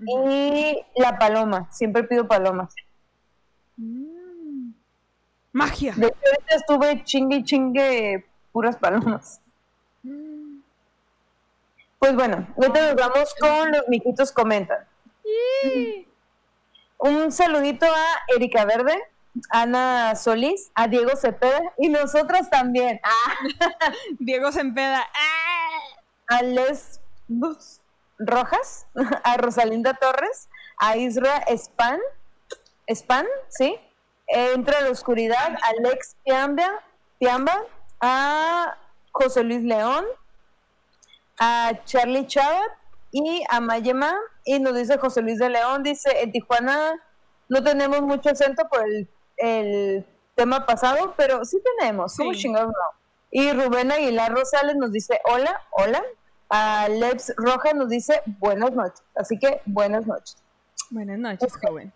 Speaker 2: Y la paloma, siempre pido palomas.
Speaker 1: Mm. Magia.
Speaker 2: De hecho, estuve chingue y chingue puras palomas.
Speaker 1: Mm.
Speaker 2: Pues bueno, ahorita nos vamos con los mijitos comentan. Un saludito a Erika Verde, Ana Solís, a Diego Cepeda y nosotras también. Ah,
Speaker 1: Diego se empeda. ¡Ah!
Speaker 2: a Les Bus Rojas, a Rosalinda Torres, a Isra Span, Span, ¿sí? Entra la oscuridad, a Alex Piamba, Piamba, a José Luis León, a Charlie Chavat y a Mayema. Y nos dice José Luis de León, dice, en Tijuana no tenemos mucho acento por el, el tema pasado, pero sí tenemos, ¿cómo
Speaker 1: Sí.
Speaker 2: chingados no? Y Rubén Aguilar Rosales nos dice, hola, hola. A Leps Roja nos dice, buenas noches. Así que, buenas noches.
Speaker 1: Buenas noches, joven.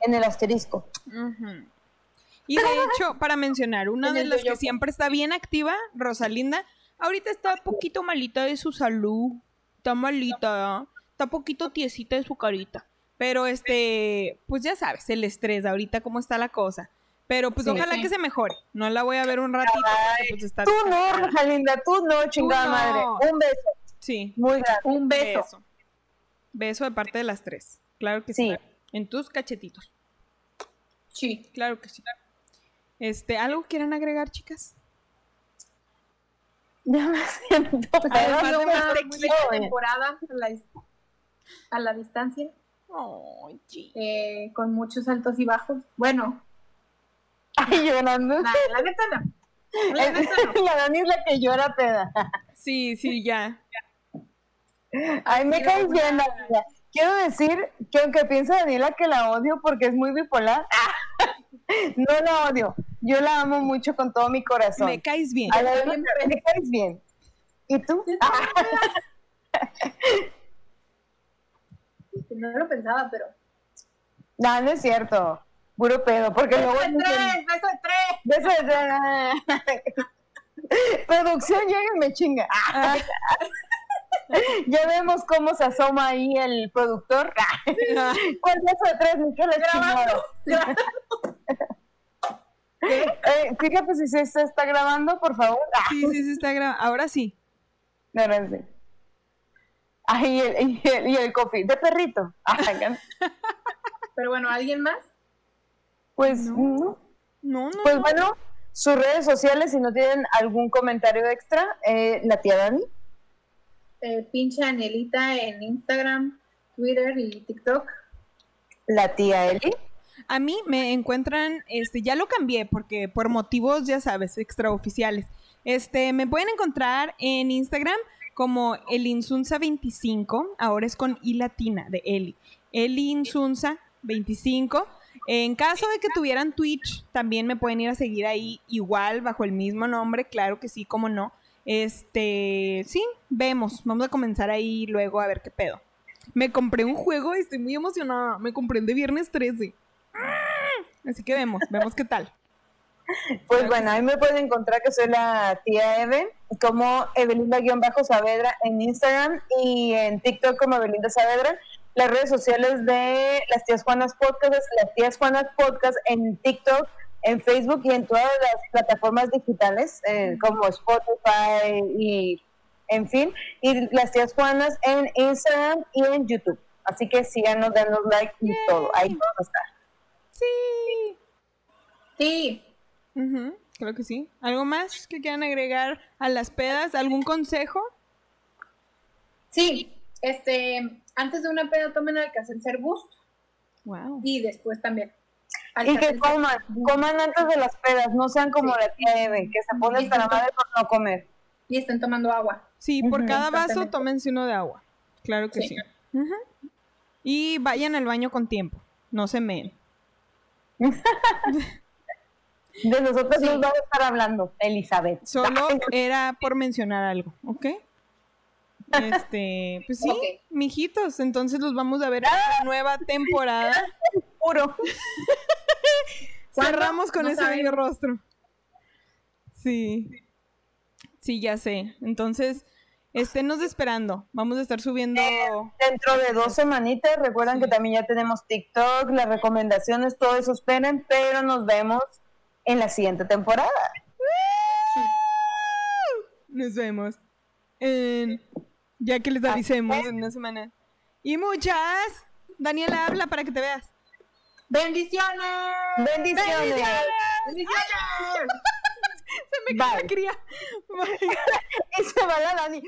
Speaker 2: En el asterisco.
Speaker 1: Y de hecho, para mencionar, una de las que
Speaker 3: yoyopo.
Speaker 1: siempre está bien activa, Rosalinda, ahorita está poquito malita de su salud. Está malita, está poquito tiesita de su carita. Pero este, pues ya sabes, el estrés, ahorita cómo está la cosa. Pero pues
Speaker 2: Sí.
Speaker 1: ojalá
Speaker 3: Sí.
Speaker 1: que se mejore. No la voy a ver un ratito porque pues está.
Speaker 2: Tú no, Rosalinda, tú no, chingada
Speaker 1: no.
Speaker 2: madre. Un beso
Speaker 1: Sí,
Speaker 2: muy grande.
Speaker 3: Un beso.
Speaker 1: beso. Beso de parte de las tres. Claro que sí.
Speaker 2: Sí.
Speaker 1: En tus cachetitos.
Speaker 3: Sí.
Speaker 1: Claro que sí. Este, ¿algo quieren agregar, chicas?
Speaker 2: Ya me siento.
Speaker 3: Pues ha
Speaker 1: Además
Speaker 3: sido
Speaker 1: de
Speaker 3: una
Speaker 1: más
Speaker 3: muy
Speaker 1: tequila.
Speaker 3: bella temporada a la, dis- a la distancia, Eh, con muchos altos y bajos. Bueno,
Speaker 2: Ay, llorando.
Speaker 3: la, la neta no. La neta no.
Speaker 2: La Dani es la que llora peda.
Speaker 1: Sí, sí, ya.
Speaker 2: Ay, me caes bien, Daniela. Quiero decir que aunque piensa Daniela que la odio porque es muy bipolar, no la odio. Yo la amo mucho con todo mi corazón.
Speaker 1: Me caes bien.
Speaker 2: A la vez
Speaker 3: Bien
Speaker 2: me, me caes bien. ¿Y tú?
Speaker 3: No lo pensaba, pero.
Speaker 2: No, no es cierto. Puro pedo, porque
Speaker 3: Beso
Speaker 2: luego.
Speaker 3: de tres, beso de tres.
Speaker 2: Beso de tres. Producción llega y me chinga.
Speaker 1: Ah,
Speaker 2: ya vemos cómo se asoma ahí el productor.
Speaker 1: ah,
Speaker 2: ¿Cuál beso de tres? Ni
Speaker 3: Grabando.
Speaker 2: Eh, fíjate si se se está grabando, por favor. Ah,
Speaker 1: sí, sí, sí está grabando. Ahora sí.
Speaker 2: no, no sé. Ay, y el, y el, y el coffee, de perrito. Ay,
Speaker 3: Pero bueno, ¿alguien más?
Speaker 2: pues,
Speaker 1: No.
Speaker 2: no.
Speaker 1: No, no.
Speaker 2: pues
Speaker 1: no.
Speaker 2: bueno, sus redes sociales, si no tienen algún comentario extra, eh, la tía Dani.
Speaker 3: Eh, pinche Anelita en Instagram, Twitter y TikTok.
Speaker 2: La tía Eli.
Speaker 1: A mí me encuentran, este, ya lo cambié porque por motivos, ya sabes, extraoficiales. Este, me pueden encontrar en Instagram como elinsunza25, ahora es con I latina de Eli. Elinsunza25. En caso de que tuvieran Twitch, también me pueden ir a seguir ahí igual bajo el mismo nombre, claro que sí, como no. Este, sí, vemos, vamos a comenzar ahí luego a ver qué pedo. Me compré un juego y estoy muy emocionada. Me compré el de viernes 13. Así que vemos, vemos qué tal.
Speaker 2: Pues bueno, ahí me pueden encontrar que soy la tía Eve, como Evelinda-Saavedra en Instagram y en TikTok como Evelinda Saavedra. Las redes sociales de las tías Juanas Podcast, es las tías Juanas Podcast en TikTok, en Facebook y en todas las plataformas digitales eh, como Spotify y en fin. Y las tías Juanas en Instagram y en YouTube. Así que síganos, denos like y todo. Ahí vamos a estar.
Speaker 1: Sí.
Speaker 3: Sí,
Speaker 1: Creo que sí. ¿Algo más que quieran agregar a las pedas? ¿Algún consejo?
Speaker 3: sí. Este, antes de una peda tomen Alka-Seltzer Boost
Speaker 1: Wow.
Speaker 3: y después también.
Speaker 2: Y que coman, coman antes de las pedas, no sean como la tía Eve, que se pone hasta la madre por no comer.
Speaker 3: Y estén tomando agua.
Speaker 1: Sí, por cada vaso tómense uno de agua. Claro que sí.
Speaker 3: Sí.
Speaker 1: Y vayan al baño con tiempo. No se meen.
Speaker 2: De nosotros
Speaker 3: Sí.
Speaker 2: nos va a estar hablando, Elizabeth.
Speaker 1: Solo era por mencionar algo, ¿ok? Este, pues sí, mijitos, entonces los vamos a ver en la nueva temporada.
Speaker 2: Puro.
Speaker 1: Cerramos con
Speaker 3: No
Speaker 1: ese bello rostro. Sí. Sí, ya sé. Entonces, esténos esperando. Vamos a estar subiendo.
Speaker 2: Dentro de dos semanitas, recuerdan
Speaker 1: Sí.
Speaker 2: que también ya tenemos TikTok, las recomendaciones, todo eso esperen, pero nos vemos en la siguiente temporada.
Speaker 1: Nos vemos. En... Ya que les avisemos en una semana. Y muchas. Daniela, habla para que te veas.
Speaker 3: ¡Bendiciones!
Speaker 2: Bendiciones.
Speaker 3: ¡Bendiciones!
Speaker 1: Se me cae la cría. Bye.
Speaker 2: Y se va la Dani.